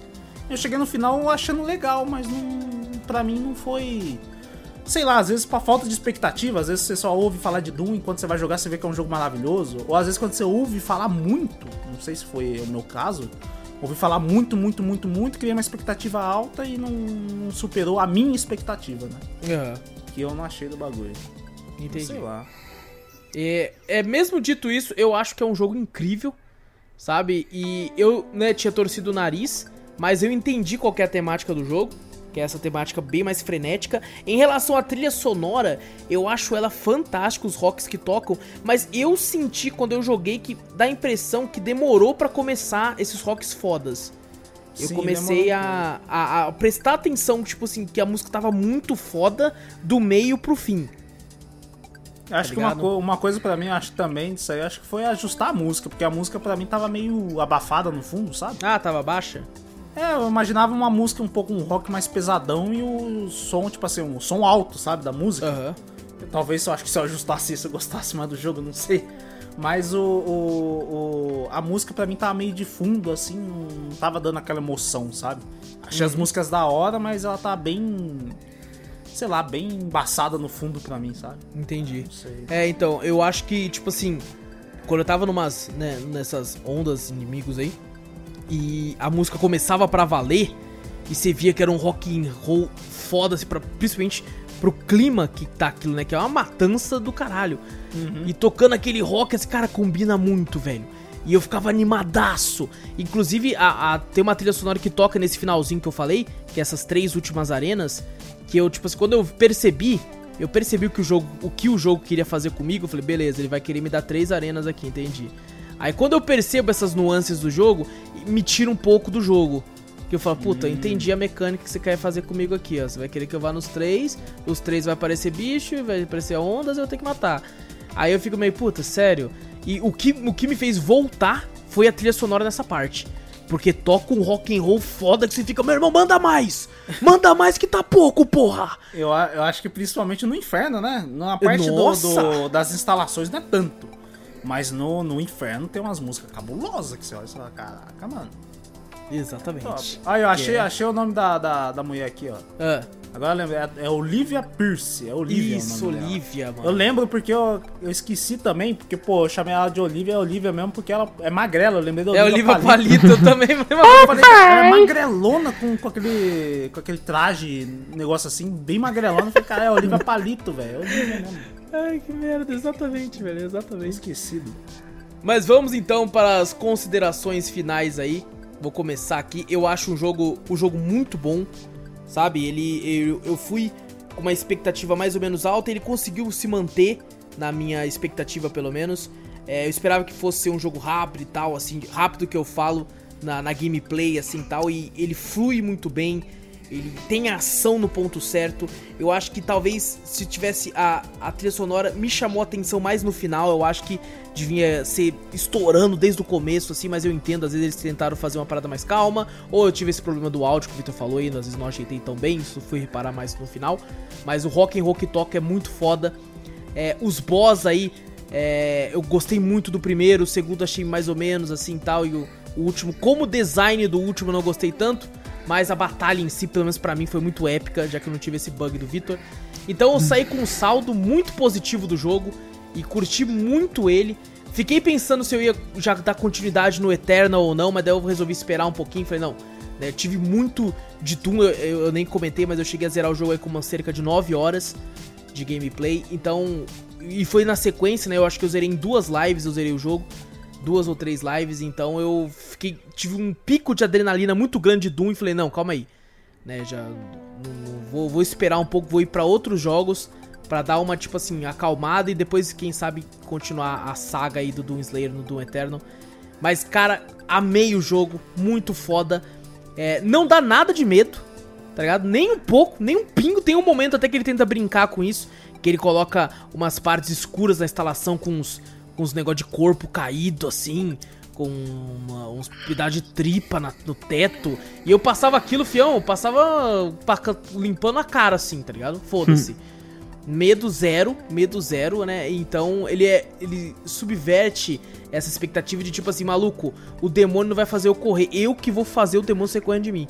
Eu cheguei no final achando legal, mas não, pra mim não foi. Sei lá, às vezes pra falta de expectativa, às vezes você só ouve falar de Doom enquanto você vai jogar você vê que é um jogo maravilhoso. Ou às vezes quando você ouve falar muito, não sei se foi o meu caso, ouvi falar muito, muito, muito, muito, criei uma expectativa alta e não, não superou a minha expectativa, né? Aham, Que eu não achei do bagulho. entendi. Sei lá. É, é, mesmo dito isso, eu acho que é um jogo incrível, sabe? E eu, né, tinha torcido o nariz, mas eu entendi qual que é a temática do jogo, que é essa temática bem mais frenética. Em relação à trilha sonora, eu acho ela fantástica, os rocks que tocam, mas eu senti quando eu joguei que dá a impressão que demorou pra começar esses rocks fodas. Eu Sim, comecei a, a, a prestar atenção, tipo assim, que a música tava muito foda do meio pro fim. Acho que uma, co- uma coisa pra mim, acho que também disso aí, acho que foi ajustar a música, porque a música pra mim tava meio abafada no fundo, sabe? Ah, tava baixa? É, eu imaginava uma música um pouco um rock mais pesadão e o som, tipo assim, um som alto, sabe, da música. Aham. Talvez eu acho que se eu ajustasse isso eu gostasse mais do jogo, não sei. Mas o, o- o- a música pra mim tava meio de fundo, assim, não tava dando aquela emoção, sabe? Achei as músicas da hora, mas ela tá bem. Sei lá, bem embaçada no fundo pra mim, sabe? Entendi. É, então, eu acho que, tipo assim, quando eu tava numas, né, nessas ondas inimigos aí, e a música começava pra valer, e você via que era um rock and roll foda, assim, pra, principalmente pro clima que tá aquilo, né, que é uma matança do caralho. E tocando aquele rock, esse cara combina muito, velho. E eu ficava animadaço. Inclusive, a, a- tem uma trilha sonora que toca nesse finalzinho que eu falei, que é essas três últimas arenas, que eu, tipo assim, quando eu percebi, eu percebi o que o jogo, o que o jogo queria fazer comigo, eu falei, beleza, ele vai querer me dar três arenas aqui, entendi. Aí quando eu percebo essas nuances do jogo, me tira um pouco do jogo. Que eu falo, puta, eu entendi a mecânica que você quer fazer comigo aqui, ó. Você vai querer que eu vá nos três, os três vai aparecer bicho, vai aparecer ondas e eu vou ter que matar. Aí eu fico meio, puta, sério. E o que, o que me fez voltar foi a trilha sonora nessa parte. Porque toca um rock and roll foda que você fica, meu irmão, manda mais! Manda mais que tá pouco, porra! Eu, eu acho que principalmente no inferno, né? Na parte do- do- das instalações não é tanto. Mas no, no inferno tem umas músicas cabulosas que você olha e fala, caraca, mano. Exatamente. Top. Aí, eu achei, É. achei o nome da, da, da mulher aqui, ó. Ah, Agora eu lembro, é, é Olivia Pierce. É Olivia isso. Olivia, mano. Eu lembro porque eu, eu esqueci também, porque, pô, eu chamei ela de Olivia, é Olivia mesmo, porque ela é magrela, eu lembrei da É Olivia Olivia Palito, eu também. mesma Eu falei, ela é magrelona com, com, aquele, com aquele traje, negócio assim, bem magrelona. Eu falei, cara, é Olivia Palito, velho. É Olivia mesmo. Ai, que merda, exatamente, velho, exatamente. Esquecido. Mas vamos então para as considerações finais aí. Vou começar aqui. Eu acho um jogo, um jogo muito bom, sabe? Ele, eu, eu fui com uma expectativa mais ou menos alta, ele conseguiu se manter na minha expectativa pelo menos. É, eu esperava que fosse ser um jogo rápido e tal, assim, rápido que eu falo na, na gameplay assim tal, e ele flui muito bem. Ele tem ação no ponto certo. Eu acho que talvez se tivesse a, a trilha sonora me chamou a atenção mais no final. Eu acho que devia ser estourando desde o começo, assim, mas eu entendo, às vezes eles tentaram fazer uma parada mais calma. Ou eu tive esse problema do áudio que o Victor falou aí, às vezes não ajeitei tão bem, isso fui reparar mais no final. Mas o Rock and Roll que toca é muito foda. É, os boss aí, é, eu gostei muito do primeiro, o segundo achei mais ou menos assim tal, e o, o último, como o design do último eu não gostei tanto, mas a batalha em si, pelo menos pra mim, foi muito épica, já que eu não tive esse bug do Victor. Então eu saí com um saldo muito positivo do jogo e curti muito ele. Fiquei pensando se eu ia já dar continuidade no Eternal ou não, mas daí eu resolvi esperar um pouquinho. Falei, não, né, tive muito de Doom, eu, eu- eu nem comentei, mas eu cheguei a zerar o jogo aí com uma cerca de 9 horas de gameplay. Então, e foi na sequência, né? Eu acho que eu zerei em duas lives, eu zerei o jogo. Duas ou três lives, então eu fiquei. Tive um pico de adrenalina muito grande de Doom e falei, não, calma aí. Né, já. vou, vou esperar um pouco, vou ir pra outros jogos pra dar uma, tipo assim, acalmada e depois, quem sabe, continuar a saga aí do Doom Slayer no Doom Eternal. Mas, cara, amei o jogo, muito foda. É, não dá nada de medo, tá ligado? Nem um pouco, nem um pingo. Tem um momento até que ele tenta brincar com isso, que ele coloca umas partes escuras na instalação com uns, com uns negócio de corpo caído, assim, com uma- uns pedaços de tripa na- no teto. E eu passava aquilo, fião, eu passava limpando a cara, assim, tá ligado? Foda-se. Medo zero, medo zero, né? Então ele é. Ele subverte essa expectativa de tipo assim, maluco, o demônio não vai fazer eu correr, eu que vou fazer o demônio ser correndo de mim.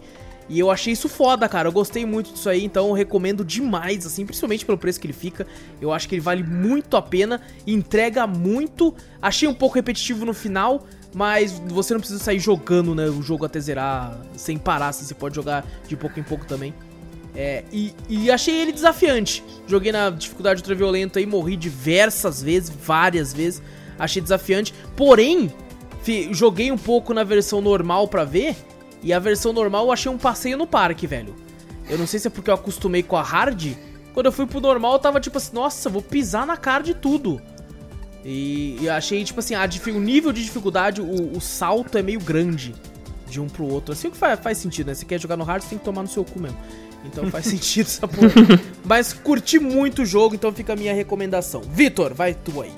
E eu achei isso foda, cara. Eu gostei muito disso aí, então eu recomendo demais, assim, principalmente pelo preço que ele fica. Eu acho que ele vale muito a pena, entrega muito. Achei um pouco repetitivo no final, mas você não precisa sair jogando, né, o jogo até zerar sem parar, assim, você pode jogar de pouco em pouco também. É, e, e achei ele desafiante. Joguei na dificuldade ultraviolenta aí, morri diversas vezes, várias vezes. Achei desafiante. Porém, joguei um pouco na versão normal pra ver. E a versão normal eu achei um passeio no parque, velho. Eu não sei se é porque eu acostumei com a hard. Quando eu fui pro normal, eu tava tipo assim, nossa, vou pisar na cara de tudo. E, e achei, tipo assim, a, o nível de dificuldade, o, o salto é meio grande de um pro outro. Assim o que faz, faz sentido, né? Se quer jogar no hard, você tem que tomar no seu cu mesmo. Então faz sentido essa porra. Mas curti muito o jogo, então fica a minha recomendação. Vitor, vai tu aí.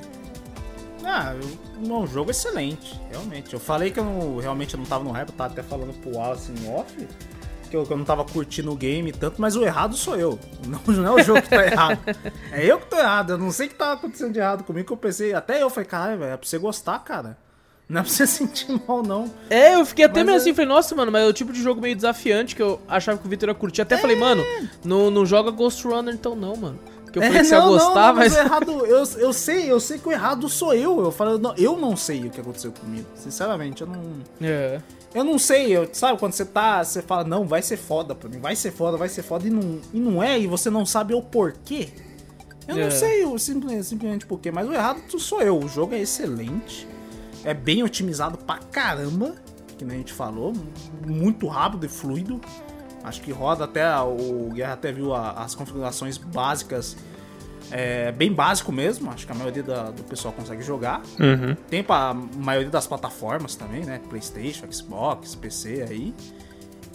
Ah, é um jogo excelente, realmente. Eu falei que eu não- realmente eu não tava no hype, eu tava até falando pro Wallace em off, que eu, que eu não tava curtindo o game tanto, mas o errado sou eu. Não, não é o jogo que tá errado. É eu que tô errado. Eu não sei o que tá acontecendo de errado comigo, que eu pensei, até eu falei, caralho, é pra você gostar, cara. Não é pra você sentir mal, não. É, eu fiquei até Mas meio é- assim, falei, nossa, mano, mas é o tipo de jogo meio desafiante que eu achava que o Vitor ia curtir. Até falei, mano, não, não joga Ghost Runner então não, mano. Porque eu falei que você ia É, não, não, gostar, não, mas... o errado, eu, eu sei, eu sei que o errado sou eu. Eu falo, não, eu não sei o que aconteceu comigo. Sinceramente, eu não. É. Eu não sei, eu, sabe, quando você tá, você fala, não, vai ser foda pra mim, vai ser foda, vai ser foda, e não, e não é, e você não sabe o porquê. Eu É. não sei o simplesmente, simplesmente porquê, mas o errado sou eu. O jogo é excelente, é bem otimizado pra caramba, que nem a gente falou, muito rápido e fluido. Acho que roda até, o Guerra até viu a- as configurações básicas, é bem básico mesmo, acho que a maioria da- do pessoal consegue jogar. Uhum. Tem pra maioria das plataformas também, né? Playstation, Xbox, PC aí.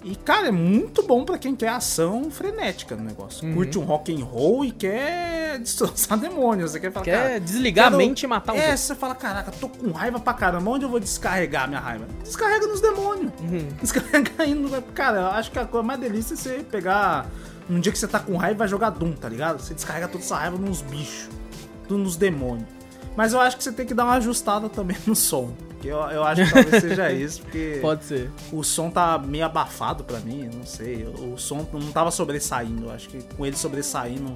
E, cara, é muito bom pra quem quer ação frenética no negócio. Uhum. Curte um rock and roll e quer destroçar demônios. Você quer falar, Quer cara, desligar a quero- mente e matar um É, você fala, caraca, tô com raiva pra caramba. Onde eu vou descarregar minha raiva? Descarrega nos demônios. Uhum. Descarrega aí no... Cara, eu acho que a coisa mais delícia é você pegar... Um dia que você tá com raiva e vai jogar Doom, tá ligado? Você descarrega toda essa raiva nos bichos. Nos demônios. Mas eu acho que você tem que dar uma ajustada também no som. Eu, eu acho que talvez seja isso, porque Pode ser. o som tá meio abafado pra mim, não sei. O som não tava sobressaindo. Acho que com ele sobressaindo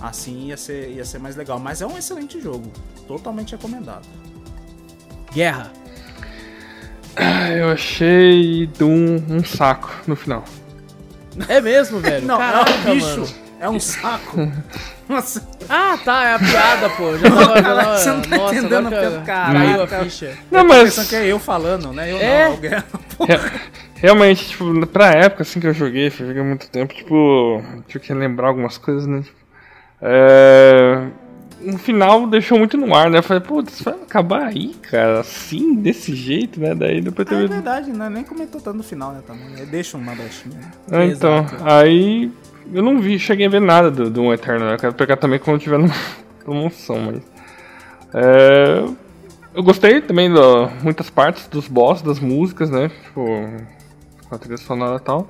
assim ia ser, ia ser mais legal. Mas é um excelente jogo. Totalmente recomendado. Guerra. Ah, Eu achei Doom um saco no final. É mesmo, velho? Não, Caraca, é um bicho. mano. É um saco. Nossa, Ah, tá, é a piada, pô. Já tava, já Caraca, tava- você não tá Nossa, entendendo pelo que cara. Caiu a Cara. ficha. Não, mas pensando que é eu falando, né? Eu É? não, alguém. Re- realmente, tipo, pra época assim que eu joguei, eu joguei há muito tempo, tipo, tinha que lembrar algumas coisas, né? Tipo, é... No final deixou muito no ar, né? Eu falei, putz, vai acabar aí, cara, assim, desse jeito, né? Daí depois Ah, é teve. verdade, né? Nem comentou tanto no final, né? Também. Ele deixa uma brechinha. Né? Ah, então, Exato. aí eu não vi, cheguei a ver nada do, do Um Eterno, né? Eu quero pegar também quando tiver no promoção, mas. É, eu gostei também de muitas partes dos boss, das músicas, né? Tipo, com a trilha sonora e tal.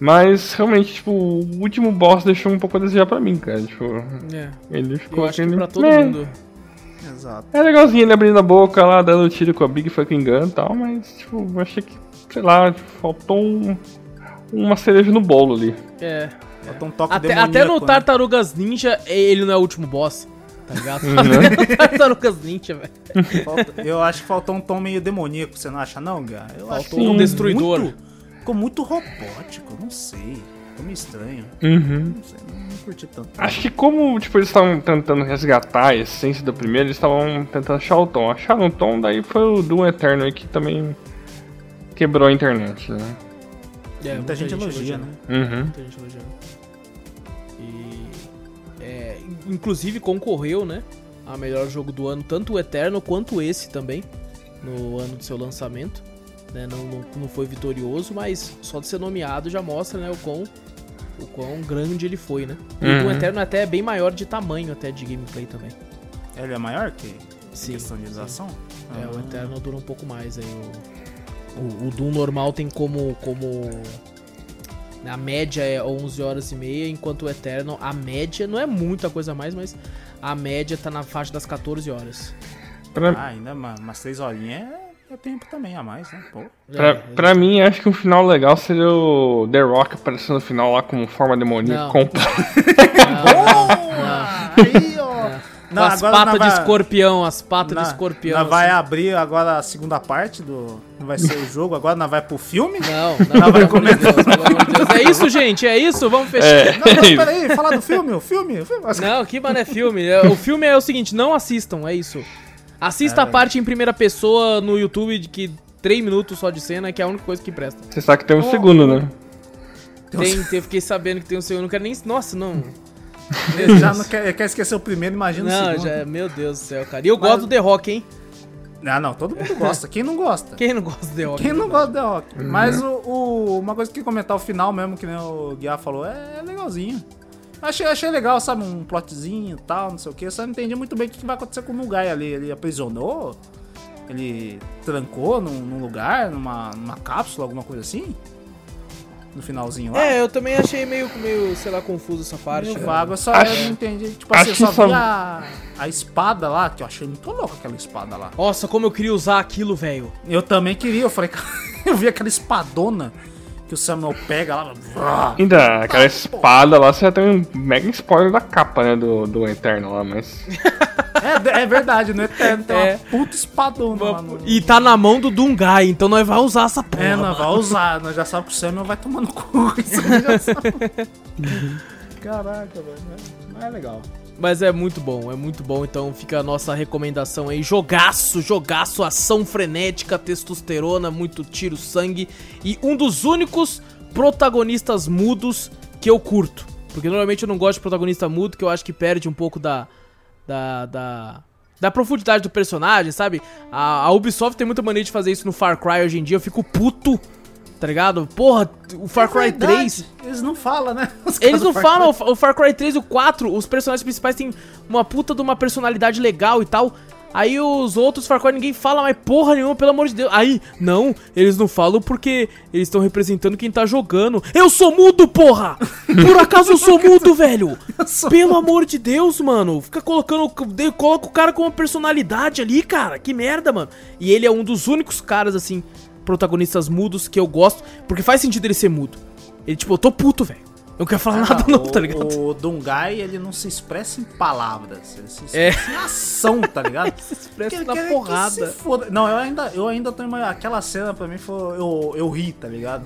Mas realmente, tipo, o último boss deixou um pouco a desejar pra mim, cara. Tipo, É. ele ficou Eu acho aquele- pra todo Meh. mundo. Exato. É legalzinho ele abrindo a boca lá, dando tiro com a Big Fucking Gun e tal, mas, tipo, eu achei que, sei lá, faltou um- uma cereja no bolo ali. É. Falta um toque Até, demoníaco, até no né? Tartarugas Ninja, ele não é o último boss. Tá ligado? Uhum. Até no Tartarugas Ninja, velho. Eu acho que faltou um tom meio demoníaco, você não acha não, Gá? Eu acho Faltou que um destruidor. Muito, ficou muito robótico, não sei. Ficou meio estranho. Uhum. Não sei, não, não curti tanto. Acho que como, tipo, eles estavam tentando resgatar a essência do primeiro, eles estavam tentando achar o tom. Acharam o tom, daí foi o Doom Eterno aí que também quebrou a internet, né? É, Muita gente elogia, né? Uhum. Muita gente elogiando. E. É, inclusive concorreu, né? A melhor jogo do ano, tanto o Eterno quanto esse também, no ano do seu lançamento. Né? Não, não, não foi vitorioso, mas só de ser nomeado já mostra, né, o quão, o quão grande ele foi, né? E o Uhum. Eterno até é bem maior de tamanho até de gameplay também. Ele é maior que Sim. questão de duração? É, Ah. o Eterno dura um pouco mais aí. O, o, o Doom normal tem como. como. A média é 11 horas e meia, enquanto o Eterno, a média, não é muita coisa a mais, mas a média tá na faixa das 14 horas. Pra, Ah, ainda uma- umas três horinhas é, é tempo também a mais, né? Pô. pra, É, pra mim, acho que um final legal seria o The Rock aparecendo no final lá com forma demoníaca Não. completa. Boa! Aí, ó. Com as patas de vai- escorpião, as patas na- de escorpião. nós vai assim. abrir agora a segunda parte do. Não vai ser o jogo, agora nós vai pro filme? Não, não, pelo amor de Deus. É isso, gente, é isso? Vamos fechar. É, Não, não, peraí, falar do filme, o filme, o filme. Não, que mano é filme. É, O filme é o seguinte, não assistam, é isso. Assista a parte em primeira pessoa no YouTube de que 3 minutos só de cena, que é a única coisa que presta. Você sabe que tem um segundo, né? Tem, tem, fiquei sabendo que tem um segundo, não quero nem. Nossa, não. Já não quer, quer esquecer o primeiro, imagina o Não, segundo. já, meu Deus do céu, cara. E eu gosto do The Rock, hein? Ah, não, todo mundo gosta. Quem não gosta? Quem não gosta do The Rock? Quem não gosta do The Rock? Mas o, o- uma coisa que comentar o final mesmo, que nem o Guiar falou, é legalzinho. Achei, achei legal, sabe? Um plotzinho e tal, não sei o que. Só não entendi muito bem o que vai acontecer com o Mugai ali. Ele aprisionou? Ele trancou num, num lugar, numa, numa cápsula, alguma coisa assim? No finalzinho lá? É, eu também achei meio, meio sei lá, confuso essa parte. Meio né? vago, eu só Acho- eu não entendi. Tipo assim, eu só só- vi a, a espada lá, que eu achei muito louca aquela espada lá. Nossa, como eu queria usar aquilo, velho. Eu também queria, eu falei, cara, eu vi aquela espadona que o Samuel pega lá. vrá. Ainda, aquela espada lá, você já tem um mega spoiler da capa, né? Do, do Eterno lá, mas. É, é verdade, no Eterno tem É. uma puta espadona lá no. E tá na mão do Dungai, então nós vamos usar essa porra. É, nós mano. vai usar, nós já sabemos que o Samuel vai tomar no cu. Isso. Caraca, velho. Mas é legal. Mas é muito bom, é muito bom. Então fica a nossa recomendação aí. Jogaço, jogaço, ação frenética, testosterona, muito tiro, sangue. E um dos únicos protagonistas mudos que eu curto. Porque normalmente eu não gosto de protagonista mudo, que eu acho que perde um pouco da. Da. Da, da profundidade do personagem, sabe? A, a Ubisoft tem muita mania de fazer isso no Far Cry hoje em dia. Eu fico puto Tá ligado? Porra, o Far Cry É verdade, 3. Eles não falam, né? Os Eles não Far falam, Cry. o Far Cry 3 e o 4, os personagens principais têm uma puta de uma personalidade legal e tal. Aí os outros Far Cry ninguém fala mais porra nenhuma, pelo amor de Deus. Aí, não, eles não falam porque eles estão representando quem tá jogando. Eu sou mudo, porra! Por acaso eu sou mudo, velho? sou Pelo amor de Deus, mano. Fica colocando. Coloca o cara com uma personalidade ali, cara. Que merda, mano. E ele é um dos únicos caras, assim, protagonistas mudos que eu gosto. Porque faz sentido ele ser mudo. Ele, tipo, eu tô puto, velho. Eu não quero falar nada, Ah, não, o, tá ligado? O Dungai, ele não se expressa em palavras, ele se É. expressa em ação, tá ligado? Se expressa ele na porrada. se foda. Não, eu ainda, eu ainda tenho uma, aquela cena pra mim foi eu, eu ri, tá ligado?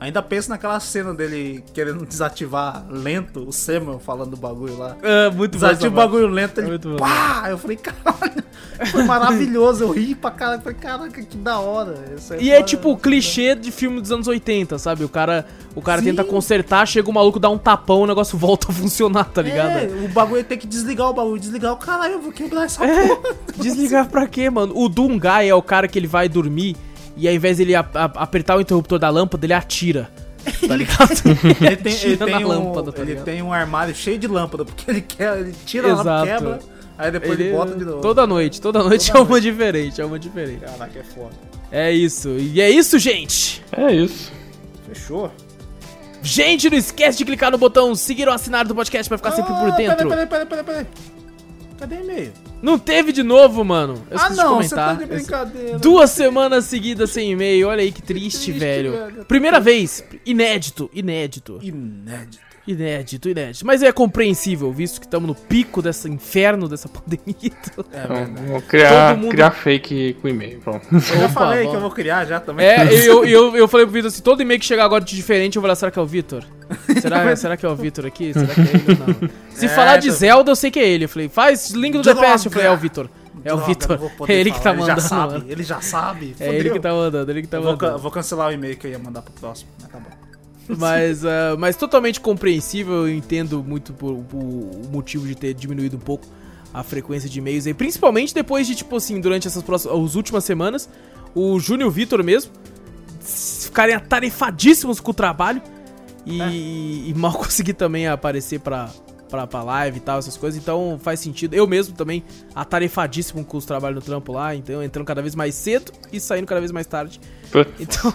Ainda penso naquela cena dele querendo desativar lento o Samuel falando do bagulho lá. É, muito bom. Desativa o bagulho lento, É ele muito bom. pá! Eu falei, caralho, foi maravilhoso, eu ri pra caralho, falei, caraca, que da hora. E é tipo o clichê de filme dos anos 80, sabe? O cara, o cara Sim. tenta consertar, chega o maluco, dá um tapão, o negócio volta a funcionar, tá ligado? É, o bagulho tem que desligar o bagulho, desligar o caralho, eu vou quebrar essa É, porra. desligar pra quê, mano? O Dungai é o cara que ele vai dormir e ao invés dele a- a- apertar o interruptor da lâmpada, ele atira. Tá ligado? Ele tem, ele Atira tem na um, lâmpada, tá ele ligado? tem um armário cheio de lâmpada, porque ele quer, ele tira Exato. quebra, aí depois ele, Ele- bota de novo. Toda noite, toda noite Toda é uma diferente, é uma diferente. Caraca, é foda. É isso. E é isso, gente. É isso. Fechou? Gente, não esquece de clicar no botão seguir ou assinar do podcast pra ficar sempre por Ah, dentro. Peraí, peraí, peraí, peraí. Cadê e-mail? Não teve de novo, mano. Eu Ah, não, você tá de brincadeira. Duas semanas seguidas sem e-mail, olha aí que triste, triste, velho. velho. Primeira vez, inédito, inédito, Inédito. Inédito, inédito. Mas é compreensível, visto que estamos no pico desse inferno, dessa pandemia. então. É Então, verdade. vou criar, mundo- criar fake com e-mail. Pronto. Eu já falei que eu vou criar já também. É, eu, eu, eu falei pro Vitor assim, todo e-mail que chegar agora de diferente, eu vou lá, será que é o Vitor? Será, será que é o Vitor aqui? Será que é ele? Não. Se É, falar de Zelda, eu sei que é ele. Eu falei, faz link do Droga! DPS. Eu falei, é o Vitor. É o Droga, Vitor. vou poder É ele que tá falar, mandando. Ele já sabe, ele já sabe. É ele que tá mandando, ele que tá Eu vou, mandando. vou cancelar o e-mail que eu ia mandar pro próximo. Mas tá bom. Mas, ah, mas totalmente compreensível, eu entendo muito por- por- o motivo de ter diminuído um pouco a frequência de e-mails aí, principalmente depois de, tipo assim, durante essas próximas, as últimas semanas, o Júnior e o Vitor mesmo ficarem atarefadíssimos com o trabalho e, e mal consegui também aparecer pra, pra, pra live e tal, essas coisas, então faz sentido. Eu mesmo também atarefadíssimo com os trabalhos no trampo lá, então entrando cada vez mais cedo e saindo cada vez mais tarde. Então,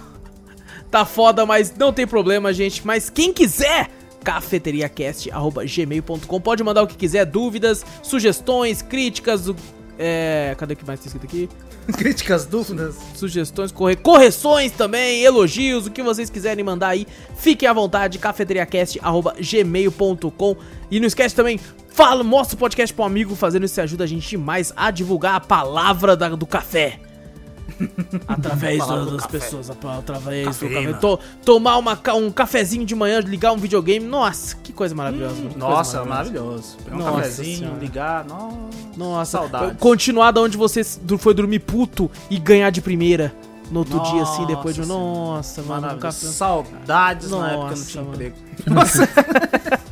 tá foda, mas não tem problema, gente. Mas quem quiser, cafeteriacast.gmail.com Pode mandar o que quiser, dúvidas, sugestões, críticas, o- é... Cadê o que mais tá escrito aqui? Críticas, dúvidas. Sugestões, corre... correções também, elogios, o que vocês quiserem mandar aí, fiquem à vontade, cafeteriacast.gmail.com E não esquece também, fala, mostra o podcast pro amigo, fazendo isso ajuda a gente demais a divulgar a palavra da- do café. Através do- das café. pessoas, através Cafeína. do café. To- tomar uma, um cafezinho de manhã, ligar um videogame, nossa, que coisa maravilhosa. mano, que coisa Nossa, maravilhoso. Pegar um Nossa cafezinho, Senhora. ligar. Nossa, Nossa, Saudades. continuar da onde você foi dormir puto e ganhar de primeira no outro dia, assim, Nossa depois de. Nossa, mano, um café. Saudades na época que eu não Nossa, tinha mano. emprego.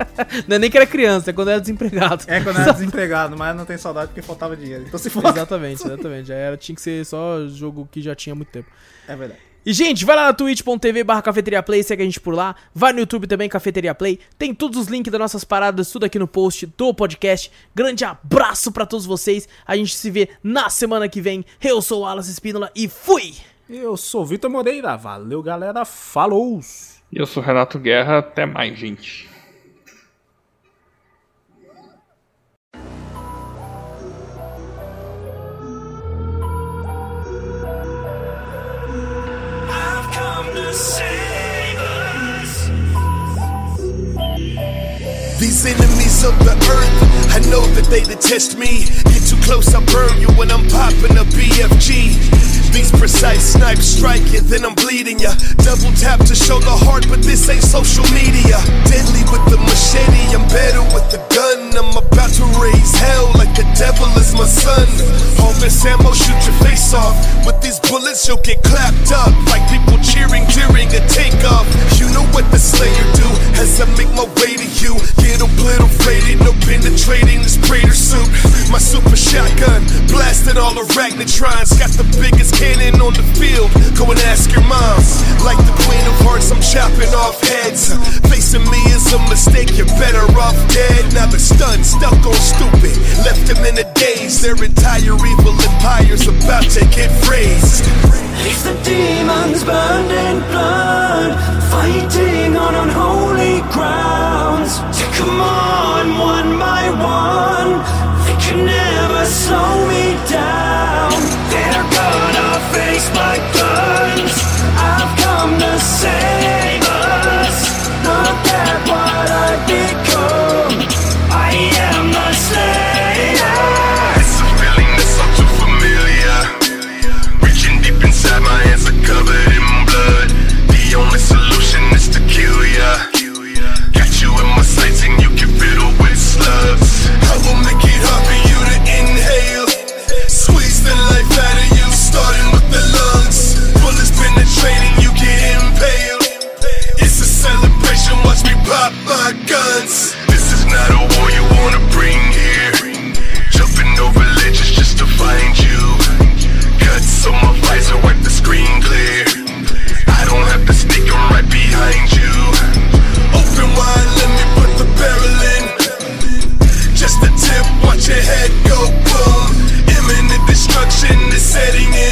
Não é nem que era criança, é quando era desempregado. É quando eu era desempregado, mas não tem saudade porque faltava dinheiro. Então se for. Exatamente, exatamente. Já era, tinha que ser só jogo que já tinha muito tempo. É verdade. E, gente, vai lá na twitch.tv barra Cafeteria Play, segue a gente por lá. Vai no YouTube também, Cafeteria Play. Tem todos os links das nossas paradas, tudo aqui no post do podcast. Grande abraço pra todos vocês. A gente se vê na semana que vem. Eu sou o Alas Espínola e fui! Eu sou o Vitor Moreira. Valeu, galera. Falou! E eu sou Renato Guerra. Até mais, gente. These enemies of the earth, I know that they detest me. Get too close, I burn you when I'm popping a BFG. These precise snipes strike you, then I'm bleeding ya. Double tap to show the heart, but this ain't social media. Deadly with the machete, I'm better with the gun. I'm about to raise hell like the devil is my son. This ammo, shoot your face off. With these bullets, you'll get clapped up like people cheering during a takeoff. You know what the Slayer do as I make my way to you. Get obliterated, no penetrating this Praetor suit. My super shotgun blasted all arachnotrons. Got the biggest cannon on the field. Go and ask your moms. Like the Queen of Hearts, I'm chopping off heads. Facing me is a mistake, you're better off dead. Now they're stunned, stuck on stupid. Left them in a daze. Their entire evil empire's about to get raised. It's the demons burned in blood, fighting on unholy grounds. So come on, one. setting in.